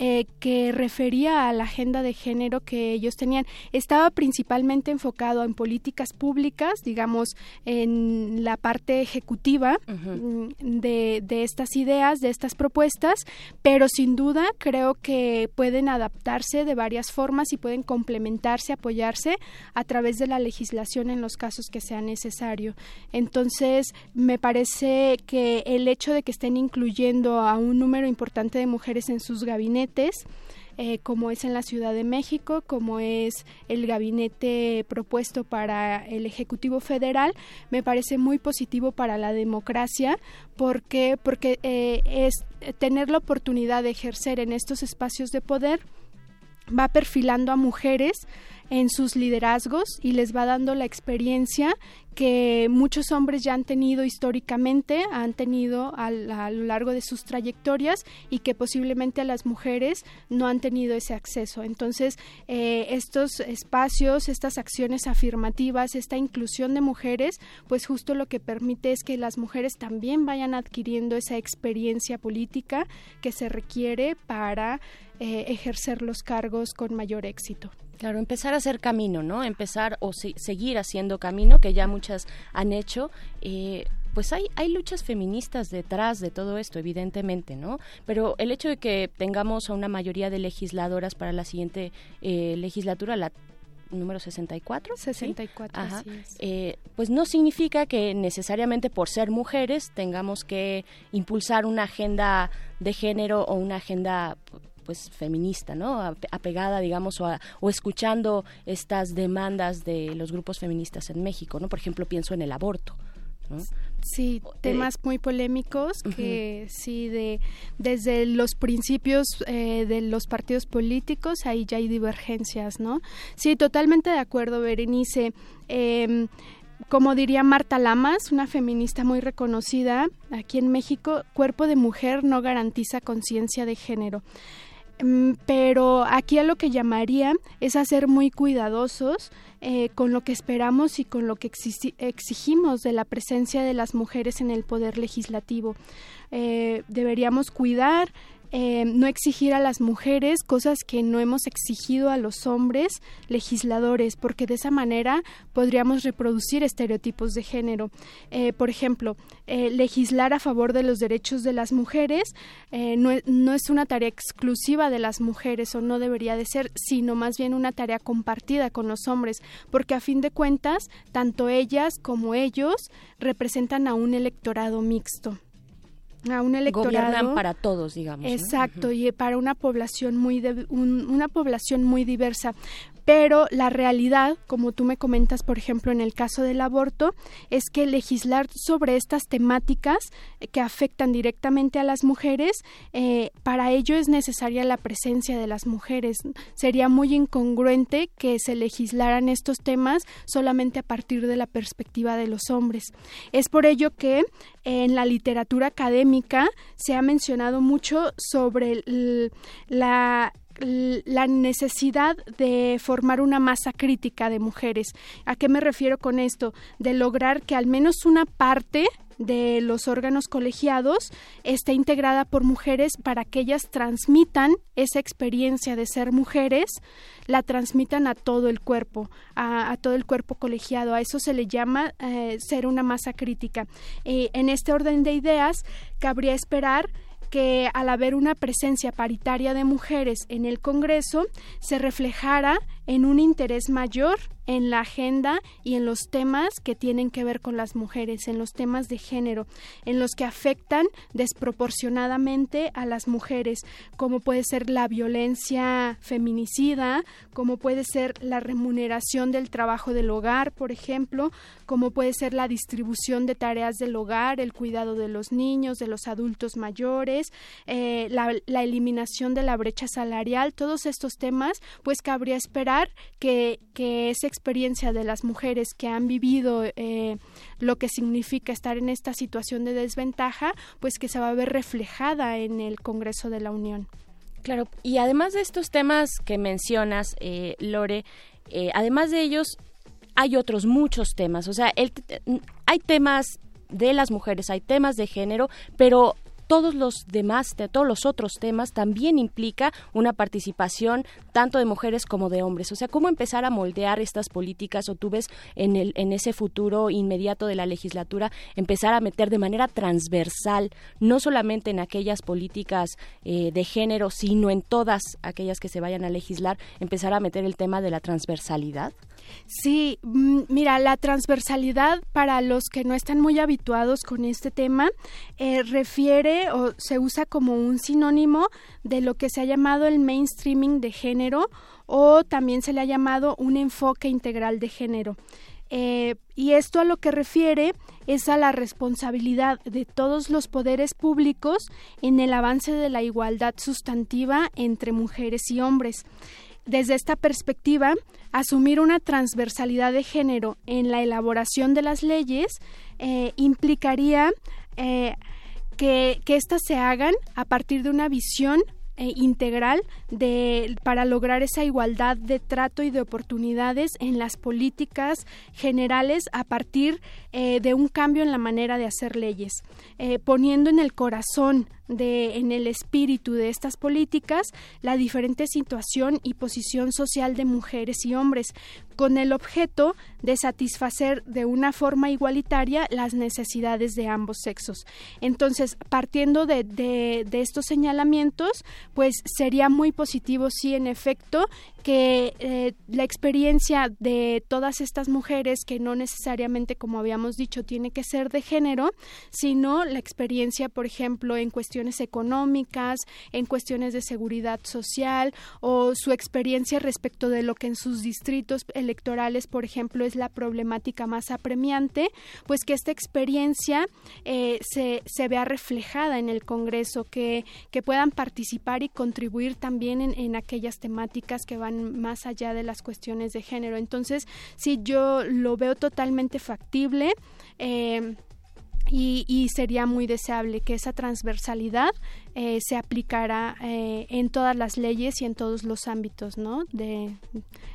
eh, que refería a la agenda de género que ellos tenían. Estaba principalmente enfocado en políticas públicas, digamos, en la parte ejecutiva mm, de, de, estas ideas, de estas propuestas, pero sin duda creo que pueden adaptarse de varias formas y pueden complementarse, apoyarse a través de la legislación en los casos que sea necesario. Entonces, me parece que el hecho de que estén incluyendo a un número importante de mujeres en sus gabinetes eh, como es en la Ciudad de México, como es el gabinete propuesto para el Ejecutivo Federal, me parece muy positivo para la democracia. Porque, porque eh, es tener la oportunidad de ejercer en estos espacios de poder va perfilando a mujeres en sus liderazgos y les va dando la experiencia que muchos hombres ya han tenido históricamente, han tenido a, a, lo largo de sus trayectorias y que posiblemente a las mujeres no han tenido ese acceso. Entonces, eh, estos espacios, estas acciones afirmativas, esta inclusión de mujeres, pues justo lo que permite es que las mujeres también vayan adquiriendo esa experiencia política que se requiere para eh, ejercer los cargos con mayor éxito. Claro, empezar a hacer camino, ¿no? Empezar o se seguir haciendo camino, que ya muchas han hecho. Eh, pues hay, hay luchas feministas detrás de todo esto, evidentemente, ¿no? Pero el hecho de que tengamos a una mayoría de legisladoras para la siguiente eh, legislatura, la número 64. 64, Ajá. Eh, pues no significa que necesariamente por ser mujeres tengamos que impulsar una agenda de género o una agenda pues feminista, ¿no? Apegada, digamos, o, a, o, escuchando estas demandas de los grupos feministas en México, ¿no? Por ejemplo, pienso en el aborto. ¿no? Sí, temas muy polémicos que uh -huh. sí, de desde los principios eh, de los partidos políticos ahí ya hay divergencias, ¿no? Sí, totalmente de acuerdo, Berenice. Eh, como diría Marta Lamas, una feminista muy reconocida aquí en México, cuerpo de mujer no garantiza conciencia de género pero aquí a lo que llamaría es a ser muy cuidadosos eh, con lo que esperamos y con lo que exigimos de la presencia de las mujeres en el poder legislativo. Eh, deberíamos cuidar eh, no exigir a las mujeres cosas que no hemos exigido a los hombres legisladores, porque de esa manera podríamos reproducir estereotipos de género. Eh, por ejemplo, eh, legislar a favor de los derechos de las mujeres no, no, es una tarea exclusiva de las mujeres o no debería de ser, sino más bien una tarea compartida con los hombres, porque a fin de cuentas, tanto ellas como ellos representan a un electorado mixto a un electorado. Gobiernan para todos digamos exacto ¿no? y para una población muy de, un, una población muy diversa pero la realidad, como tú me comentas, por ejemplo, en el caso del aborto, es que legislar sobre estas temáticas que afectan directamente a las mujeres, eh, para ello es necesaria la presencia de las mujeres. Sería muy incongruente que se legislaran estos temas solamente a partir de la perspectiva de los hombres. Es por ello que en la literatura académica se ha mencionado mucho sobre la la necesidad de formar una masa crítica de mujeres. ¿A qué me refiero con esto? De lograr que al menos una parte de los órganos colegiados esté integrada por mujeres para que ellas transmitan esa experiencia de ser mujeres, la transmitan a todo el cuerpo, a, todo el cuerpo colegiado. A eso se le llama eh, ser una masa crítica. Eh, en este orden de ideas, cabría esperar que al haber una presencia paritaria de mujeres en el Congreso se reflejara en un interés mayor en la agenda y en los temas que tienen que ver con las mujeres, en los temas de género, en los que afectan desproporcionadamente a las mujeres, como puede ser la violencia feminicida, como puede ser la remuneración del trabajo del hogar, por ejemplo, como puede ser la distribución de tareas del hogar, el cuidado de los niños, de los adultos mayores, eh, la, la, eliminación de la brecha salarial, todos estos temas, pues cabría esperar que, que esa experiencia de las mujeres que han vivido eh, lo que significa estar en esta situación de desventaja, pues que se va a ver reflejada en el Congreso de la Unión. Claro, y además de estos temas que mencionas, eh, Lore, eh, además de ellos, hay otros muchos temas. O sea, el, hay temas de las mujeres, hay temas de género, pero todos los demás, de todos los otros temas, también implica una participación tanto de mujeres como de hombres. O sea, cómo empezar a moldear estas políticas o tú ves en, el, en ese futuro inmediato de la legislatura empezar a meter de manera transversal, no solamente en aquellas políticas eh, de género, sino en todas aquellas que se vayan a legislar, empezar a meter el tema de la transversalidad. Sí, mm, mira, la transversalidad para los que no están muy habituados con este tema eh, refiere o se usa como un sinónimo de lo que se ha llamado el mainstreaming de género o también se le ha llamado un enfoque integral de género. Eh, y esto a lo que refiere es a la responsabilidad de todos los poderes públicos en el avance de la igualdad sustantiva entre mujeres y hombres desde esta perspectiva, asumir una transversalidad de género en la elaboración de las leyes eh, implicaría eh, que, que éstas se hagan a partir de una visión eh, integral de, para lograr esa igualdad de trato y de oportunidades en las políticas generales a partir de un cambio en la manera de hacer leyes, poniendo en el corazón de, en el espíritu de estas políticas la diferente situación y posición social de mujeres y hombres, con el objeto de satisfacer de una forma igualitaria las necesidades de ambos sexos. Entonces, partiendo de, de, de estos señalamientos, pues sería muy positivo, sí, en efecto, que eh, la experiencia de todas estas mujeres, que no necesariamente, como habíamos dicho, tiene que ser de género, sino la experiencia, por ejemplo, en cuestiones económicas, en cuestiones de seguridad social o su experiencia respecto de lo que en sus distritos electorales, por ejemplo, es la problemática más apremiante, pues que esta experiencia eh, se, se vea reflejada en el Congreso, que, que puedan participar y contribuir también en, en aquellas temáticas que van más allá de las cuestiones de género. Entonces, sí, yo lo veo totalmente factible. Eh, y, sería muy deseable que esa transversalidad eh, se aplicara eh, en todas las leyes y en todos los ámbitos, ¿no? De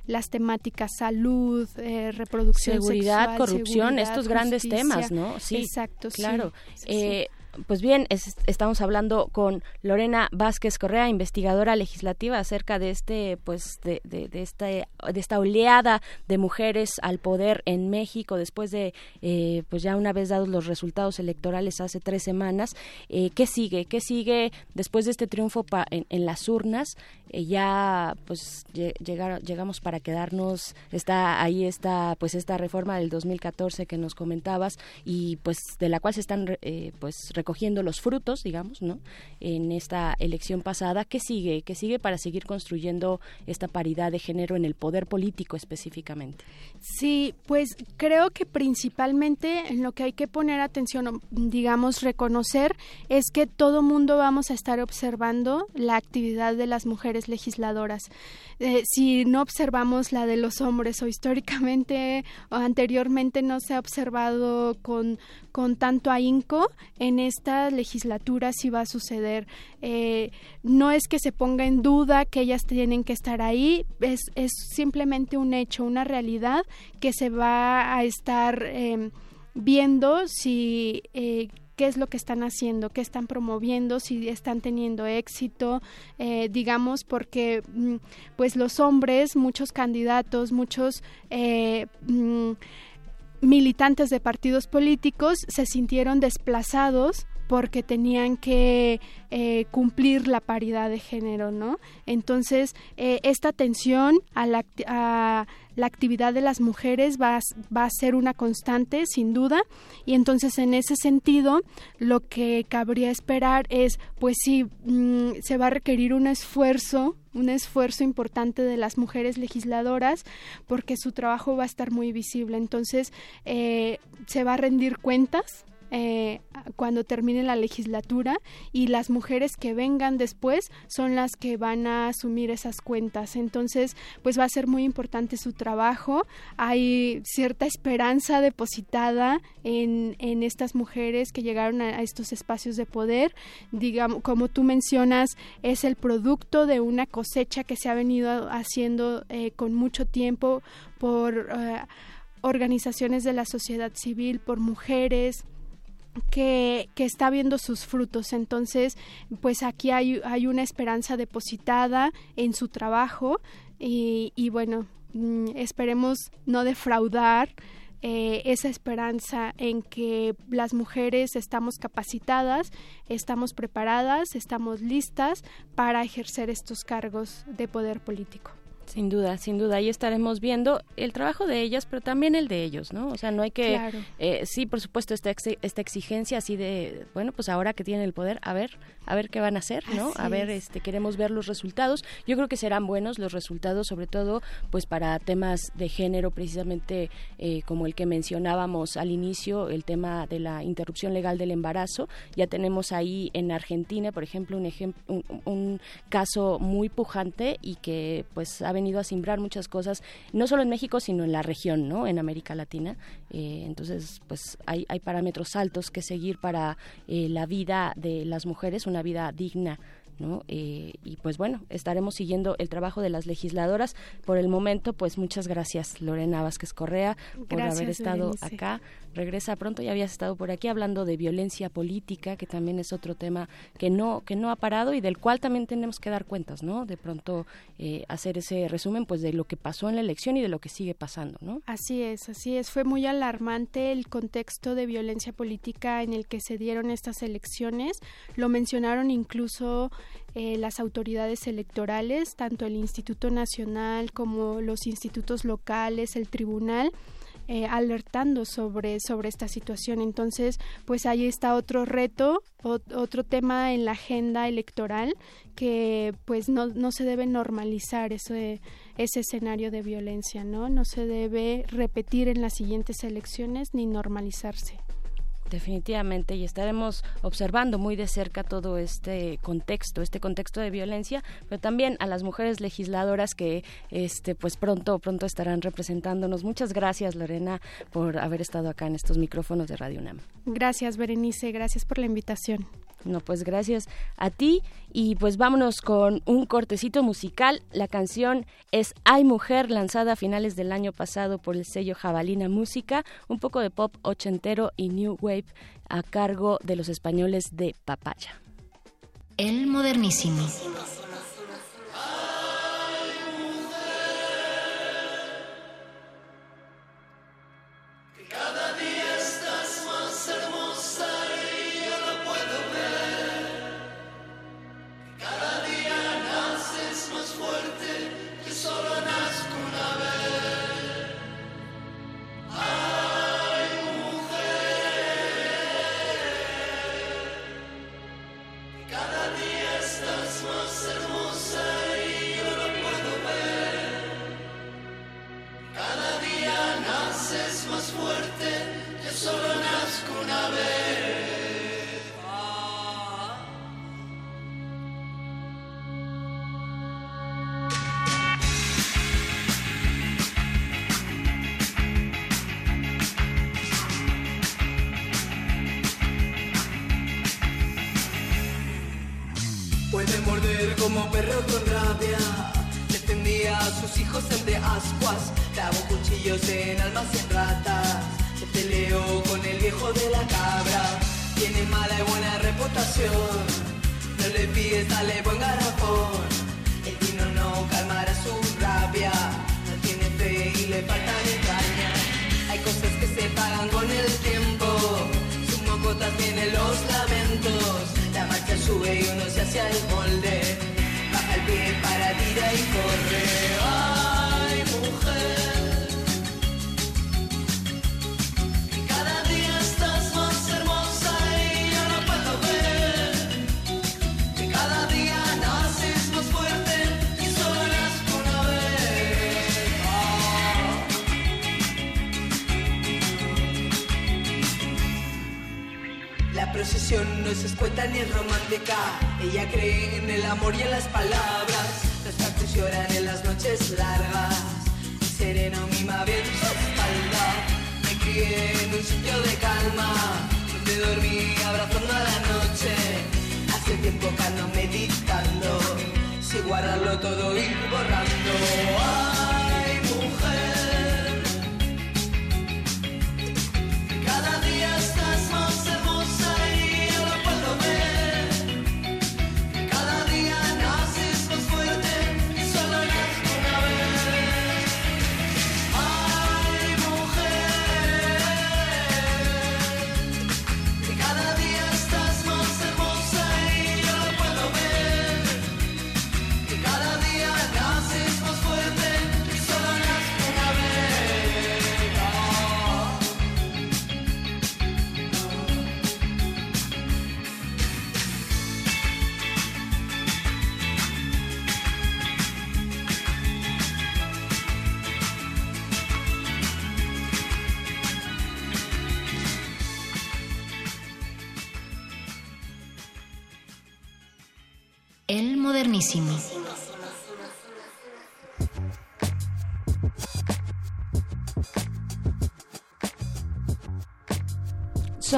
las temáticas salud, reproducción seguridad, sexual, corrupción, estos grandes temas, ¿no? Sí, exacto, claro. Sí, pues bien, estamos hablando con Lorena Vázquez Correa, investigadora legislativa, acerca de este, pues, de, de, de, de esta oleada de mujeres al poder en México después de, eh, pues ya una vez dados los resultados electorales hace tres semanas. Eh, ¿Qué sigue? ¿Qué sigue después de este triunfo en, las urnas? Eh, ya, pues, llegamos para quedarnos. Está ahí está, pues, esta reforma del 2014 que nos comentabas y, pues, de la cual se están, pues, recogiendo los frutos, digamos, ¿no? En esta elección pasada, ¿qué sigue? ¿Qué sigue para seguir construyendo esta paridad de género en el poder político específicamente? Sí, pues creo que principalmente en lo que hay que poner atención, digamos, reconocer, es que todo mundo vamos a estar observando la actividad de las mujeres legisladoras. Eh, si no observamos la de los hombres o históricamente o anteriormente no se ha observado con, con tanto ahínco, en esta legislatura sí va a suceder. Eh, no es que se ponga en duda que ellas tienen que estar ahí, es, es simplemente un hecho, una realidad que se va a estar eh, viendo si eh, qué es lo que están haciendo, qué están promoviendo, si están teniendo éxito, eh, digamos, porque mm, pues los hombres, muchos candidatos, muchos mm, militantes de partidos políticos se sintieron desplazados porque tenían que eh, cumplir la paridad de género, ¿no? Entonces, eh, esta atención a la, actividad de las mujeres va, a ser una constante, sin duda, y entonces en ese sentido, lo que cabría esperar es, pues sí, mmm, se va a requerir un esfuerzo un esfuerzo importante de las mujeres legisladoras porque su trabajo va a estar muy visible. Entonces, eh, se va a rendir cuentas eh, cuando termine la legislatura y las mujeres que vengan después son las que van a asumir esas cuentas. Entonces, pues va a ser muy importante su trabajo. Hay cierta esperanza depositada en, en estas mujeres que llegaron a, estos espacios de poder. Digamos, como tú mencionas, es el producto de una cosecha que se ha venido haciendo eh, con mucho tiempo por eh, organizaciones de la sociedad civil, por mujeres, que, que, está viendo sus frutos. Entonces, pues aquí hay, hay una esperanza depositada en su trabajo y, y bueno, mm, esperemos no defraudar eh, esa esperanza en que las mujeres estamos capacitadas, estamos preparadas, estamos listas para ejercer estos cargos de poder político. Sin duda, sin duda. Ahí estaremos viendo el trabajo de ellas, pero también el de ellos, ¿no? O sea, no hay que... Claro. Eh, sí, por supuesto, esta, ex, esta exigencia así de, bueno, pues ahora que tienen el poder, a ver, a ver qué van a hacer, ¿no? Así a ver, es. este, queremos ver los resultados. Yo creo que serán buenos los resultados, sobre todo, pues para temas de género, precisamente eh, como el que mencionábamos al inicio, el tema de la interrupción legal del embarazo. Ya tenemos ahí en Argentina, por ejemplo, un, ejem un, un caso muy pujante y que pues ha venido a simbrar muchas cosas, no solo en México, sino en la región, ¿no? En América Latina. Eh, entonces, pues hay, hay, parámetros altos que seguir para eh, la vida de las mujeres, una vida digna. ¿No? Eh, y pues bueno, estaremos siguiendo el trabajo de las legisladoras. Por el momento, pues muchas gracias Lorena Vázquez Correa por haber estado Berenice. acá. Regresa pronto, ya habías estado por aquí hablando de violencia política, que también es otro tema que no que no ha parado y del cual también tenemos que dar cuentas, ¿no? De pronto eh, hacer ese resumen, pues de lo que pasó en la elección y de lo que sigue pasando, ¿no? Así es, así es. Fue muy alarmante el contexto de violencia política en el que se dieron estas elecciones. Lo mencionaron incluso eh, las autoridades electorales, tanto el Instituto Nacional como los institutos locales, el tribunal. Eh, alertando sobre, sobre esta situación. Entonces, pues ahí está otro reto, otro tema en la agenda electoral que pues no, no se debe normalizar ese, ese escenario de violencia, ¿no? No se debe repetir en las siguientes elecciones ni normalizarse. Definitivamente, y estaremos observando muy de cerca todo este contexto, este contexto de violencia, pero también a las mujeres legisladoras que este pues pronto pronto estarán representándonos. Muchas gracias, Lorena, por haber estado acá en estos micrófonos de Radio UNAM. Gracias, Berenice, gracias por la invitación. No, pues gracias a ti y pues vámonos con un cortecito musical. La canción es Hay Mujer, lanzada a finales del año pasado por el sello Jabalina Música, un poco de pop ochentero y new wave a cargo de los españoles de Papaya. El modernísimo. Cada perro con rabia. Defendía a sus hijos entre ascuas. Clavó cuchillos en almas y en ratas. Se peleó con el viejo de la cabra. Tiene mala y buena reputación. No le pides, dale buen garrafón. El vino no calmará su rabia. No tiene fe y le faltan entrañas. Hay cosas que se pagan con el tiempo. Su mocota tiene los lamentos. La marcha sube y uno se hace el molde. Pie para tira y corre. Ay, mujer. Que cada día estás más hermosa y yo no puedo ver. Que cada día naces más fuerte y solo nazco una vez. Ah. recesión no es escueta ni romántica. Ella cree en el amor y en las palabras. Los pactos lloran en las noches largas. Sereno mima bien su espalda. Me crié en un sitio de calma. Donde dormí abrazando a la noche. Hace tiempo que ando meditando. Si guardarlo todo y borrando.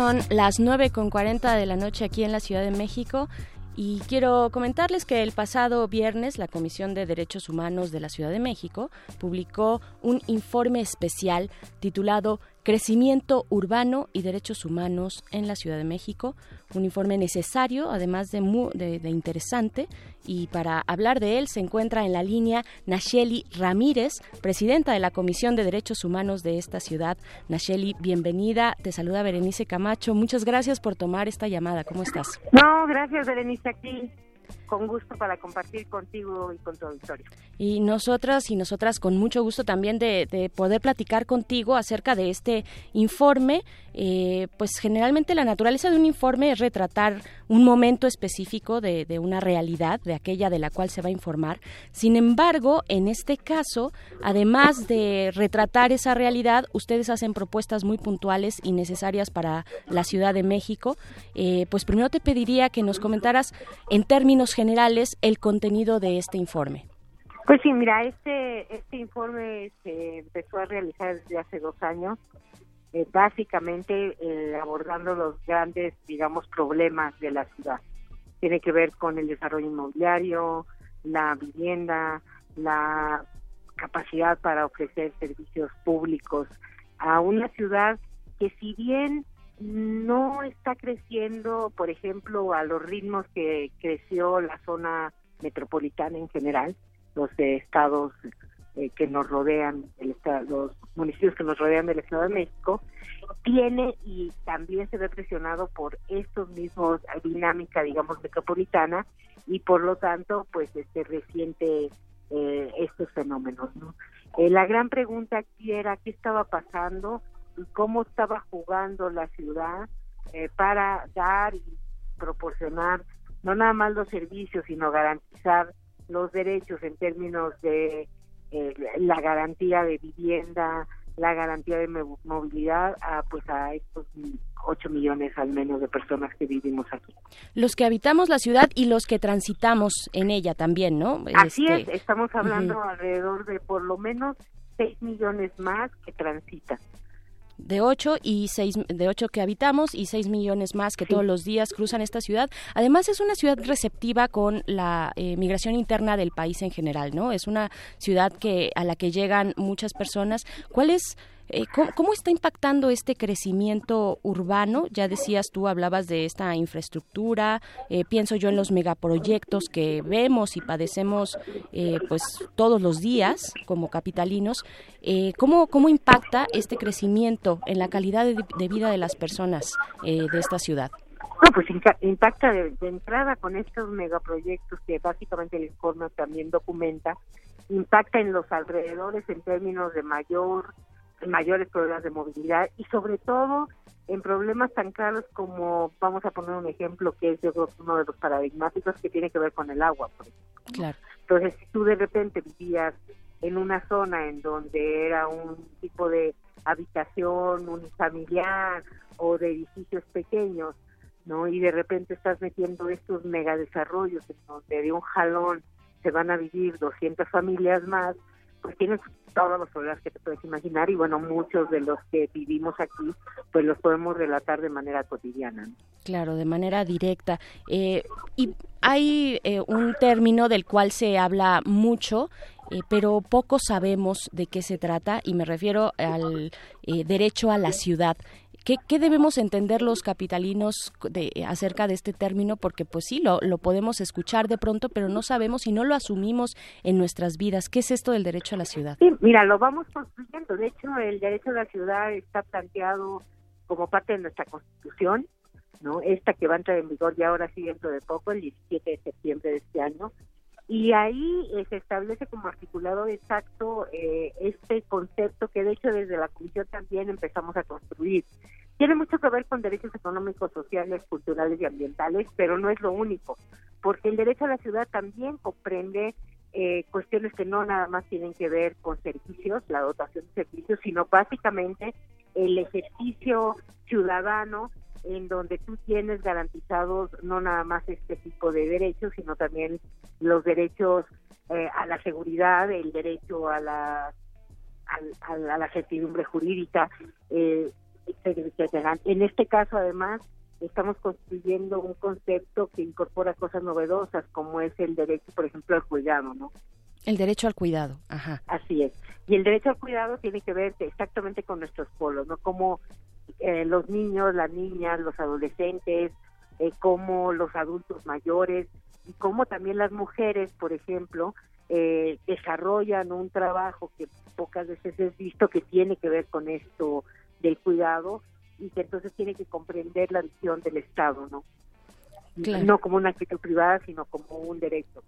Son las 9 con 40 de la noche aquí en la Ciudad de México y quiero comentarles que el pasado viernes la Comisión de Derechos Humanos de la Ciudad de México publicó un informe especial titulado Crecimiento Urbano y Derechos Humanos en la Ciudad de México, un informe necesario, además de, mu- de- interesante, y para hablar de él se encuentra en la línea Nacheli Ramírez, presidenta de la Comisión de Derechos Humanos de esta ciudad. Nacheli, bienvenida, te saluda Berenice Camacho, muchas gracias por tomar esta llamada, ¿cómo estás? No, gracias Berenice, aquí con gusto para compartir contigo y con tu auditorio. Y nosotras y nosotras con mucho gusto también de, de poder platicar contigo acerca de este informe. Eh, pues generalmente la naturaleza de un informe es retratar un momento específico de, de una realidad, de aquella de la cual se va a informar. Sin embargo, en este caso, además de retratar esa realidad, ustedes hacen propuestas muy puntuales y necesarias para la Ciudad de México. Eh, pues primero te pediría que nos comentaras en términos generales el contenido de este informe. Pues sí, mira, este, este informe se empezó a realizar desde hace dos años, eh, básicamente eh, abordando los grandes, digamos, problemas de la ciudad. Tiene que ver con el desarrollo inmobiliario, la vivienda, la capacidad para ofrecer servicios públicos a una ciudad que si bien no está creciendo, por ejemplo, a los ritmos que creció la zona metropolitana en general, los de estados eh, que nos rodean, el esta- los municipios que nos rodean del Estado de México, tiene y también se ve presionado por estos mismos dinámica, digamos, metropolitana y por lo tanto, pues, este reciente eh, estos fenómenos, ¿no? Eh, la gran pregunta aquí era qué estaba pasando y cómo estaba jugando la ciudad eh, para dar y proporcionar no nada más los servicios, sino garantizar los derechos en términos de eh, la garantía de vivienda, la garantía de mo- movilidad a pues a estos 8 millones al menos de personas que vivimos aquí. Los que habitamos la ciudad y los que transitamos en ella también, ¿no? Así Este, es, estamos hablando alrededor de por lo menos 6 millones más que transitan. De 8 y 6 de 8 que habitamos y 6 millones más que todos los días cruzan esta ciudad. Además es una ciudad receptiva con la eh, migración interna del país en general, ¿no? Es una ciudad que a la que llegan muchas personas. ¿Cuál es eh, ¿cómo, está impactando este crecimiento urbano? Ya decías tú, hablabas de esta infraestructura, eh, pienso yo en los megaproyectos que vemos y padecemos eh, pues todos los días como capitalinos. Eh, ¿cómo, ¿Cómo impacta este crecimiento en la calidad de, de vida de las personas eh, de esta ciudad? No, pues impacta de, de entrada con estos megaproyectos que básicamente el informe también documenta, impacta en los alrededores en términos de mayor mayores problemas de movilidad y sobre todo en problemas tan claros como, vamos a poner un ejemplo que es yo creo uno de los paradigmáticos que tiene que ver con el agua. Por ejemplo. Claro. Entonces, si tú de repente vivías en una zona en donde era un tipo de habitación unifamiliar o de edificios pequeños, ¿no? Y de repente estás metiendo estos megadesarrollos en donde de un jalón se van a vivir 200 familias más, pues tienes todos los problemas que te puedes imaginar y bueno, muchos de los que vivimos aquí, pues los podemos relatar de manera cotidiana. Claro, de manera directa. Eh, y hay eh, un término del cual se habla mucho, eh, pero poco sabemos de qué se trata y me refiero al eh, derecho a la ciudad. ¿Qué, debemos entender los capitalinos de, acerca de este término? Porque pues sí, lo, lo podemos escuchar de pronto, pero no sabemos y no lo asumimos en nuestras vidas. ¿Qué es esto del derecho a la ciudad? Sí, mira, lo vamos construyendo. De hecho, el derecho a la ciudad está planteado como parte de nuestra constitución, ¿no? Esta que va a entrar en vigor ya ahora sí dentro de poco, el 17 de septiembre de este año. Y ahí eh, se establece como articulado exacto eh, este concepto que de hecho desde la Comisión también empezamos a construir. Tiene mucho que ver con derechos económicos, sociales, culturales y ambientales, pero no es lo único, porque el derecho a la ciudad también comprende eh, cuestiones que no nada más tienen que ver con servicios, la dotación de servicios, sino básicamente el ejercicio ciudadano en donde tú tienes garantizados no nada más este tipo de derechos, sino también los derechos eh, a la seguridad, el derecho a la a, a, a la certidumbre jurídica, eh, etcétera, etcétera. En este caso, además, estamos construyendo un concepto que incorpora cosas novedosas, como es el derecho, por ejemplo, al cuidado, ¿no? El derecho al cuidado, ajá. Así es. Y el derecho al cuidado tiene que ver exactamente con nuestros polos, ¿no? Como eh, los niños, las niñas, los adolescentes, eh, como los adultos mayores y como también las mujeres, por ejemplo, eh, desarrollan un trabajo que pocas veces es visto que tiene que ver con esto del cuidado y que entonces tiene que comprender la visión del Estado, ¿no? Claro. No como una actitud privada, sino como un derecho.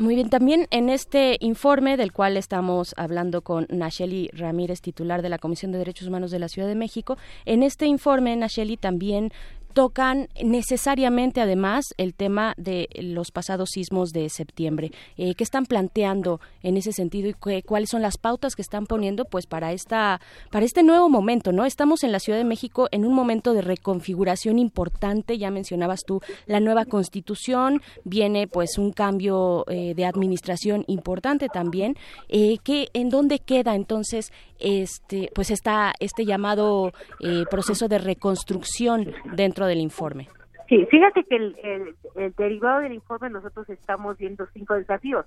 Muy bien, también en este informe del cual estamos hablando con Nacheli Ramírez, titular de la Comisión de Derechos Humanos de la Ciudad de México, en este informe, Nacheli, también tocan necesariamente además el tema de los pasados sismos de septiembre. Eh, ¿Qué están planteando en ese sentido y qué, cuáles son las pautas que están poniendo pues para esta para este nuevo momento, ¿no? Estamos en la Ciudad de México en un momento de reconfiguración importante, ya mencionabas tú la nueva Constitución, viene pues un cambio eh, de administración importante también. Eh, ¿qué, ¿En dónde queda entonces este pues está este llamado eh, proceso de reconstrucción del informe. Sí, fíjate que el, derivado del informe nosotros estamos viendo cinco desafíos.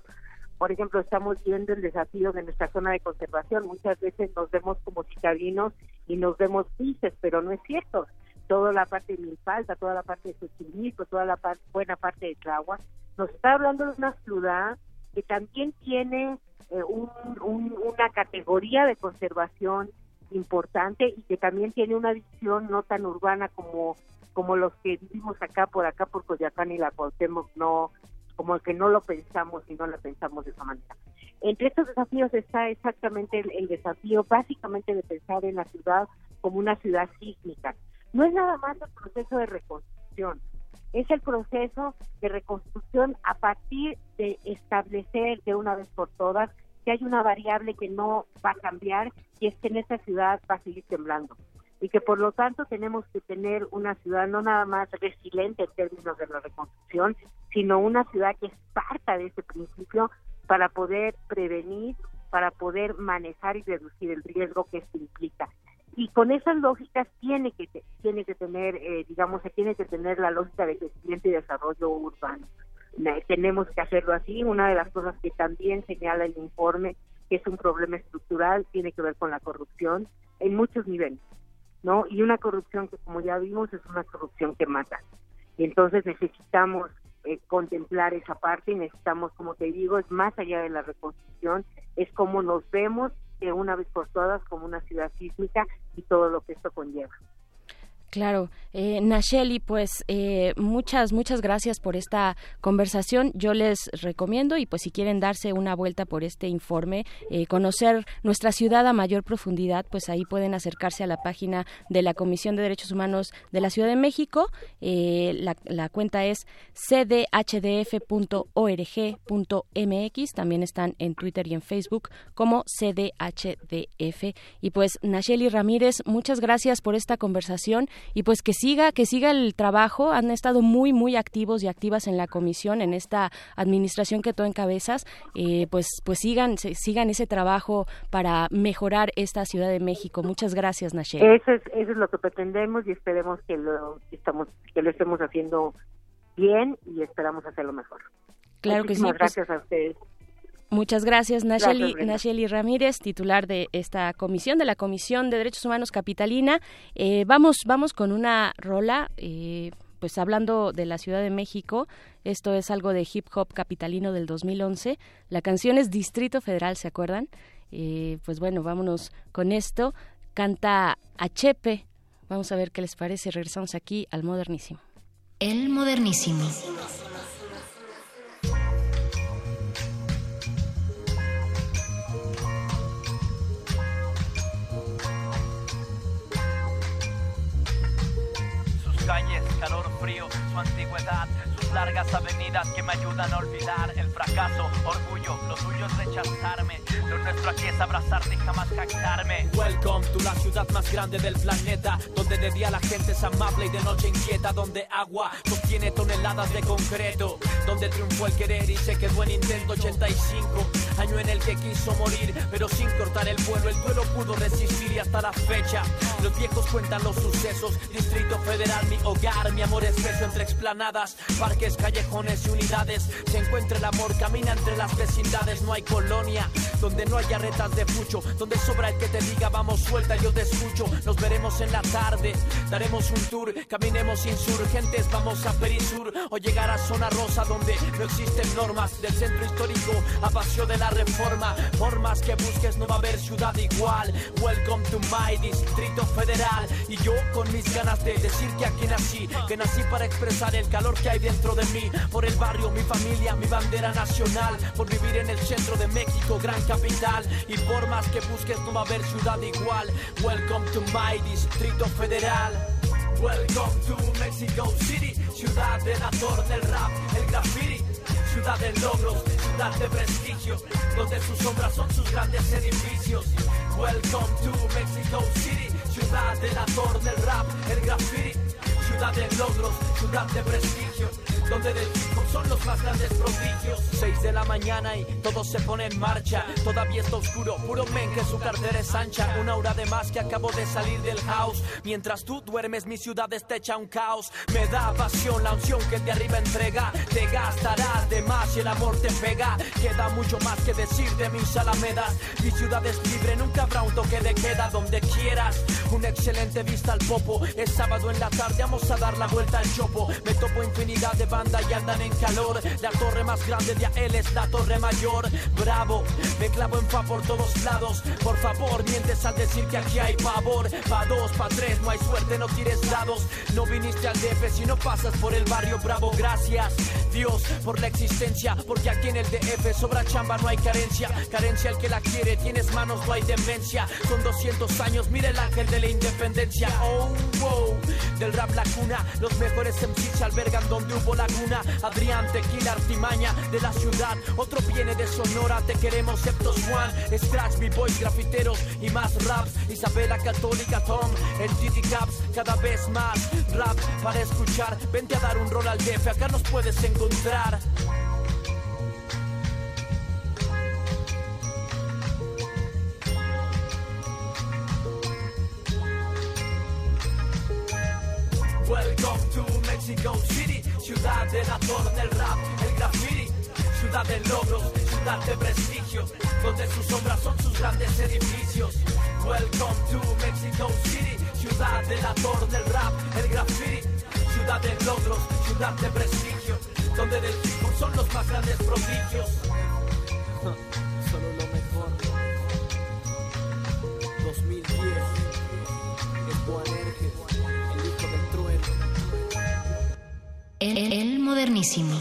Por ejemplo, estamos viendo el desafío de nuestra zona de conservación. Muchas veces nos vemos como citadinos y nos vemos grises, pero no es cierto. Toda la parte de Milpalta, toda la parte de Xochimilco, toda la parte, buena parte de Tláhuac, nos está hablando de una ciudad que también tiene eh, un, un, una categoría de conservación importante y que también tiene una visión no tan urbana como como los que vivimos acá por acá por Coyacán y la Cuauhtémoc no como que no lo pensamos y no lo pensamos de esa manera. Entre estos desafíos está exactamente el, el desafío básicamente de pensar en la ciudad como una ciudad sísmica. No es nada más el proceso de reconstrucción, es el proceso de reconstrucción a partir de establecer de una vez por todas que hay una variable que no va a cambiar y es que en esta ciudad va a seguir temblando y que por lo tanto tenemos que tener una ciudad no nada más resiliente en términos de la reconstrucción, sino una ciudad que parta de ese principio para poder prevenir, para poder manejar y reducir el riesgo que esto implica. Y con esas lógicas tiene que tiene que tener, eh, digamos, se tiene que tener la lógica de crecimiento y desarrollo urbano. Tenemos que hacerlo así. Una de las cosas que también señala el informe que es un problema estructural tiene que ver con la corrupción en muchos niveles ¿no? Y una corrupción que, como ya vimos, es una corrupción que mata. Y entonces necesitamos eh, contemplar esa parte y necesitamos, como te digo, es más allá de la reconstrucción, es como nos vemos de una vez por todas como una ciudad sísmica y todo lo que esto conlleva. Claro, eh, Nacheli, pues eh, muchas, muchas gracias por esta conversación. Yo les recomiendo y pues si quieren darse una vuelta por este informe, eh, conocer nuestra ciudad a mayor profundidad, pues ahí pueden acercarse a la página de la Comisión de Derechos Humanos de la Ciudad de México. Eh, la, la, cuenta es cdhdf.org.mx. También están en Twitter y en Facebook como CDHDF. Y pues Nacheli Ramírez, muchas gracias por esta conversación y pues que siga, que siga el trabajo. Han estado muy, muy activos y activas en la comisión, en esta administración que tú encabezas, eh, pues, pues sigan, sigan ese trabajo para mejorar esta Ciudad de México. Muchas gracias, Nachel. Eso es, eso es lo que pretendemos y esperemos que lo estamos, que lo estemos haciendo bien y esperamos hacerlo mejor. Claro que sí. Pues, gracias a ustedes. Muchas gracias, Nacheli, Gracias, Brenda. Nacheli Ramírez, titular de esta comisión, de la Comisión de Derechos Humanos Capitalina. Eh, vamos, vamos con una rola, eh, pues hablando de la Ciudad de México. Esto es algo de hip hop capitalino del 2011. La canción es Distrito Federal, ¿se acuerdan? Eh, pues bueno, vámonos con esto. Canta Achepe. Vamos a ver qué les parece. Regresamos aquí al modernísimo. El modernísimo. Calles, calor frío, su antigüedad, largas avenidas que me ayudan a olvidar el fracaso, orgullo, lo tuyo es rechazarme, lo nuestro aquí es abrazarte y jamás jactarme. Welcome to la ciudad más grande del planeta, donde de día la gente es amable y de noche inquieta, donde agua sostiene toneladas de concreto, donde triunfó el querer y se quedó en intento. 85, año en el que quiso morir, pero sin cortar el vuelo, el duelo pudo resistir y hasta la fecha, los viejos cuentan los sucesos, Distrito Federal, mi hogar, mi amor espeso entre explanadas, callejones y unidades, se encuentra el amor, camina entre las vecindades, no hay colonia, donde no haya retas de pucho, donde sobra el que te diga vamos suelta, yo te escucho, nos veremos en la tarde, daremos un tour, caminemos insurgentes, vamos a Perisur, o llegar a Zona Rosa donde no existen normas, del centro histórico. A Paseo de la Reforma, por más que busques no va a haber ciudad igual, welcome to my Distrito Federal, y yo con mis ganas de decir que aquí nací, que nací para expresar el calor que hay dentro mí, por el barrio, mi familia, mi bandera nacional, por vivir en el centro de México, gran capital, y por más que busques no va a haber ciudad igual, welcome to my Distrito Federal. Welcome to Mexico City, ciudad del actor del rap, el graffiti, ciudad de logros, ciudad de prestigio, donde sus sombras son sus grandes edificios. Welcome to Mexico City, ciudad del actor del rap, el graffiti, ciudad de logros, ciudad de prestigio, donde del hip son los más grandes prodigios. 6 de la mañana y todo se pone en marcha, todavía está oscuro, puro men que su cartera es ancha, una hora de más que acabo de salir del house, mientras tú duermes mi ciudad está hecha un caos, me da pasión la unción que de arriba entrega, te gastarás de más y el amor te pega, queda mucho más que decir de mis alamedas, mi ciudad es libre, nunca habrá un toque de queda donde quieras, una excelente vista al popo, es sábado en la tarde, a dar la vuelta al chopo, me topo infinidad de banda y andan en calor, la torre más grande de AL es la torre mayor, bravo, me clavo en fa por todos lados, por favor mientes al decir que aquí hay pavor, pa dos, pa tres, no hay suerte, no tires dados, no viniste al DF si no pasas por el barrio bravo, gracias. Dios por la existencia, porque aquí en el DF sobra chamba, no hay carencia, carencia el que la quiere, tienes manos, no hay demencia, son 200 años, mira el ángel de la independencia, oh, wow, del rap la los mejores MCs se albergan donde hubo laguna, Adrián, Tequila, Artimaña de la ciudad, otro viene de Sonora, te queremos, Septos Juan, Scratch, B-Boys, grafiteros y más raps, Isabela Católica, Tom, el Diddy Caps, cada vez más rap para escuchar, vente a dar un rol al DF, acá nos puedes encontrar. Welcome to Mexico City, ciudad del actor del rap, el graffiti, ciudad de logros, ciudad de prestigio, donde sus sombras son sus grandes edificios. Welcome to Mexico City, ciudad del actor del rap, el graffiti, ciudad de logros, ciudad de prestigio, donde del hip son los más grandes prodigios. El, modernísimo.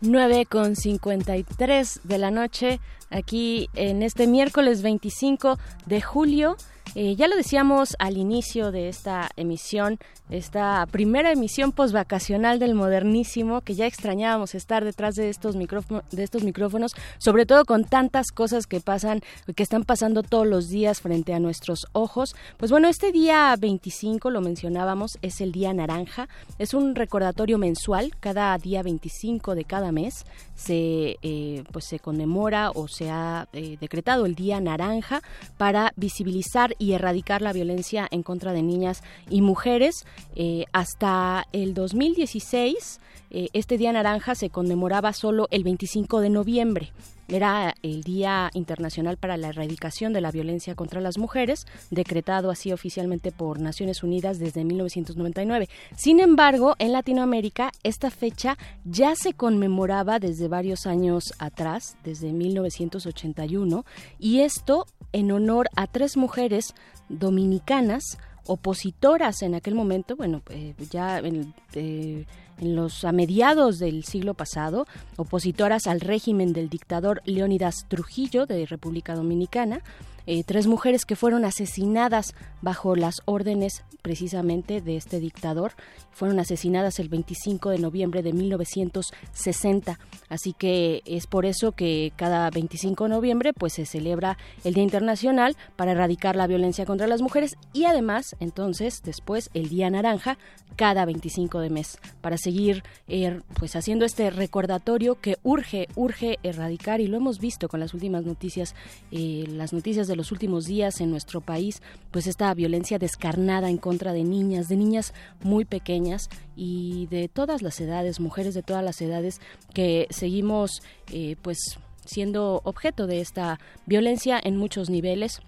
9 con 53 de la noche, aquí en este miércoles 25 de julio. Eh, ya lo decíamos al inicio de esta emisión, esta primera emisión posvacacional del modernísimo, que ya extrañábamos estar detrás de estos, de estos micrófonos, sobre todo con tantas cosas que pasan, que están pasando todos los días frente a nuestros ojos. Pues bueno, este día 25, lo mencionábamos, es el día naranja, es un recordatorio mensual, cada día 25 de cada mes se, eh, pues se conmemora o se ha eh, decretado el día naranja para visibilizar y erradicar la violencia en contra de niñas y mujeres. Eh, hasta el 2016, eh, este Día Naranja se conmemoraba solo el 25 de noviembre. Era el Día Internacional para la Erradicación de la Violencia contra las Mujeres, decretado así oficialmente por Naciones Unidas desde 1999. Sin embargo, en Latinoamérica esta fecha ya se conmemoraba desde varios años atrás, desde 1981, y esto en honor a tres mujeres dominicanas opositoras en aquel momento, bueno, eh, ya en, eh, en los a mediados del siglo pasado, opositoras al régimen del dictador Leónidas Trujillo de República Dominicana, eh, tres mujeres que fueron asesinadas bajo las órdenes precisamente de este dictador. Fueron asesinadas el 25 de noviembre de 1960. Así que es por eso que cada 25 de noviembre pues se celebra el Día Internacional para erradicar la violencia contra las mujeres y además entonces después el Día Naranja cada 25 de mes para seguir eh, pues haciendo este recordatorio que urge urge erradicar y lo hemos visto con las últimas noticias eh, las noticias de los últimos días en nuestro país, pues esta violencia descarnada en contra de niñas, de niñas muy pequeñas y de todas las edades, mujeres de todas las edades que seguimos eh, pues siendo objeto de esta violencia en muchos niveles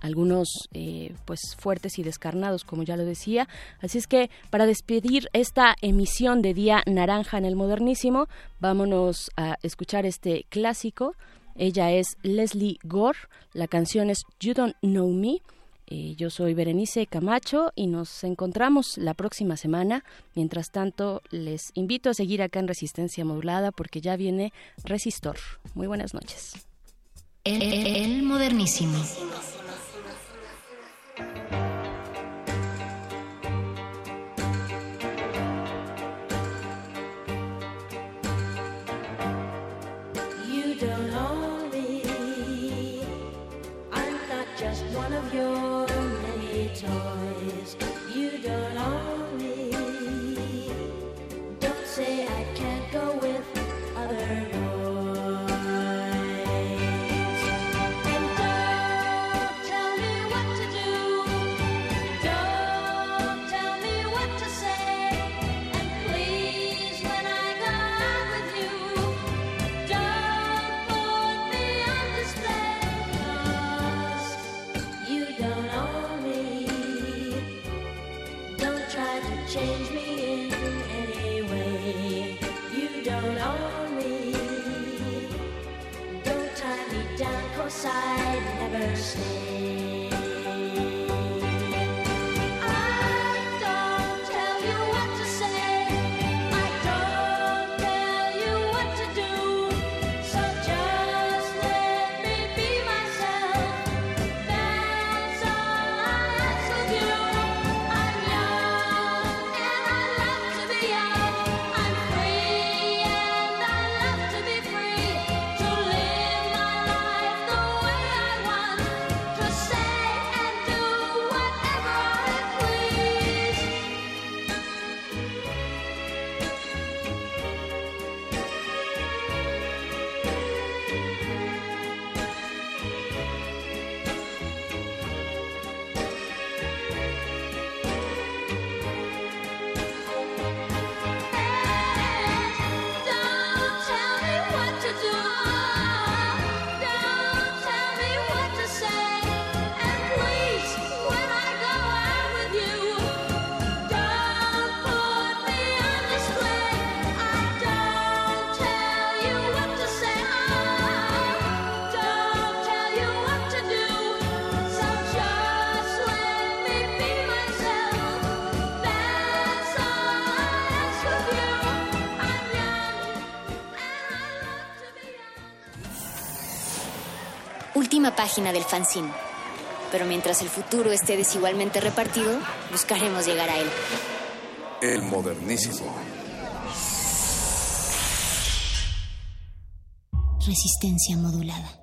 algunos eh, pues fuertes y descarnados como ya lo decía. Así es que para despedir esta emisión de día naranja en el modernísimo vámonos a escuchar este clásico ella es Leslie Gore, la canción es You Don't Know Me. Eh, yo soy Berenice Camacho y nos encontramos la próxima semana. Mientras tanto, les invito a seguir acá en Resistencia Modulada porque ya viene Resistor. Muy buenas noches. el modernísimo. Página del fanzine. Pero mientras el futuro esté desigualmente repartido, buscaremos llegar a él. El modernísimo. Resistencia modulada.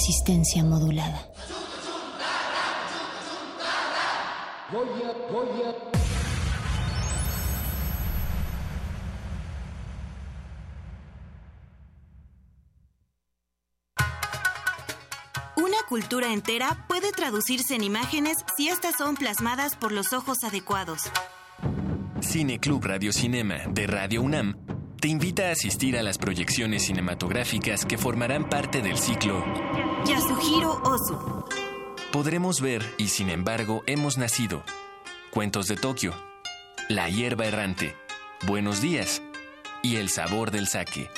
Resistencia modulada. Una cultura entera puede traducirse en imágenes si estas son plasmadas por los ojos adecuados. Cine Club Radio Cinema de Radio UNAM te invita a asistir a las proyecciones cinematográficas que formarán parte del ciclo Yasuhiro Ozu. Podremos ver y sin embargo hemos nacido. Cuentos de Tokio, La hierba errante, Buenos días y El sabor del sake.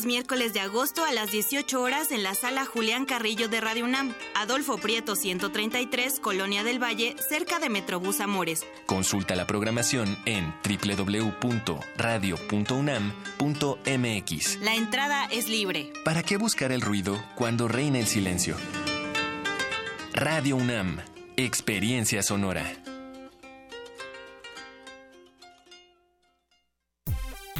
Los miércoles de agosto a las 18 horas en la sala Julián Carrillo de Radio UNAM, Adolfo Prieto 133, Colonia del Valle, cerca de Metrobús Amores. Consulta la programación en www.radio.unam.mx. La entrada es libre. ¿Para qué buscar el ruido cuando reina el silencio? Radio UNAM, experiencia sonora.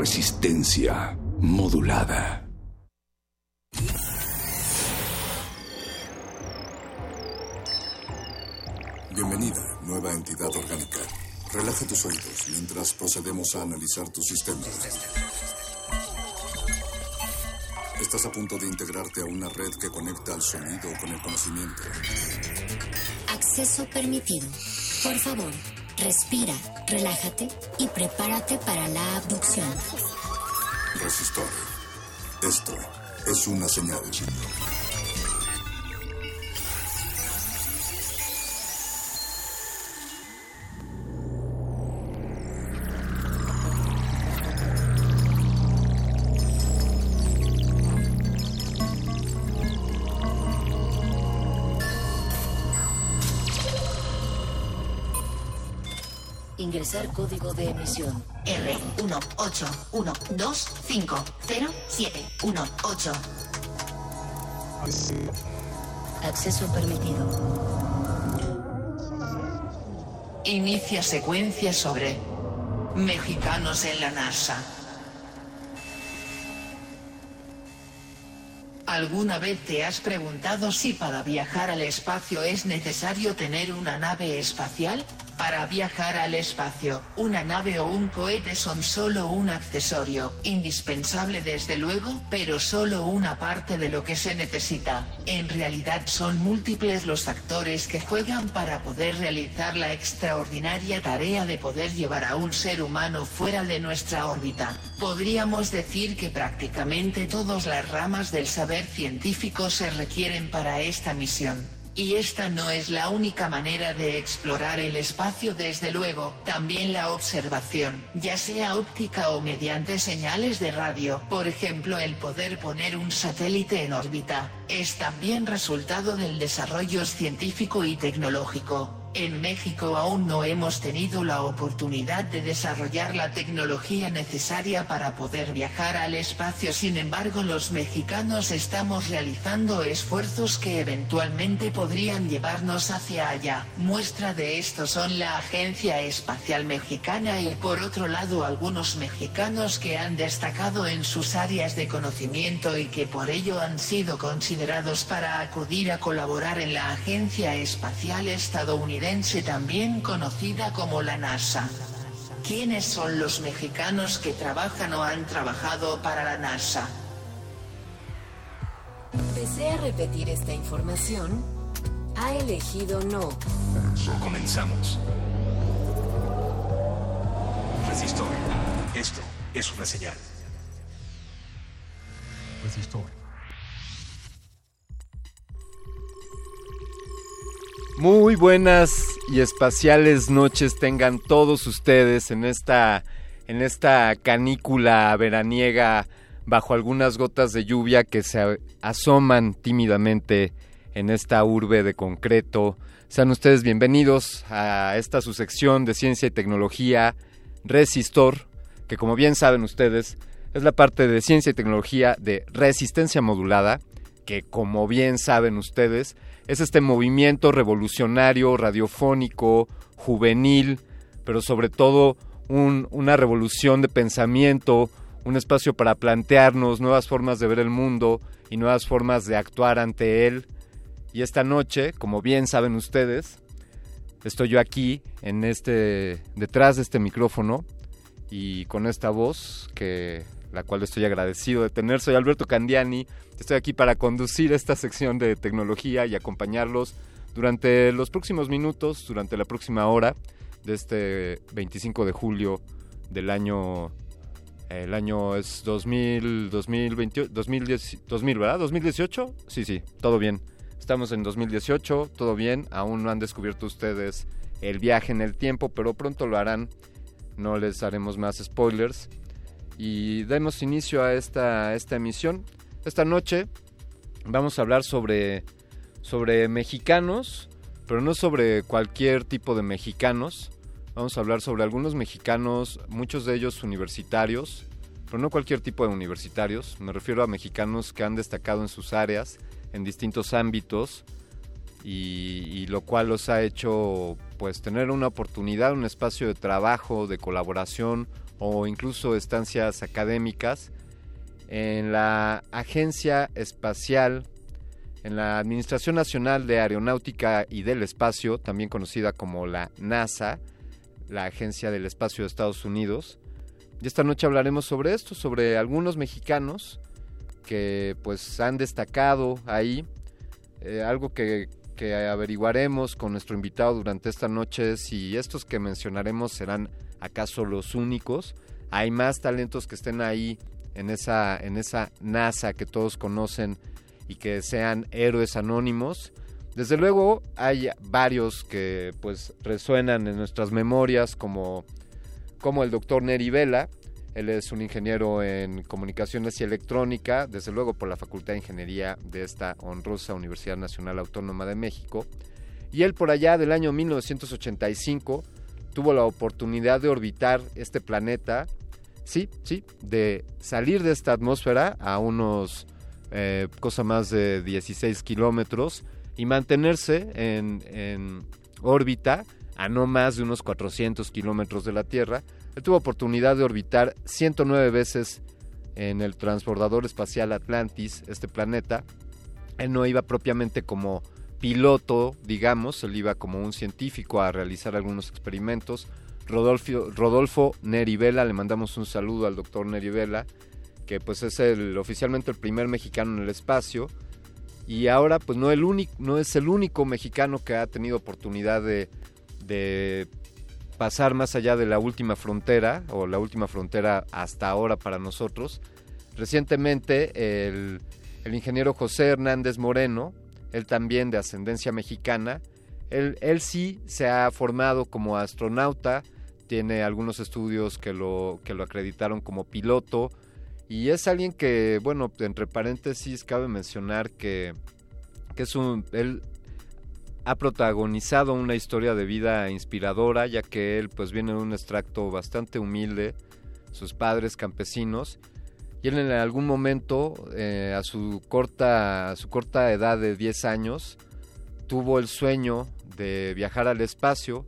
Resistencia modulada. Bienvenida, nueva entidad orgánica. Relaja tus oídos mientras procedemos a analizar tu sistema. Estás a punto de integrarte a una red que conecta al sonido con el conocimiento. Acceso permitido. Por favor, respira, relájate y prepárate para la abducción. Resistor. Esto es una señal. Código de emisión. R181250718. Acceso permitido. Inicia secuencia sobre mexicanos en la NASA. ¿Alguna vez te has preguntado si para viajar al espacio es necesario tener una nave espacial? Para viajar al espacio, una nave o un cohete son solo un accesorio, indispensable desde luego, pero solo una parte de lo que se necesita. En realidad son múltiples los factores que juegan para poder realizar la extraordinaria tarea de poder llevar a un ser humano fuera de nuestra órbita. Podríamos decir que prácticamente todas las ramas del saber científico se requieren para esta misión. Y esta no es la única manera de explorar el espacio desde luego, también la observación, ya sea óptica o mediante señales de radio, por ejemplo el poder poner un satélite en órbita, es también resultado del desarrollo científico y tecnológico. En México aún no hemos tenido la oportunidad de desarrollar la tecnología necesaria para poder viajar al espacio, sin embargo los mexicanos estamos realizando esfuerzos que eventualmente podrían llevarnos hacia allá. Muestra de esto son la Agencia Espacial Mexicana y por otro lado algunos mexicanos que han destacado en sus áreas de conocimiento y que por ello han sido considerados para acudir a colaborar en la Agencia Espacial Estadounidense también conocida como la NASA. ¿Quiénes son los mexicanos que trabajan o han trabajado para la NASA? ¿Desea repetir esta información? Ha elegido no. Comenzamos. Resistor. Esto es una señal. Resistor. Muy buenas y espaciales noches tengan todos ustedes en esta en esta canícula veraniega bajo algunas gotas de lluvia que se asoman tímidamente en esta urbe de concreto. Sean ustedes bienvenidos a esta su sección de ciencia y tecnología Resistor, que como bien saben ustedes es la parte de ciencia y tecnología de resistencia modulada, que como bien saben ustedes es este movimiento revolucionario, radiofónico, juvenil, pero sobre todo una revolución de pensamiento, un espacio para plantearnos nuevas formas de ver el mundo y nuevas formas de actuar ante él. Y esta noche, como bien saben ustedes, estoy yo aquí en este detrás de este micrófono y con esta voz que la cual estoy agradecido de tener. Soy Alberto Candiani, estoy aquí para conducir esta sección de tecnología y acompañarlos durante los próximos minutos, durante la próxima hora de este 25 de julio del año el año es 2000 2028 2010, 2000, ¿verdad? 2018? Sí, sí, todo bien. Estamos en 2018, todo bien. Aún no han descubierto ustedes el viaje en el tiempo, pero pronto lo harán. No les haremos más spoilers y demos inicio a esta, esta emisión. Esta noche vamos a hablar sobre, sobre mexicanos, pero no sobre cualquier tipo de mexicanos. Vamos a hablar sobre algunos mexicanos, muchos de ellos universitarios, pero no cualquier tipo de universitarios. Me refiero a mexicanos que han destacado en sus áreas, en distintos ámbitos, y, y, lo cual los ha hecho pues tener una oportunidad, un espacio de trabajo, de colaboración o incluso estancias académicas en la Agencia Espacial, en la Administración Nacional de Aeronáutica y del Espacio, también conocida como la NASA, la Agencia del Espacio de Estados Unidos. Y esta noche hablaremos sobre esto, sobre algunos mexicanos que pues han destacado ahí, eh, algo que, que averiguaremos con nuestro invitado durante esta noche es si estos que mencionaremos serán acaso los únicos. Hay más talentos que estén ahí en esa, en esa NASA que todos conocen y que sean héroes anónimos. Desde luego hay varios que pues resuenan en nuestras memorias como, como el doctor Neri Vela. Él es un ingeniero en comunicaciones y electrónica, desde luego por la Facultad de Ingeniería de esta honrosa Universidad Nacional Autónoma de México. Y él por allá del año 1985 tuvo la oportunidad de orbitar este planeta, sí, sí, de salir de esta atmósfera a unos eh, cosa más de 16 kilómetros y mantenerse en, en, órbita a no más de unos 400 kilómetros de la Tierra. Él tuvo oportunidad de orbitar 109 veces en el transbordador espacial Atlantis, este planeta. Él no iba propiamente como piloto, digamos, él iba como un científico a realizar algunos experimentos. Rodolfo, Rodolfo le mandamos un saludo al doctor Nerivela, que pues es oficialmente el primer mexicano en el espacio y ahora pues no es el único mexicano que ha tenido oportunidad de, pasar más allá de la última frontera o la última frontera hasta ahora para nosotros. Recientemente el ingeniero José Hernández Moreno, él también de ascendencia mexicana, él, él sí se ha formado como astronauta, tiene algunos estudios que lo, que lo acreditaron como piloto y es alguien que, bueno, entre paréntesis cabe mencionar que, que es un, él ha protagonizado una historia de vida inspiradora, ya que él pues viene de un extracto bastante humilde, sus padres campesinos, y él en algún momento, eh, a, su corta, a su corta edad de 10 años, tuvo el sueño de viajar al espacio,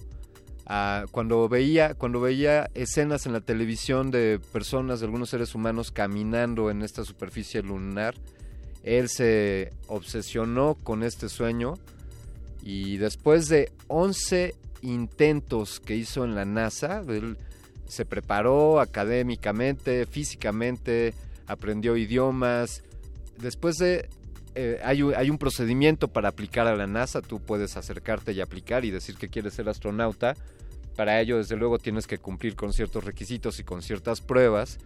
cuando veía cuando veía escenas en la televisión de personas de algunos seres humanos caminando en esta superficie lunar él se obsesionó con este sueño y después de 11 intentos que hizo en la NASA él se preparó académicamente físicamente aprendió idiomas después de eh, hay, hay un procedimiento para aplicar a la NASA, tú puedes acercarte y aplicar y decir que quieres ser astronauta. Para ello, desde luego, tienes que cumplir con ciertos requisitos y con ciertas pruebas.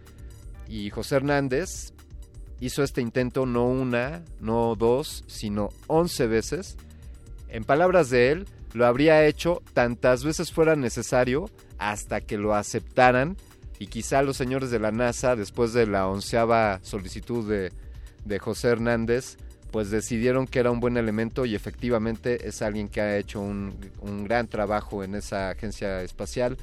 Y José Hernández hizo este intento no una, no dos, sino 11 veces. En palabras de él, lo habría hecho tantas veces fuera necesario hasta que lo aceptaran y quizá los señores de la NASA, después de la onceava solicitud de, de José Hernández, pues decidieron que era un buen elemento y efectivamente es alguien que ha hecho un, un gran trabajo en esa agencia espacial.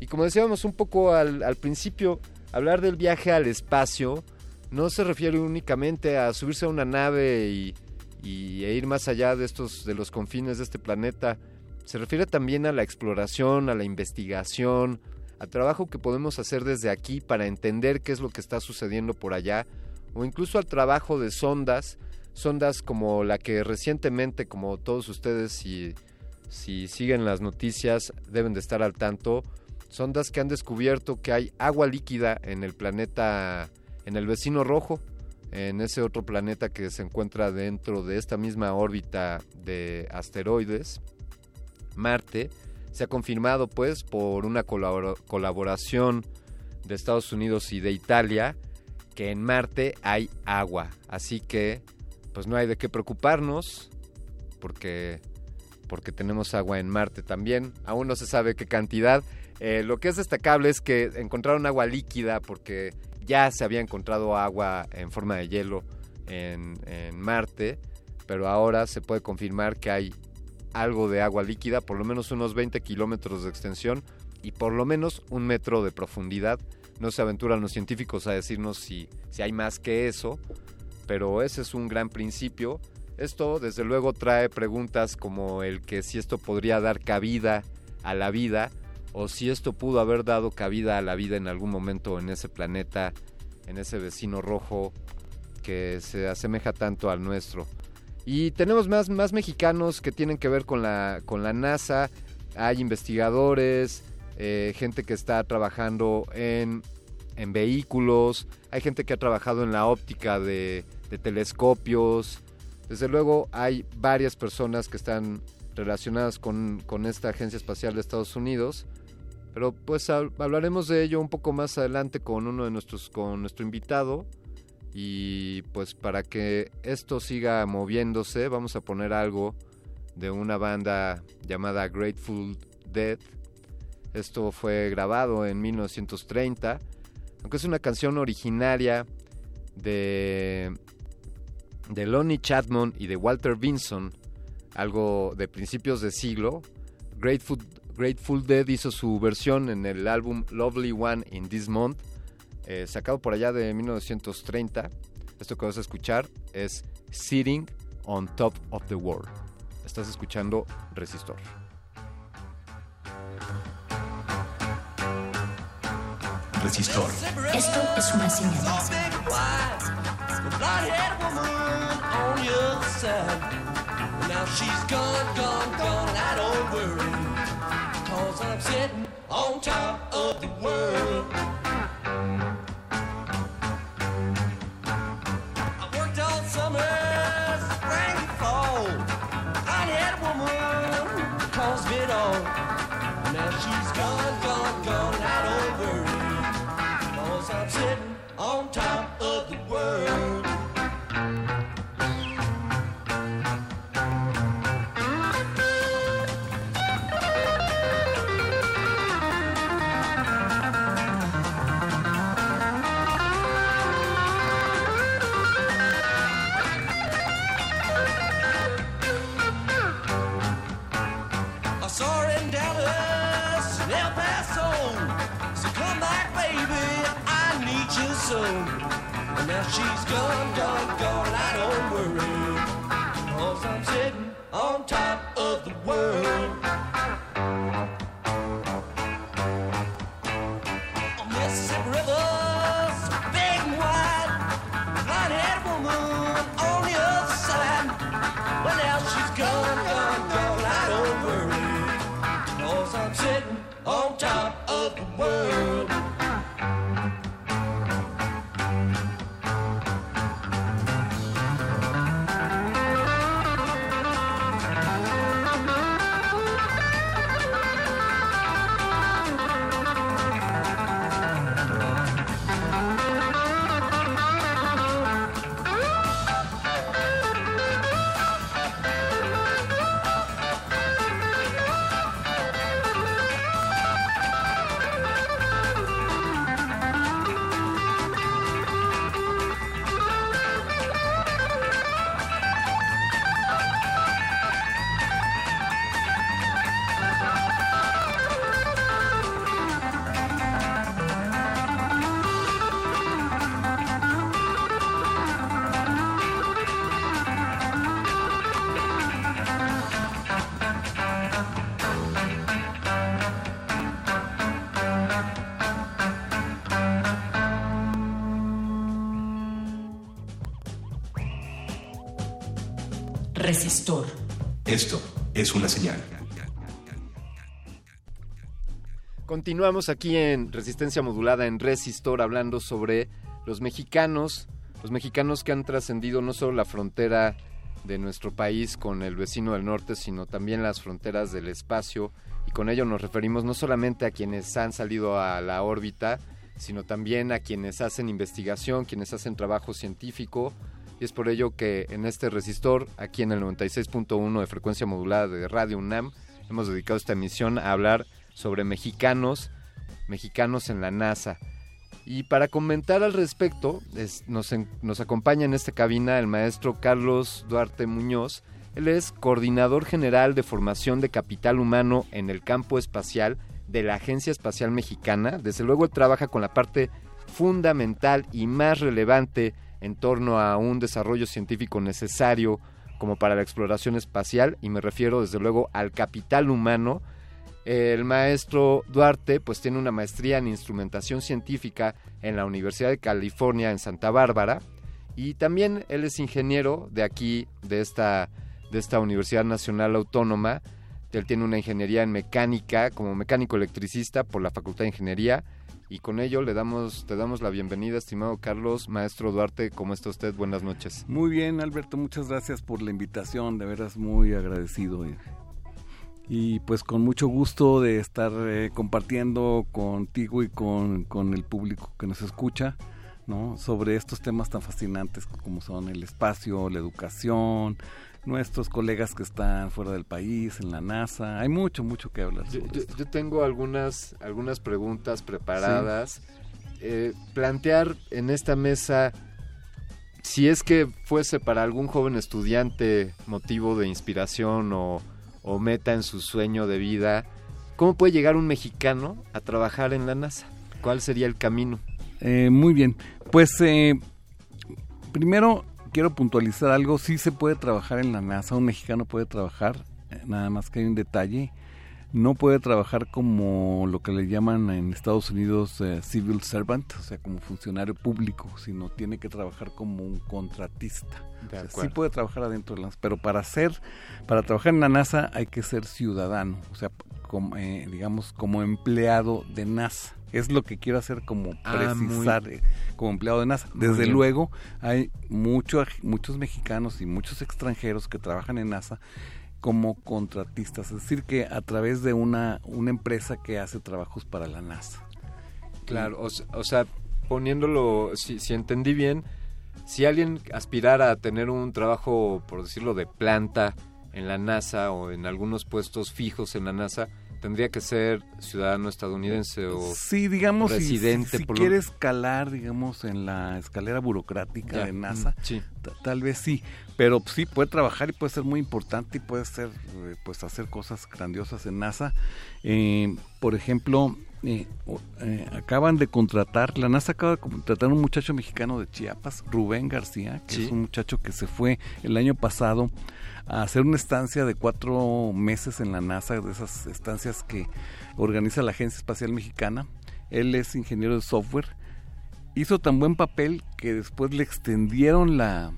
Y como decíamos un poco al, al principio, hablar del viaje al espacio no se refiere únicamente a subirse a una nave y, y e ir más allá de estos de los confines de este planeta. Se refiere también a la exploración, a la investigación, al trabajo que podemos hacer desde aquí para entender qué es lo que está sucediendo por allá, o incluso al trabajo de sondas, sondas como la que recientemente, como todos ustedes, si, si siguen las noticias, deben de estar al tanto, sondas que han descubierto que hay agua líquida en el planeta, en el vecino rojo, en ese otro planeta que se encuentra dentro de esta misma órbita de asteroides, Marte, se ha confirmado pues por una colabora- colaboración de Estados Unidos y de Italia que en Marte hay agua, así que pues no hay de qué preocuparnos porque porque tenemos agua en Marte también, aún no se sabe qué cantidad. Eh, lo que es destacable es que encontraron agua líquida porque ya se había encontrado agua en forma de hielo en, Marte, pero ahora se puede confirmar que hay algo de agua líquida, por lo menos unos 20 kilómetros de extensión y por lo menos un metro de profundidad. No se aventuran los científicos a decirnos si, si hay más que eso, pero ese es un gran principio. Esto desde luego trae preguntas como el que si esto podría dar cabida a la vida o si esto pudo haber dado cabida a la vida en algún momento en ese planeta, en ese vecino rojo que se asemeja tanto al nuestro. Y tenemos más, más mexicanos que tienen que ver con la, con la NASA. Hay investigadores, eh, gente que está trabajando en, en vehículos, hay gente que ha trabajado en la óptica de, de telescopios. Desde luego hay varias personas que están relacionadas con, con esta Agencia Espacial de Estados Unidos. Pero pues hab- hablaremos de ello un poco más adelante con uno de nuestros, con nuestro invitado. Y pues para que esto siga moviéndose, vamos a poner algo de una banda llamada Grateful Dead. Esto fue grabado en 1930, aunque es una canción originaria de, de Lonnie Chapman y de Walter Vinson, algo de principios de siglo. Grateful, Grateful Dead hizo su versión en el álbum Lovely One in This Month, eh, sacado por allá de 1930. Esto que vas a escuchar es Sitting on Top of the World. Estás escuchando Resistor. Resistor. Esto es una señal. Now she's gone, gone, gone, I don't worry. Cause I'm sitting on top of the world. I worked all summer, spring, fall. Blonde-haired woman caused me it all. Now she's gone, gone, gone, I don't worry. Cause I'm sitting on top of the world. Now she's gone, gone, gone, I don't worry. Cause I'm sitting on top of the world. Esto es una señal. Continuamos aquí en Resistencia Modulada en Resistor hablando sobre los mexicanos, los mexicanos que han trascendido no solo la frontera de nuestro país con el vecino del norte, sino también las fronteras del espacio y con ello nos referimos no solamente a quienes han salido a la órbita, sino también a quienes hacen investigación, quienes hacen trabajo científico y es por ello que en este resistor, aquí en el 96.1 de frecuencia modulada de Radio UNAM, hemos dedicado esta emisión a hablar sobre mexicanos, mexicanos en la NASA. Y para comentar al respecto, nos acompaña en esta cabina el maestro Carlos Duarte Muñoz. Él es coordinador general de formación de capital humano en el campo espacial de la Agencia Espacial Mexicana. Desde luego él trabaja con la parte fundamental y más relevante en torno a un desarrollo científico necesario como para la exploración espacial y me refiero desde luego al capital humano. El maestro Duarte pues tiene una maestría en instrumentación científica en la Universidad de California en Santa Bárbara y también él es ingeniero de aquí de esta de esta Universidad Nacional Autónoma. Él tiene una ingeniería en mecánica como mecánico electricista por la Facultad de Ingeniería y con ello le damos te damos la bienvenida, estimado Carlos, maestro Duarte, ¿cómo está usted? Buenas noches. Muy bien, Alberto, muchas gracias por la invitación, de veras muy agradecido. Y, y pues con mucho gusto de estar eh, compartiendo contigo y con, con el público que nos escucha, ¿no? Sobre estos temas tan fascinantes como son el espacio, la educación, nuestros colegas que están fuera del país, en la NASA. Hay mucho, mucho que hablar. Yo, sobre yo- esto. yo tengo algunas, algunas preguntas preparadas. Eh, plantear en esta mesa, si es que fuese para algún joven estudiante motivo de inspiración o, o meta en su sueño de vida, ¿cómo puede llegar un mexicano a trabajar en la NASA? ¿Cuál sería el camino? Eh, muy bien, pues eh, primero quiero puntualizar algo, sí se puede trabajar en la NASA, un mexicano puede trabajar, eh, nada más que hay un detalle, no puede trabajar como lo que le llaman en Estados Unidos eh, civil servant, o sea, como funcionario público, sino tiene que trabajar como un contratista. O sea, sí puede trabajar adentro de la NASA, pero para ser, para trabajar en la NASA hay que ser ciudadano, o sea, como, eh, digamos, como empleado de NASA. Es lo que quiero hacer como Ah, muy- precisar eh, como empleado de NASA. Desde luego hay mucho, muchos mexicanos y muchos extranjeros que trabajan en NASA como contratistas, es decir, que a través de una, una empresa que hace trabajos para la NASA. Claro, o sea, poniéndolo, si, si entendí bien, si alguien aspirara a tener un trabajo, por decirlo, de planta en la NASA o en algunos puestos fijos en la NASA, tendría que ser ciudadano estadounidense o Sí, digamos, si- residente. si, si por escalar, digamos, en la escalera burocrática Ya, de NASA, sí. tal vez sí, pero sí puede trabajar y puede ser muy importante y puede ser, eh, pues, hacer cosas grandiosas en NASA. Eh, por ejemplo, eh, eh, acaban de contratar, la NASA acaba de contratar a un muchacho mexicano de Chiapas, Rubén García, que Sí. es un muchacho que se fue el año pasado a hacer una estancia de cuatro meses en la NASA, de esas estancias que organiza la Agencia Espacial Mexicana. Él es ingeniero de software. Hizo tan buen papel que después le extendieron la,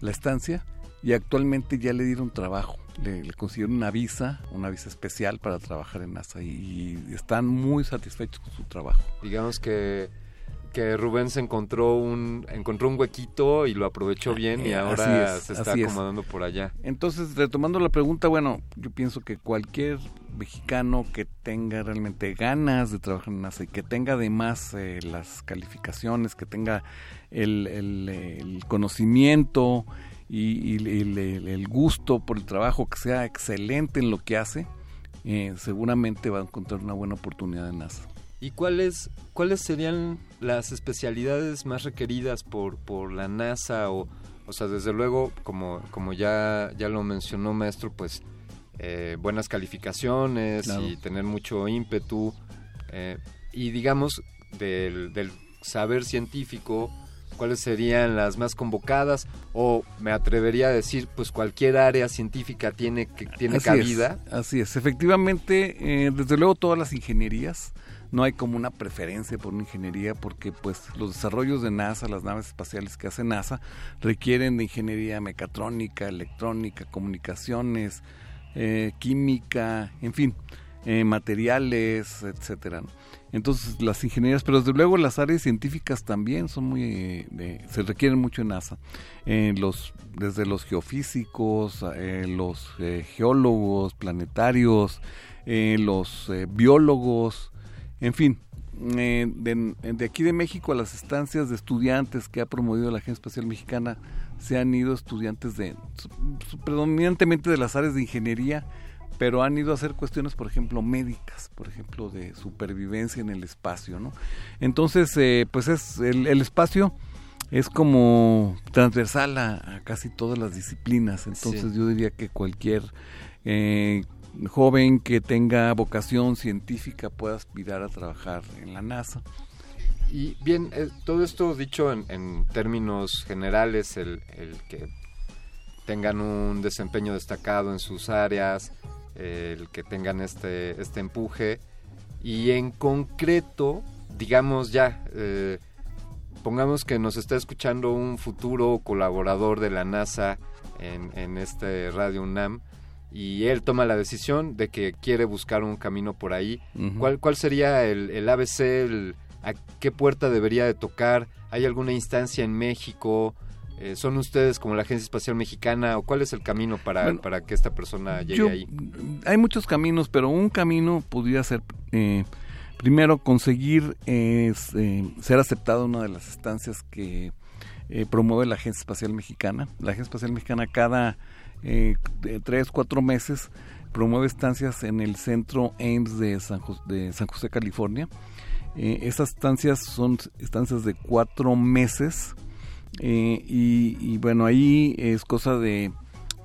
la estancia y actualmente ya le dieron trabajo. Le, consiguieron una visa, una visa especial para trabajar en NASA y están muy satisfechos con su trabajo. Digamos que, que Rubén se encontró un, encontró un huequito y lo aprovechó bien y Eh, ahora es, se está es. acomodando por allá. Entonces, retomando la pregunta, bueno, yo pienso que cualquier mexicano que tenga realmente ganas de trabajar en NASA y que tenga además eh, las calificaciones, que tenga el, el, eh, el conocimiento y, y el, el- el gusto por el trabajo, que sea excelente en lo que hace, eh, seguramente va a encontrar una buena oportunidad en NASA. ¿Y cuáles cuáles serían las especialidades más requeridas por, por la NASA? O, o sea, desde luego, como, como ya, ya lo mencionó maestro, pues eh, buenas calificaciones Claro. y tener mucho ímpetu. eh, y digamos, del, del saber científico, cuáles serían las más convocadas o me atrevería a decir pues cualquier área científica tiene que tiene Así cabida. es, así es, efectivamente, eh, desde luego todas las ingenierías, no hay como una preferencia por una ingeniería porque pues los desarrollos de NASA, las naves espaciales que hace NASA, requieren de ingeniería mecatrónica, electrónica, comunicaciones, eh, química, en fin, eh, materiales, etcétera. Entonces las ingenierías, pero desde luego las áreas científicas también son muy, eh, de- se requieren mucho en NASA. Eh, los, desde los geofísicos, eh, los eh, geólogos, planetarios, eh, los eh, biólogos, en fin. eh, de, de aquí de México a las estancias de estudiantes que ha promovido la Agencia Espacial Mexicana se han ido estudiantes de predominantemente de las áreas de ingeniería pero han ido a hacer cuestiones, por ejemplo, médicas, por ejemplo, de supervivencia en el espacio, ¿no? Entonces, eh, pues es el, el espacio es como transversal a, a casi todas las disciplinas, entonces Sí. yo diría que cualquier eh, joven que tenga vocación científica pueda aspirar a trabajar en la NASA. Y bien, eh, todo esto dicho en, en términos generales, el, el que tengan un desempeño destacado en sus áreas, el que tengan este, este empuje, y en concreto, digamos ya, eh, pongamos que nos está escuchando un futuro colaborador de la NASA en, en este Radio UNAM, y él toma la decisión de que quiere buscar un camino por ahí. ¿Cuál, ¿Cuál sería el, el ABC? el- ¿A qué puerta debería de tocar? ¿Hay alguna instancia en México? Eh, ¿Son ustedes como la Agencia Espacial Mexicana? ¿O cuál es el camino para, Bueno, para que esta persona llegue Yo- ahí? Hay muchos caminos, pero un camino podría ser, eh, primero, conseguir eh, ser aceptado en una de las estancias que eh, promueve la Agencia Espacial Mexicana. La Agencia Espacial Mexicana cada eh, tres, cuatro meses promueve estancias en el centro Ames de San, Jos- de San José, California. Eh, esas estancias son estancias de cuatro meses eh, y, bueno, ahí es cosa de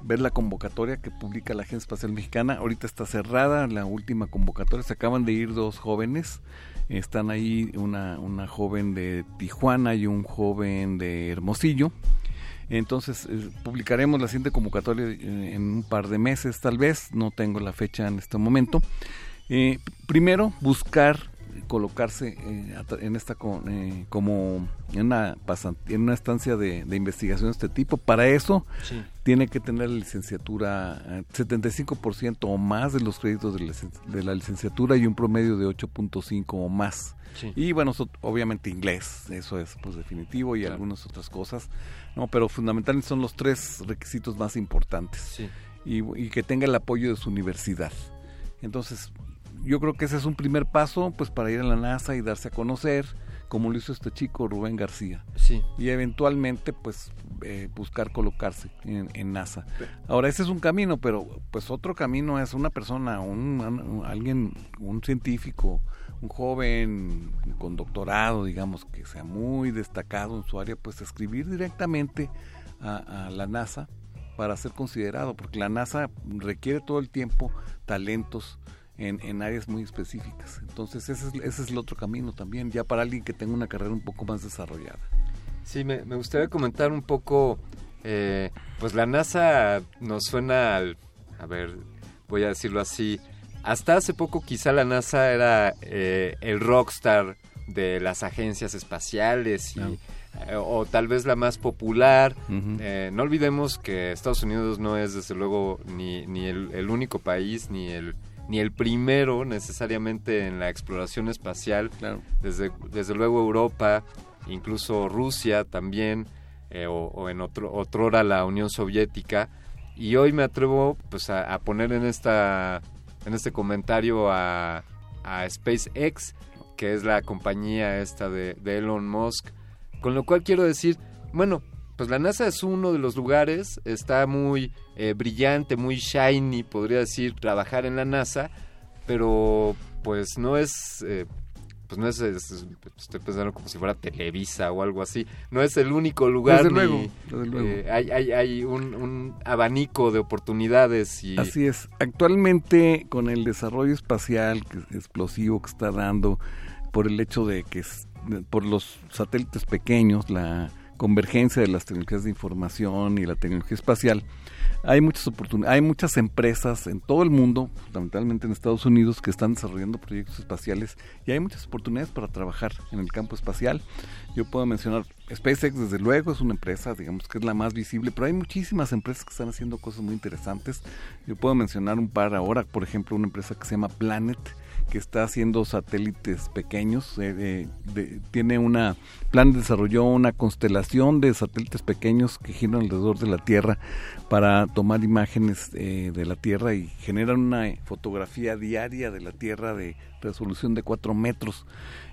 ver la convocatoria que publica la Agencia Espacial Mexicana. Ahorita está cerrada la última convocatoria. Se acaban de ir dos jóvenes. Están ahí una, una joven de Tijuana y un joven de Hermosillo. Entonces, eh, publicaremos la siguiente convocatoria eh, en un par de meses, tal vez, no tengo la fecha en este momento. Primero, buscar colocarse eh, en esta eh, como en una, en una estancia de, de investigación de este tipo. Para eso Sí. tiene que tener la licenciatura, eh, 75% o más de los créditos de la, licen- de la licenciatura y un promedio de 8.5 o más. Sí. Y bueno, so- obviamente inglés, eso es pues definitivo y algunas otras cosas, no, pero fundamentalmente son los tres requisitos más importantes. Sí. Y, y que tenga el apoyo de su universidad. Entonces, yo creo que ese es un primer paso pues para ir a la NASA y darse a conocer, como lo hizo este chico Rubén García. Sí. Y eventualmente pues eh, buscar colocarse en, en NASA. Ahora ese es un camino, pero pues otro camino es una persona, un, un- alguien, un científico, un joven con doctorado, digamos, que sea muy destacado en su área, pues escribir directamente a, a la NASA para ser considerado, porque la NASA requiere todo el tiempo talentos en, en áreas muy específicas. Entonces ese es, ese es el otro camino también, ya para alguien que tenga una carrera un poco más desarrollada. Sí, me, me gustaría comentar un poco, eh, pues la NASA nos suena al, a ver, voy a decirlo así, hasta hace poco quizá la NASA era eh, el rockstar de las agencias espaciales y, eh, o tal vez la más popular. Eh, no olvidemos que Estados Unidos no es desde luego ni, ni el, el único país ni el ni el primero necesariamente en la exploración espacial. Desde, desde luego Europa, incluso Rusia también, eh, o, o en otro otrora la Unión Soviética. Y hoy me atrevo pues a, a poner en esta en este comentario a, a SpaceX, que es la compañía esta de, de Elon Musk. Con lo cual quiero decir, bueno, pues la NASA es uno de los lugares, está muy eh, brillante, muy shiny, podría decir, trabajar en la NASA, pero pues no es, eh, pues no es, es- estoy pensando como si fuera Televisa o algo así, no es el único lugar, Desde ni- luego, desde luego. eh, hay, hay, hay un, un abanico de oportunidades y... Así es. Actualmente, con el desarrollo espacial explosivo que está dando, por el hecho de que por los satélites pequeños, la convergencia de las tecnologías de información y la tecnología espacial, hay muchas oportunidades, hay muchas empresas en todo el mundo, fundamentalmente en Estados Unidos, que están desarrollando proyectos espaciales y hay muchas oportunidades para trabajar en el campo espacial. Yo puedo mencionar SpaceX, desde luego, es una empresa, digamos que es la más visible, pero hay muchísimas empresas que están haciendo cosas muy interesantes. Yo puedo mencionar un par ahora, por ejemplo, una empresa que se llama Planet, que está haciendo satélites pequeños. eh, tiene una. Planet desarrolló una constelación de satélites pequeños que giran alrededor de la Tierra para tomar imágenes eh, de la Tierra y generan una fotografía diaria de la Tierra de resolución de 4 metros.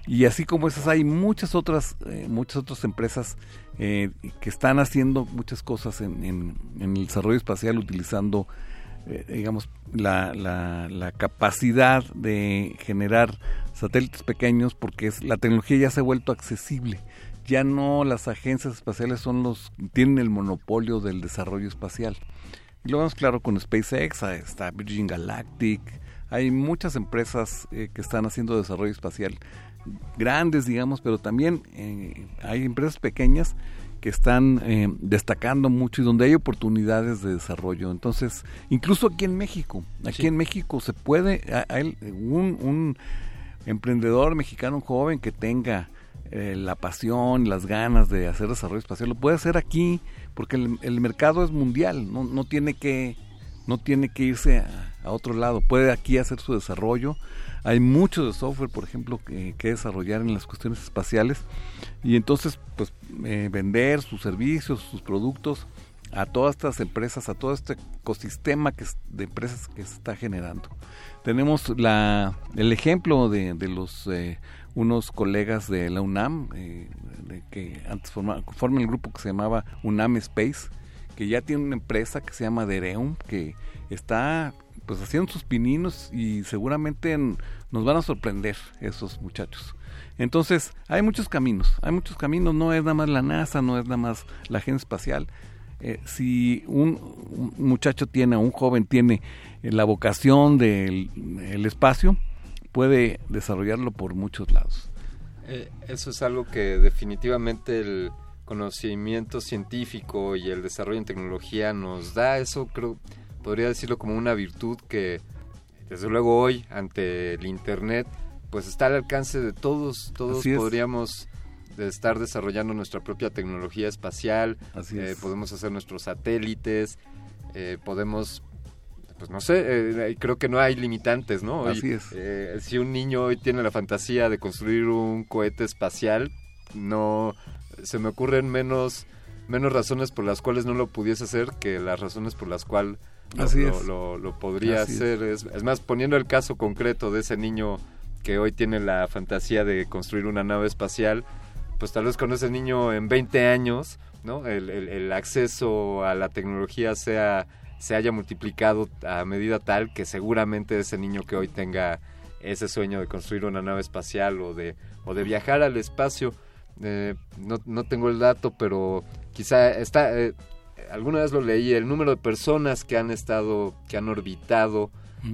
Y así como esas hay muchas otras, eh, muchas otras empresas que están haciendo muchas cosas en- en el desarrollo espacial utilizando eh, digamos, la, la, capacidad de generar satélites pequeños porque es, la tecnología ya se ha vuelto accesible. Ya no las agencias espaciales son los tienen el monopolio del desarrollo espacial. Y lo vemos claro con SpaceX, está Virgin Galactic, hay muchas empresas eh, que están haciendo desarrollo espacial grandes, digamos, pero también eh, hay empresas pequeñas que están eh, destacando mucho y donde hay oportunidades de desarrollo. Entonces, incluso aquí en México, aquí Sí. en México se puede, hay un, un emprendedor mexicano un joven que tenga eh, la pasión, las ganas de hacer desarrollo espacial, lo puede hacer aquí porque el, el mercado es mundial, no, no tiene que no tiene que irse a, a otro lado, puede aquí hacer su desarrollo. Hay mucho de software, por ejemplo, que, desarrollar en las cuestiones espaciales y entonces, pues, eh, vender sus servicios, sus productos a todas estas empresas, a todo este ecosistema que de empresas que se está generando. Tenemos la, el ejemplo de, de los eh, unos colegas de la UNAM, eh, que antes forma- forman el grupo que se llamaba UNAM Space, que ya tiene una empresa que se llama Dereum, que está pues haciendo sus pininos y seguramente en- nos van a sorprender esos muchachos. Entonces, hay muchos caminos, hay muchos caminos, no es nada más la NASA, no es nada más la agencia espacial. Eh, si un, un muchacho tiene, un joven tiene eh, la vocación del el espacio, puede desarrollarlo por muchos lados. Eh, eso es algo que definitivamente el conocimiento científico y el desarrollo en tecnología nos da eso, creo, podría decirlo como una virtud que desde luego hoy ante el internet pues está al alcance de todos, todos es. podríamos estar desarrollando nuestra propia tecnología espacial, Así eh, podemos hacer nuestros satélites, eh, podemos pues no sé, eh, creo que no hay limitantes, ¿no? Hoy, Así es. si un niño hoy tiene la fantasía de construir un cohete espacial, no se me ocurren menos menos razones por las cuales no lo pudiese hacer que las razones por las cuales lo, Así es. lo- lo podría Así hacer. Es. es más, poniendo el caso concreto de ese niño que hoy tiene la fantasía de construir una nave espacial, pues tal vez con ese niño en 20 años, ¿no? El, el- el acceso a la tecnología sea se haya multiplicado a medida tal que seguramente ese niño que hoy tenga ese sueño de construir una nave espacial o de o de viajar al espacio eh, no, no tengo el dato pero quizá está eh, alguna vez lo leí el número de personas que han estado que han orbitado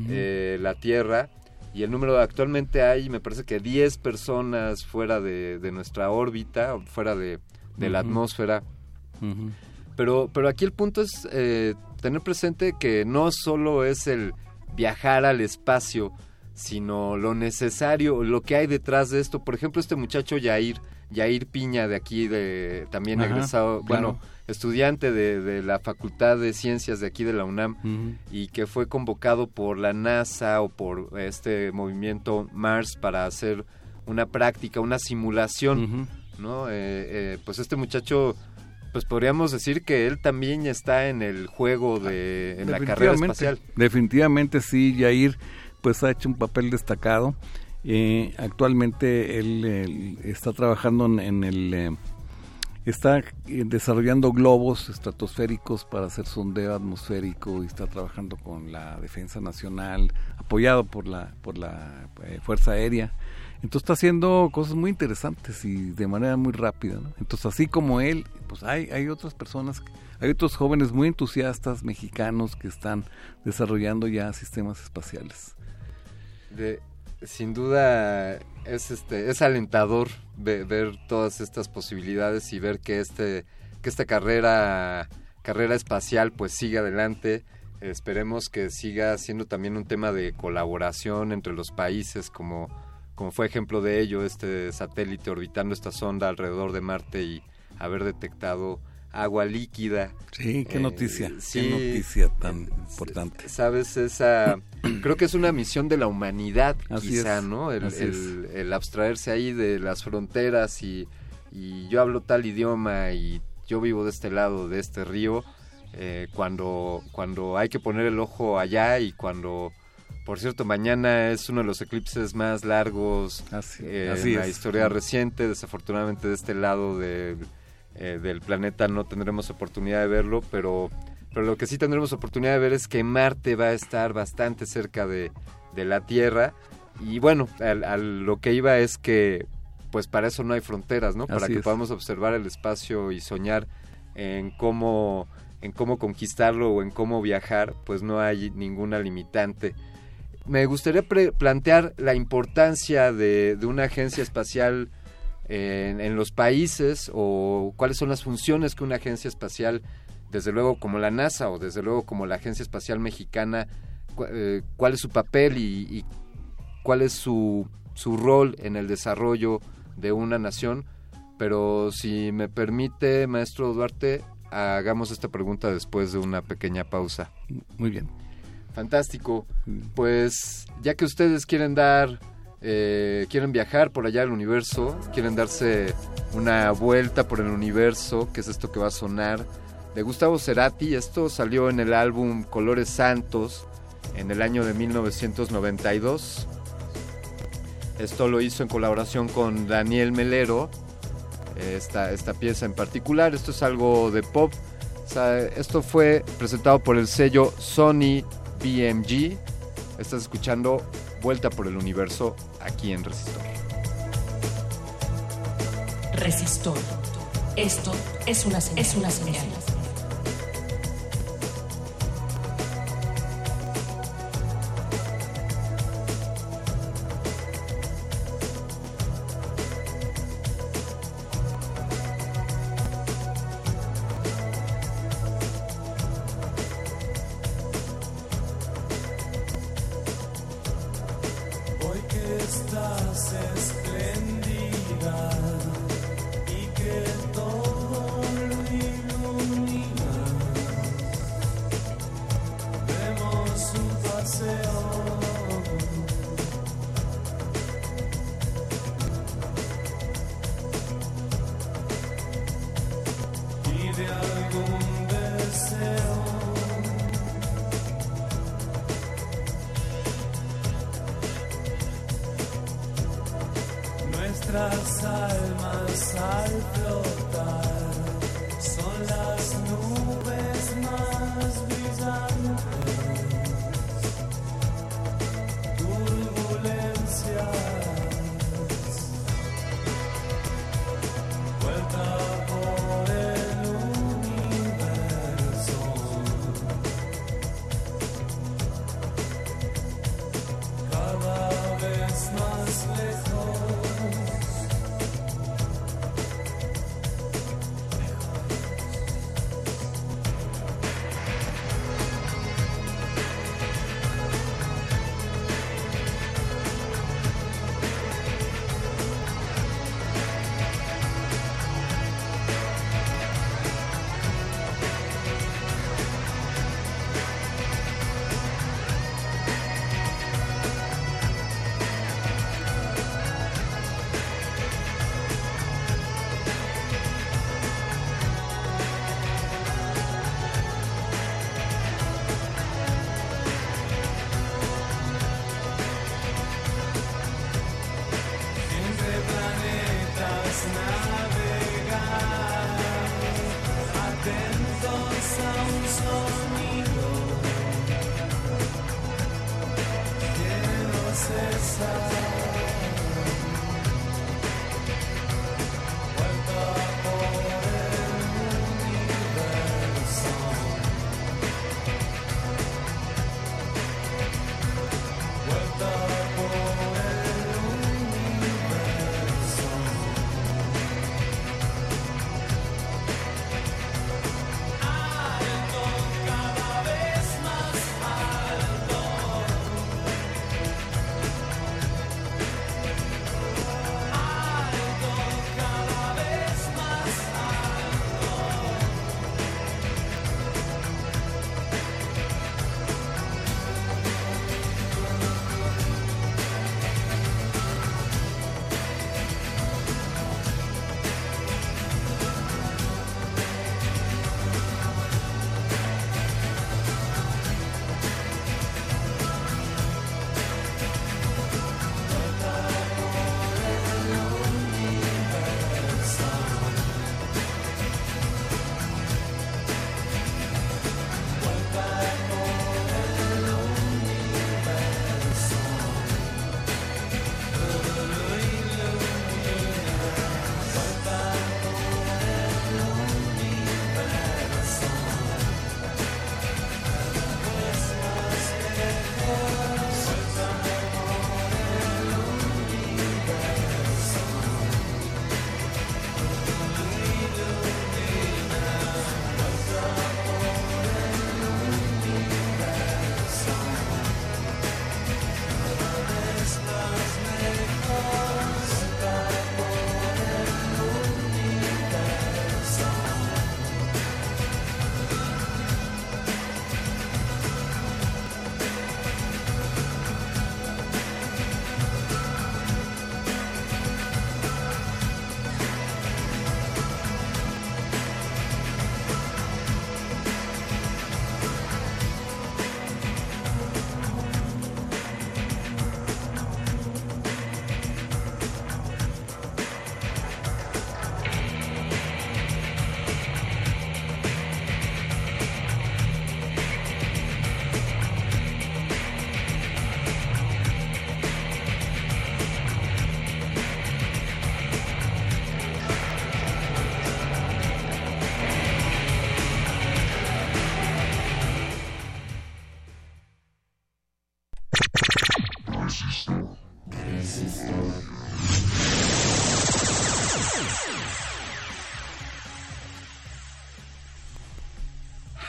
eh, la Tierra y el número actualmente hay me parece que 10 personas fuera de, de nuestra órbita fuera de, de la atmósfera pero, pero aquí el punto es eh, tener presente que no solo es el viajar al espacio, sino lo necesario, lo que hay detrás de esto. Por ejemplo, este muchacho Yair, Yair Piña de aquí, de también Ajá, egresado, claro. bueno, estudiante de, de la Facultad de Ciencias de aquí de la UNAM y que fue convocado por la NASA o por este movimiento Mars para hacer una práctica, una simulación, ¿no? Eh, eh, pues este muchacho, pues podríamos decir que él también está en el juego de, en la carrera espacial. Definitivamente sí, Yair pues ha hecho un papel destacado. Eh, actualmente él, eh, está trabajando en, en el... está eh, desarrollando globos estratosféricos para hacer sondeo atmosférico y está trabajando con la Defensa Nacional, apoyado por la, por la eh, Fuerza Aérea. Entonces está haciendo cosas muy interesantes y de manera muy rápida. Entonces así como él, pues hay, hay otras personas, hay otros jóvenes muy entusiastas mexicanos que están desarrollando ya sistemas espaciales. Sin duda es este es alentador ve- ver todas estas posibilidades y ver que este que esta carrera carrera espacial pues siga adelante. Esperemos que siga siendo también un tema de colaboración entre los países como como fue ejemplo de ello este satélite orbitando esta sonda alrededor de Marte y haber detectado agua líquida. Sí, qué Eh, noticia, sí, qué noticia tan importante. sabes esa creo que es una misión de la humanidad Así quizá es, no el, el- el abstraerse ahí de las fronteras y, y yo hablo tal idioma y yo vivo de este lado de este río eh, cuando cuando hay que poner el ojo allá y cuando por cierto mañana es uno de los eclipses más largos eh, así en la es. historia reciente desafortunadamente de este lado del eh, del planeta no tendremos oportunidad de verlo, pero, pero lo que sí tendremos oportunidad de ver es que Marte va a estar bastante cerca de, de la Tierra. Y bueno, al- al- lo que iba es que pues para eso no hay fronteras, ¿no? Para que es. podamos observar el espacio y soñar en cómo, en cómo conquistarlo o en cómo viajar, pues no hay ninguna limitante. Me gustaría plantear la importancia de, de una agencia espacial en, en los países o cuáles son las funciones que una agencia espacial, desde luego como la NASA o desde luego como la Agencia Espacial Mexicana, cu- eh, cuál es su papel y, y cuál es su, su rol en el desarrollo de una nación. Pero si me permite, maestro Duarte, hagamos esta pregunta después de una pequeña pausa. Muy bien. Fantástico. Pues ya que ustedes quieren dar, eh, quieren viajar por allá al universo, quieren darse una vuelta por el universo, que es esto que va a sonar, de Gustavo Cerati. Esto salió en el álbum Colores Santos en el año de 1992. Esto lo hizo en colaboración con Daniel Melero, esta, esta pieza en particular. Esto es algo de pop. Esto fue presentado por el sello Sony BMG. Estás escuchando Vuelta por el Universo aquí en Resistor. Resistor. Esto es una señal. Es una señal.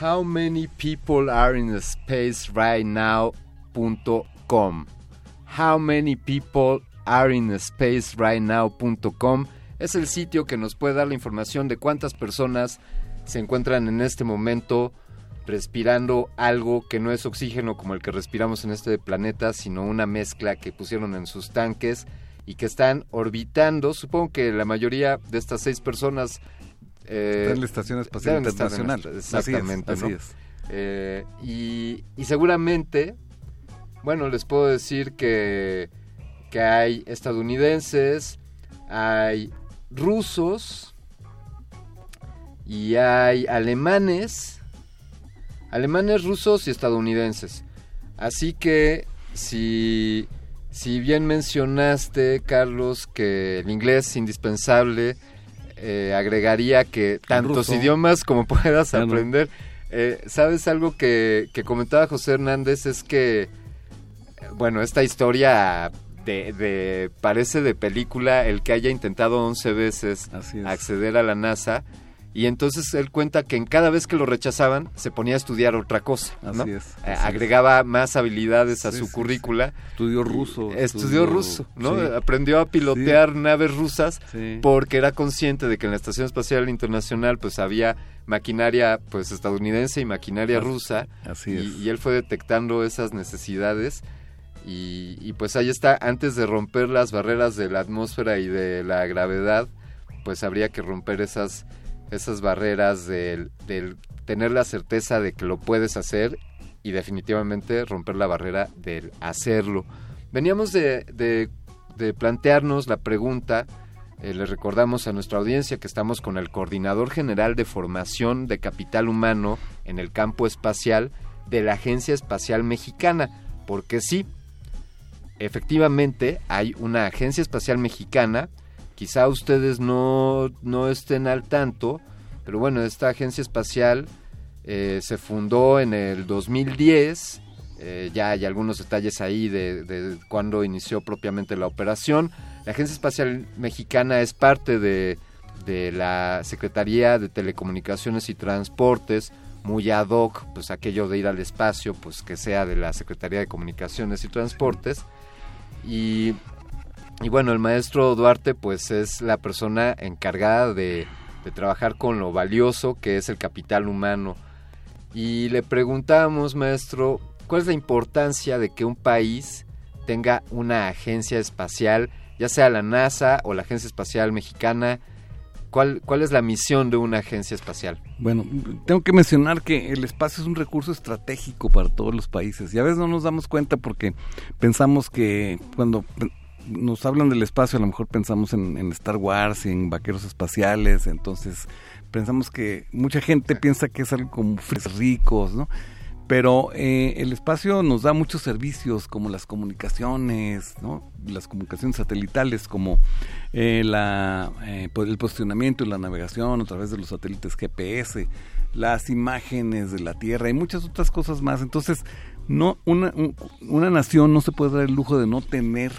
How many people are in space right now.com. howmanypeopleareinspacerighttnow.com es el sitio que nos puede dar la información de cuántas personas se encuentran en este momento respirando algo que no es oxígeno como el que respiramos en este planeta, sino una mezcla que pusieron en sus tanques y que están orbitando. Supongo que la mayoría de estas seis personas eh, Está en la Estación Espacial en Internacional. Así es, Exactamente, así ¿no? es. Eh, y, y seguramente, bueno, les puedo decir que, que hay estadounidenses, hay rusos y hay alemanes, alemanes, rusos y estadounidenses. Así que si, si bien mencionaste, Carlos, que el inglés es indispensable, eh, agregaría que tantos idiomas como puedas Claro. aprender. Eh, ¿Sabes algo que, que comentaba José Hernández? Es que, bueno, esta historia de, de- parece de película el que haya intentado 11 veces acceder a la NASA y entonces él cuenta que en cada vez que lo rechazaban se ponía a estudiar otra cosa, ¿no? Así es, Eh, así es. agregaba más habilidades a Sí, su sí, currícula. Estudió ruso. Estudió ruso, ¿no? Aprendió a pilotear naves rusas Sí. porque era consciente de que en la Estación Espacial Internacional pues había maquinaria pues estadounidense y maquinaria rusa así y, es. y él fue detectando esas necesidades y, y, pues ahí está, antes de romper las barreras de la atmósfera y de la gravedad, pues habría que romper esas, esas barreras del, del tener la certeza de que lo puedes hacer y definitivamente romper la barrera del hacerlo. Veníamos de, de- plantearnos la pregunta, eh, le recordamos a nuestra audiencia que estamos con el coordinador general de formación de capital humano en el campo espacial de la Agencia Espacial Mexicana, porque sí, efectivamente hay una agencia espacial mexicana, quizá ustedes no, no estén al tanto, pero bueno, esta agencia espacial eh, se fundó en el 2010, eh, ya hay algunos detalles ahí de, de cuándo inició propiamente la operación. La Agencia Espacial Mexicana es parte de, de la Secretaría de Telecomunicaciones y Transportes, muy ad hoc, pues aquello de ir al espacio, pues que sea de la Secretaría de Comunicaciones y Transportes. Y, y bueno, el maestro Duarte pues es la persona encargada de, trabajar con lo valioso que es el capital humano. Y le preguntamos, maestro, ¿cuál es la importancia de que un país tenga una agencia espacial, ya sea la NASA o la Agencia Espacial Mexicana? ¿Cuál, cuál es la misión de una agencia espacial? Bueno, tengo que mencionar que el espacio es un recurso estratégico para todos los países y a veces no nos damos cuenta porque pensamos que cuando nos hablan del espacio a lo mejor pensamos en, en Star Wars y en vaqueros espaciales, entonces pensamos que mucha gente piensa que es algo como fres- ricos, ¿no? Pero eh, el espacio nos da muchos servicios como las comunicaciones, ¿no? las comunicaciones satelitales, como eh, la, eh, po- el posicionamiento y la navegación a través de los satélites GPS, las imágenes de la Tierra y muchas otras cosas más. Entonces, no una, un- una nación no se puede dar el lujo de no tener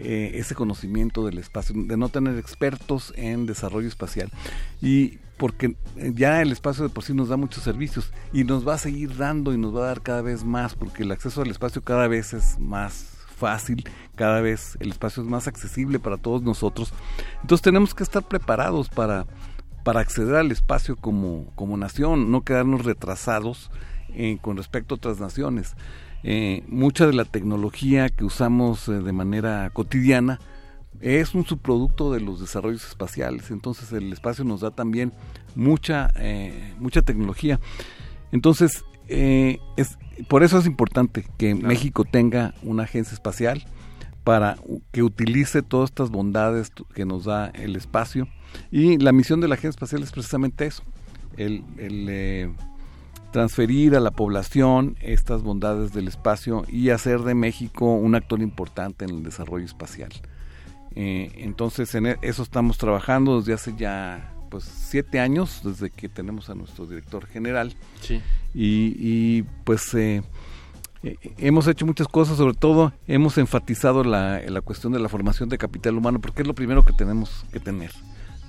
eh, ese conocimiento del espacio, de no tener expertos en desarrollo espacial. Y porque eh, ya el espacio de por sí nos da muchos servicios y nos va a seguir dando y nos va a dar cada vez más, porque el acceso al espacio cada vez es más fácil, cada vez el espacio es más accesible para todos nosotros. Entonces tenemos que estar preparados para, para acceder al espacio como, como nación, no quedarnos retrasados eh, con respecto a otras naciones. Eh, mucha de la tecnología que usamos eh, de manera cotidiana es un subproducto de los desarrollos espaciales. Entonces el espacio nos da también mucha, eh, mucha tecnología. Entonces, eh, es, por eso es importante que México tenga una agencia espacial para que utilice todas estas bondades que nos da el espacio. Y la misión de la agencia espacial es precisamente eso, el, el, transferir a la población estas bondades del espacio y hacer de México un actor importante en el desarrollo espacial. Eh, entonces en e- eso estamos trabajando desde hace ya pues siete años desde que tenemos a nuestro director general Sí. y, y, pues eh, eh, hemos hecho muchas cosas sobre todo hemos enfatizado la, la cuestión de la formación de capital humano porque es lo primero que tenemos que tener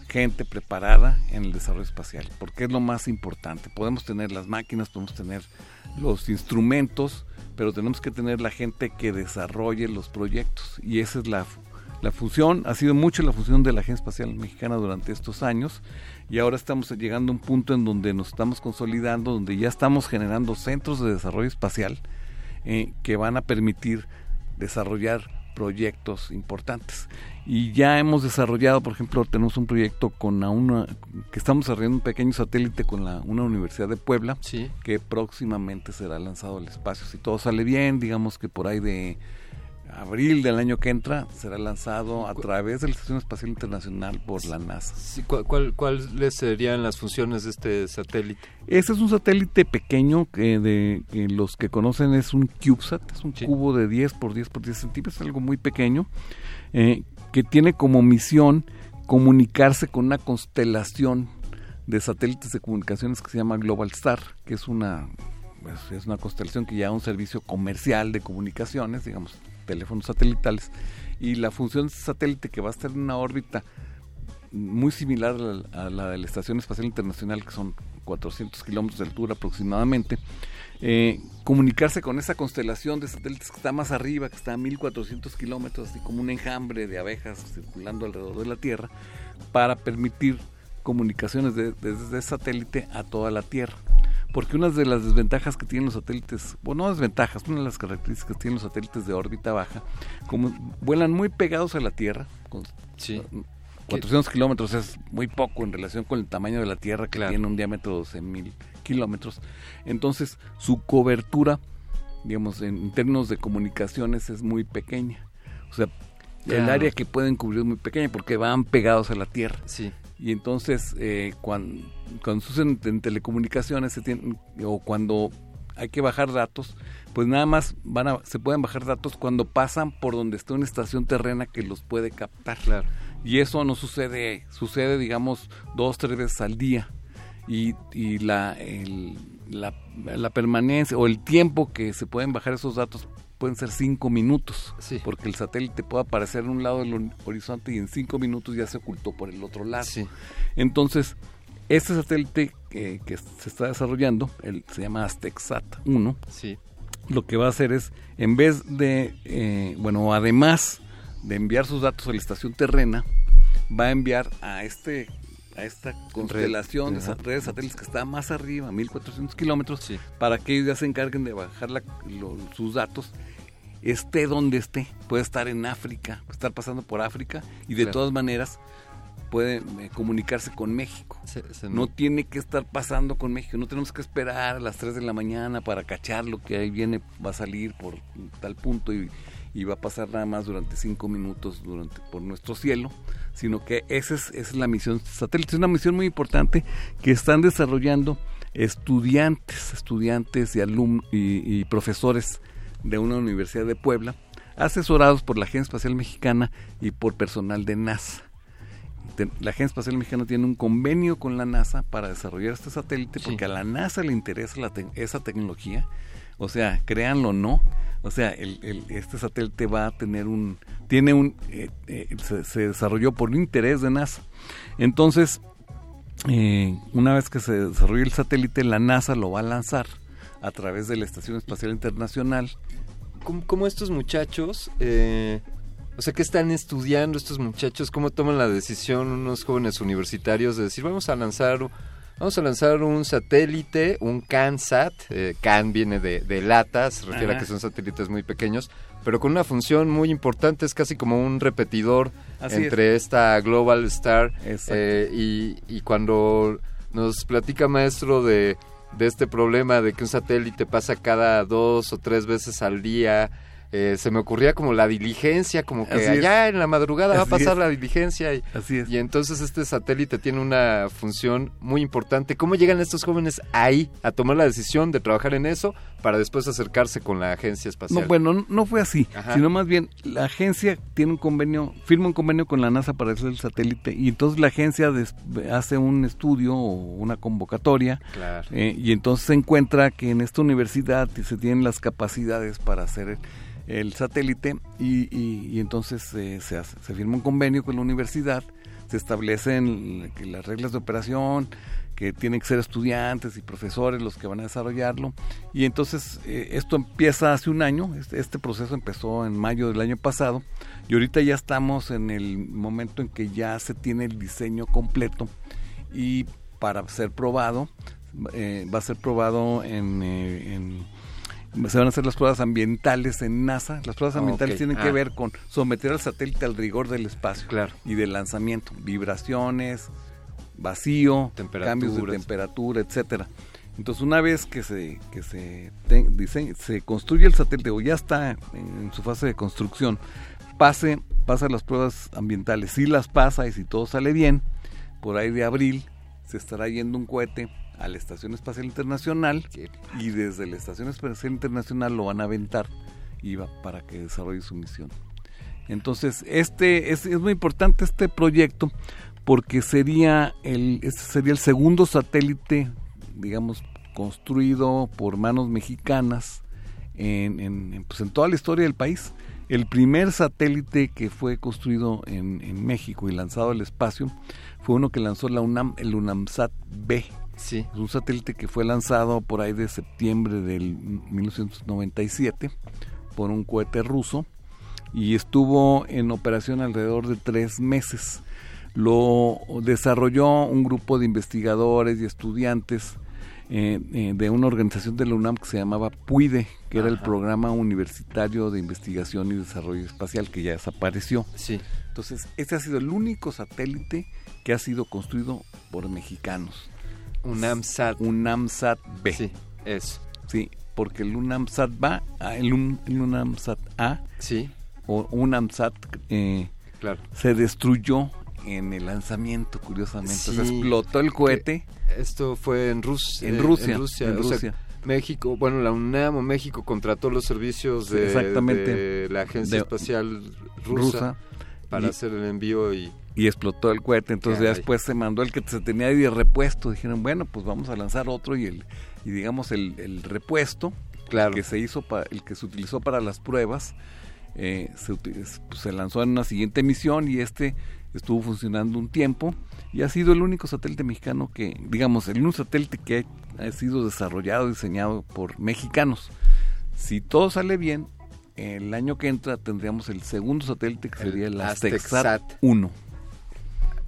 gente preparada en el desarrollo espacial, porque es lo más importante. Podemos tener las máquinas, podemos tener los instrumentos, pero tenemos que tener la gente que desarrolle los proyectos. Y esa es la, la función, ha sido mucho la función de la Agencia Espacial Mexicana durante estos años. Y ahora estamos llegando a un punto en donde nos estamos consolidando, donde ya estamos generando centros de desarrollo espacial eh, que van a permitir desarrollar proyectos importantes. Y ya hemos desarrollado, por ejemplo, tenemos un proyecto con una, que estamos desarrollando un pequeño satélite con la, una universidad de Puebla, que próximamente será lanzado al espacio. Si todo sale bien, digamos que por ahí de abril del año que entra será lanzado a través de la Estación Espacial Internacional por la NASA. ¿cuál, ¿Cuáles serían las funciones de este satélite? Este es un satélite pequeño que de que los que conocen es un CubeSat, es un cubo de 10 por 10 por 10 centímetros, algo muy pequeño, eh, que tiene como misión comunicarse con una constelación de satélites de comunicaciones que se llama Global Star, que es una pues, es una constelación que lleva un servicio comercial de comunicaciones, digamos, teléfonos satelitales, y la función de satélite que va a estar en una órbita muy similar a la, de la Estación Espacial Internacional, que son 400 kilómetros de altura aproximadamente, eh, comunicarse con esa constelación de satélites que está más arriba, que está a 1400 kilómetros, así como un enjambre de abejas circulando alrededor de la Tierra, para permitir comunicaciones desde de, satélite a toda la Tierra porque una de las desventajas que tienen los satélites, bueno, no desventajas, una de las características que tienen los satélites de órbita baja, como vuelan muy pegados a la Tierra, con sí. 400 kilómetros es muy poco en relación con el tamaño de la Tierra, que tiene un diámetro de 12 mil kilómetros, entonces su cobertura, digamos, en términos de comunicaciones es muy pequeña. O sea, el área que pueden cubrir es muy pequeña porque van pegados a la Tierra. Sí. Y entonces, eh, cuando, cuando usan en telecomunicaciones se o cuando hay que bajar datos, pues nada más van a, se pueden bajar datos cuando pasan por donde está una estación terrena que los puede captar. Claro. Y eso no sucede, sucede digamos dos, tres veces al día. Y, y la, la, la permanencia o el tiempo que se pueden bajar esos datos pueden ser cinco minutos, porque el satélite puede aparecer en un lado del horizonte y en cinco minutos ya se ocultó por el otro lado. Entonces, este satélite que, se está desarrollando, el, se llama AztecSat 1, lo que va a hacer es, en vez de, eh, bueno, además de enviar sus datos a la estación terrena, va a enviar a este a esta constelación de redes satélites que está más arriba, 1400 kilómetros, para que ellos ya se encarguen de bajar sus datos esté donde esté, puede estar en África, puede estar pasando por África y de todas maneras puede eh, comunicarse con México. no tiene que estar pasando con México, no tenemos que esperar a las 3 de la mañana para cachar lo que ahí viene, va a salir por tal punto y, va a pasar nada más durante 5 minutos durante, por nuestro cielo, sino que esa es, esa es la misión satélite. Es una misión muy importante que están desarrollando estudiantes, estudiantes y, alumnos y profesores de una universidad de Puebla, asesorados por la Agencia Espacial Mexicana y por personal de NASA. La Agencia Espacial Mexicana tiene un convenio con la NASA para desarrollar este satélite porque a la NASA le interesa esa tecnología. O sea, créanlo o no, o sea, el, este satélite va a tener un, tiene un, eh, eh, se, desarrolló por interés de NASA. Entonces, eh, una vez que se desarrolle el satélite, la NASA lo va a lanzar a través de la Estación Espacial Internacional. ¿Cómo, estos muchachos, o sea, qué están estudiando estos muchachos? ¿Cómo toman la decisión unos jóvenes universitarios de decir, vamos a lanzar... Vamos a lanzar un satélite, un CANSAT. Eh, CAN viene de, de lata, se refiere a que son satélites muy pequeños, pero con una función muy importante, es casi como un repetidor entre esta Global Star. Eh, y, y cuando nos platica maestro de de este problema de que un satélite pasa cada dos o tres veces al día. Eh, se me ocurría como la diligencia, como que allá en la madrugada va a pasar la diligencia. Y, Así es. y entonces este satélite tiene una función muy importante. ¿Cómo llegan estos jóvenes ahí a tomar la decisión de trabajar en eso para después acercarse con la agencia espacial? No, bueno, no fue así, sino más bien la agencia tiene un convenio, firma un convenio con la NASA para hacer el satélite y entonces la agencia hace un estudio o una convocatoria eh, y entonces se encuentra que en esta universidad se tienen las capacidades para hacer... El, satélite y, y, entonces se, se firma un convenio con la universidad se establecen las reglas de operación, que tienen que ser estudiantes y profesores los que van a desarrollarlo. Y entonces eh, esto empieza hace un año, este, este, proceso empezó en mayo del año pasado y ahorita ya estamos en el momento en que ya se tiene el diseño completo y para ser probado, eh, va a ser probado en, eh, en se van a hacer las pruebas ambientales en NASA. Las pruebas ambientales tienen que Ah. ver con someter al satélite al rigor del espacio y del lanzamiento, vibraciones, vacío, cambios de temperatura, etcétera. Entonces, una vez que se que se te- se construye el satélite o ya está en, en su fase de construcción, pase pasa las pruebas ambientales. Si las pasa y si todo sale bien, por ahí de abril se estará yendo un cohete a la Estación Espacial Internacional y desde la Estación Espacial Internacional lo van a aventar y va para que desarrolle su misión. Entonces, este es, es muy importante este proyecto porque sería el este sería el segundo satélite, digamos, construido por manos mexicanas en, pues, en toda la historia del país. El primer satélite que fue construido en, en México y lanzado al espacio fue uno que lanzó la UNAM, el UNAMSAT B. Sí. Es un satélite que fue lanzado por ahí de septiembre del 1997 por un cohete ruso y estuvo en operación alrededor de tres meses. Lo desarrolló un grupo de investigadores y estudiantes eh, eh, de una organización de la UNAM que se llamaba PUIDE, que era el. Programa Universitario de Investigación y Desarrollo Espacial, que ya desapareció. Sí. Entonces, este ha sido el único satélite que ha sido construido por mexicanos. UNAMSAT. UNAMSAT B. Sí, es. Sí, porque el UNAMSAT va, ah, el, Un- UNAMSAT A, sí. o UNAMSAT eh, Claro. se destruyó en el lanzamiento, curiosamente. O sea, Sí. explotó el cohete. Esto fue en Rusia. En Rusia, En Rusia. en o sea, Rusia. México, bueno, la UNAM o México contrató los servicios de, Exactamente. de la Agencia De- Espacial Rusa, rusa. Para Y- hacer el envío y y explotó el cohete. Entonces ya después se mandó el que se tenía ahí de repuesto. Dijeron, bueno, pues vamos a lanzar otro y el y digamos el, el repuesto Claro. que se hizo para el que se utilizó para las pruebas eh, se, pues, se lanzó en una siguiente misión y este estuvo funcionando un tiempo y ha sido el único satélite mexicano que digamos el único satélite que ha sido desarrollado diseñado por mexicanos si todo sale bien el año que entra tendríamos el segundo satélite que El sería el Aztecsat. Aztecsat 1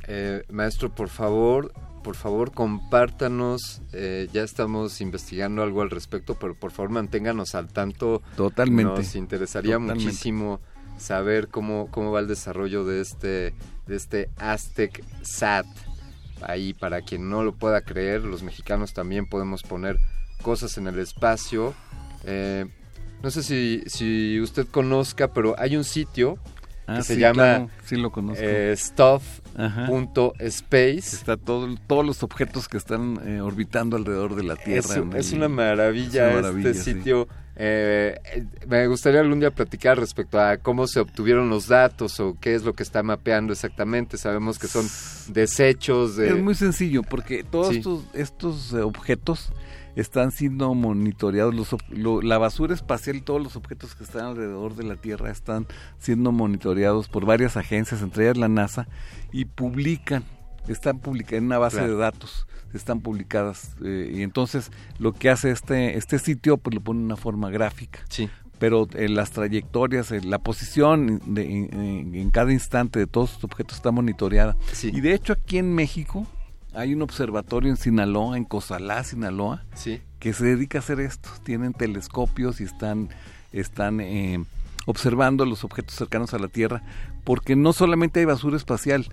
Eh, maestro, por favor, por favor, compártanos. eh, ya estamos investigando algo al respecto, pero por favor manténganos al tanto. Totalmente. Nos interesaría Totalmente. muchísimo saber cómo, cómo va el desarrollo de este, de este Aztec Sat. Ahí, para quien no lo pueda creer, los mexicanos también podemos poner cosas en el espacio. Eh, no sé si, si usted conozca, pero hay un sitio Ah, que se sí, llama claro, sí lo eh, stuff.space. Está todo, todos los objetos que están eh, orbitando alrededor de la Tierra. Es, una maravilla es una maravilla, este sí. sitio. Eh, eh, me gustaría algún día platicar respecto a cómo se obtuvieron los datos o qué es lo que está mapeando exactamente. Sabemos que son desechos de... Es muy sencillo porque todos Sí. estos, estos eh, objetos están siendo monitoreados. Los, lo- la basura espacial y todos los objetos que están alrededor de la Tierra están siendo monitoreados por varias agencias, entre ellas la NASA, y publican, están publicadas en una base Claro. de datos, están publicadas. eh, y entonces lo que hace este, este sitio, pues lo pone en una forma gráfica. Sí. Pero eh, las trayectorias, eh, la posición de- en, en cada instante de todos estos objetos está monitoreada. Y de hecho aquí en México hay un observatorio en Sinaloa, en Cozalá, Sinaloa, Sí. que se dedica a hacer esto. Tienen telescopios y están, están eh, observando los objetos cercanos a la Tierra, porque no solamente hay basura espacial,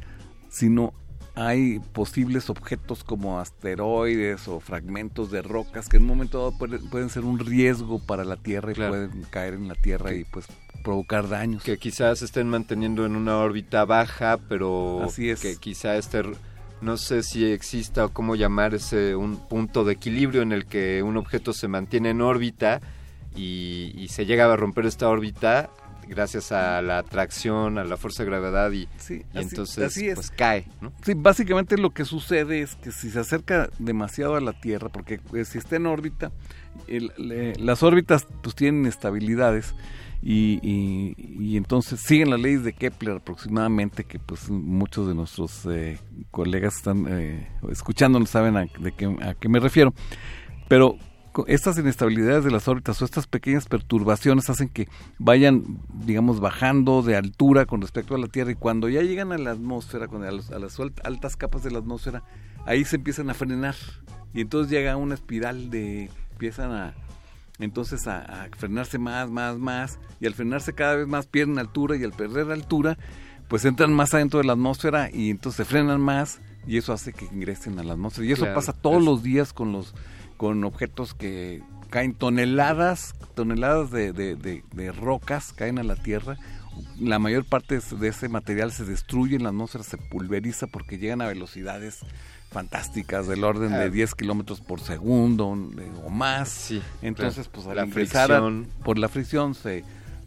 sino hay posibles objetos como asteroides o fragmentos de rocas que en un momento dado pueden, pueden ser un riesgo para la Tierra y pueden caer en la Tierra y pues provocar daños. Que quizás estén manteniendo en una órbita baja, pero Así es. que quizá este... No sé si exista o cómo llamar ese un punto de equilibrio en el que un objeto se mantiene en órbita y, y se llega a romper esta órbita gracias a la atracción, a la fuerza de gravedad y, y así- entonces así pues cae, ¿no? Sí, básicamente lo que sucede es que si se acerca demasiado a la Tierra, porque pues, si está en órbita, el- le- las órbitas pues tienen estabilidades y, y- y entonces siguen las leyes de Kepler aproximadamente, que pues muchos de nuestros eh, colegas están eh, escuchándonos saben a, de qué, a qué me refiero. Pero estas inestabilidades de las órbitas o estas pequeñas perturbaciones hacen que vayan, digamos, bajando de altura con respecto a la Tierra y cuando ya llegan a la atmósfera, con a, los- a las altas capas de la atmósfera, ahí se empiezan a frenar y entonces llega una espiral de, empiezan a, entonces a, a frenarse más, más, más, y al frenarse cada vez más pierden altura y al perder altura, pues entran más adentro de la atmósfera y entonces se frenan más y eso hace que ingresen a la atmósfera. Y eso Claro, pasa todos es- los días con los con objetos que caen toneladas, toneladas de, de- de- de rocas caen a la Tierra. La mayor parte de ese material se destruye en la atmósfera, se pulveriza porque llegan a velocidades fantásticas del orden Ah. de 10 kilómetros por segundo eh, o más. Entonces, pues al La ingresar a- por la fricción se,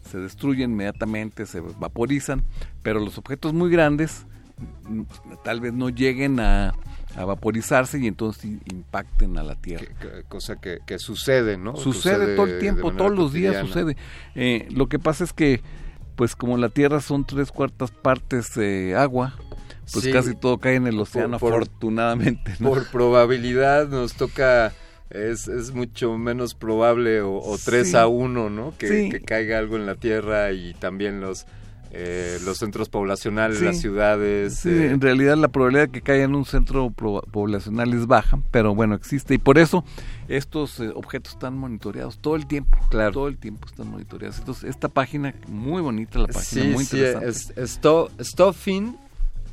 se destruyen inmediatamente, se vaporizan, pero los objetos muy grandes mm, tal vez no lleguen a, a vaporizarse y entonces impacten a la Tierra. Que- cosa que, que sucede, ¿no? Sucede todo el tiempo, todos los días sucede. Eh, lo que pasa es que, pues como la Tierra son tres cuartas partes eh, agua, pues Sí. casi todo cae en el océano, por- afortunadamente. ¿no? Por probabilidad nos toca, es, es mucho menos probable o, o 3 Sí. a 1, ¿no? Que, Sí. que caiga algo en la Tierra y también los, eh, los centros poblacionales, las ciudades. Eh, en realidad la probabilidad de que caiga en un centro poblacional es baja, pero bueno, existe. Y por eso estos eh, objetos están monitoreados todo el tiempo. Claro. Todo el tiempo están monitoreados. Entonces, esta página, muy bonita la página, muy sí, interesante. es, esto, stuffing,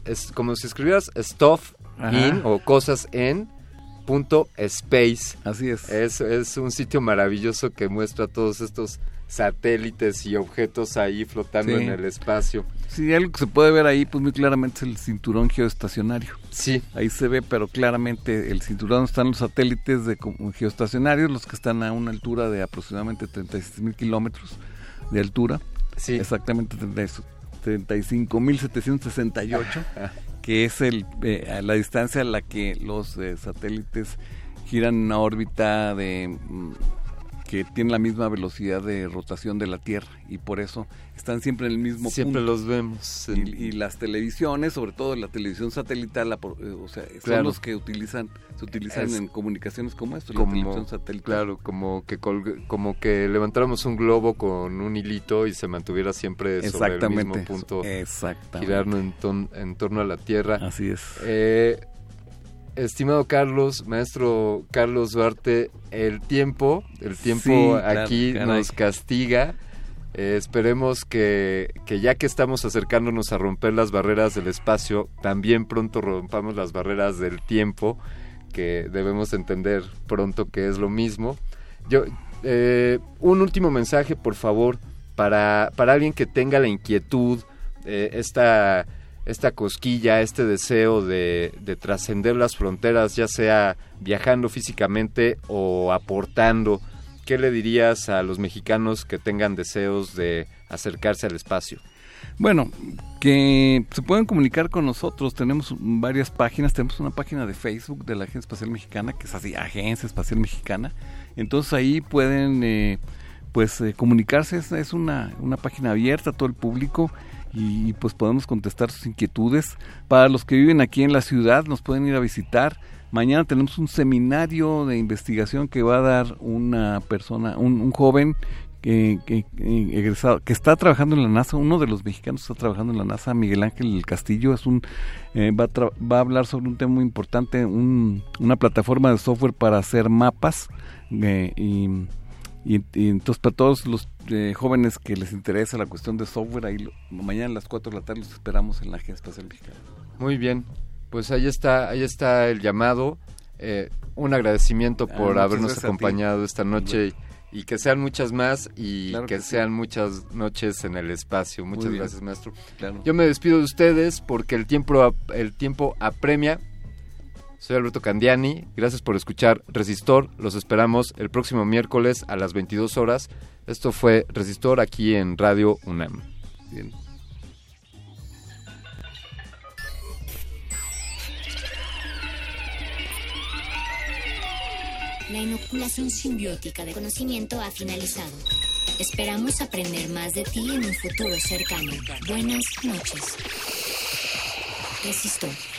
es como si escribieras stuff Ajá. in o cosas en punto space. Así es. es. Es un sitio maravilloso que muestra todos estos satélites y objetos ahí flotando Sí. en el espacio. Sí, algo que se puede ver ahí, pues muy claramente es el cinturón geoestacionario. Sí. Ahí se ve, pero claramente el cinturón están los satélites de geoestacionarios, los que están a una altura de aproximadamente 36 mil kilómetros de altura. Sí. Exactamente 35.768, que es el, eh, la distancia a la que los eh, satélites giran en una órbita de mm, que tiene la misma velocidad de rotación de la Tierra y por eso están siempre en el mismo Siempre punto. los vemos. Y, y las televisiones, sobre todo la televisión satelital, la eh, o sea, son Claro. los que utilizan, se utilizan Es en comunicaciones como esto, la televisión satelital. claro, como que colg- como que levantáramos un globo con un hilito y se mantuviera siempre sobre el mismo punto. exactamente. Girando en, ton- en torno a la Tierra. Así es. Eh, estimado Carlos, maestro Carlos Duarte, el tiempo, el tiempo Sí, aquí nos castiga. Eh, esperemos que, que ya que estamos acercándonos a romper las barreras del espacio, también pronto rompamos las barreras del tiempo, que debemos entender pronto que es lo mismo. Yo, eh, un último mensaje, por favor, para, para alguien que tenga la inquietud, eh, esta, esta cosquilla, este deseo de, de trascender las fronteras, ya sea viajando físicamente o aportando. ¿Qué le dirías a los mexicanos que tengan deseos de acercarse al espacio? Bueno, que se pueden comunicar con nosotros. Tenemos varias páginas. Tenemos una página de Facebook de la Agencia Espacial Mexicana, que es así, Agencia Espacial Mexicana. Entonces ahí pueden eh, pues eh, comunicarse. Es, una, una página abierta a todo el público y pues podemos contestar sus inquietudes. Para los que viven aquí en la ciudad, nos pueden ir a visitar. Mañana tenemos un seminario de investigación que va a dar una persona, un, joven que, que- que egresado, que está trabajando en la NASA, uno de los mexicanos está trabajando en la NASA, Miguel Ángel del Castillo, es un eh, va, a va a hablar sobre un tema muy importante, un- una plataforma de software para hacer mapas eh, y- y entonces para todos los eh, jóvenes que les interesa la cuestión de software, ahí lo- mañana a las 4 de la tarde los esperamos en la Agencia Espacial Mexicana. Muy bien, pues ahí está, ahí está el llamado. Eh, un agradecimiento Ah, por habernos acompañado esta noche y, y que sean muchas más y Claro que, que sí. sean muchas noches en el espacio. Muchas gracias, maestro. Claro. Yo me despido de ustedes porque el tiempo, el tiempo apremia. Soy Alberto Candiani, gracias por escuchar Resistor. Los esperamos el próximo miércoles a las 22 horas. Esto fue Resistor aquí en Radio UNAM. La inoculación simbiótica de conocimiento ha finalizado. Esperamos aprender más de ti en un futuro cercano. Buenas noches. Resistor.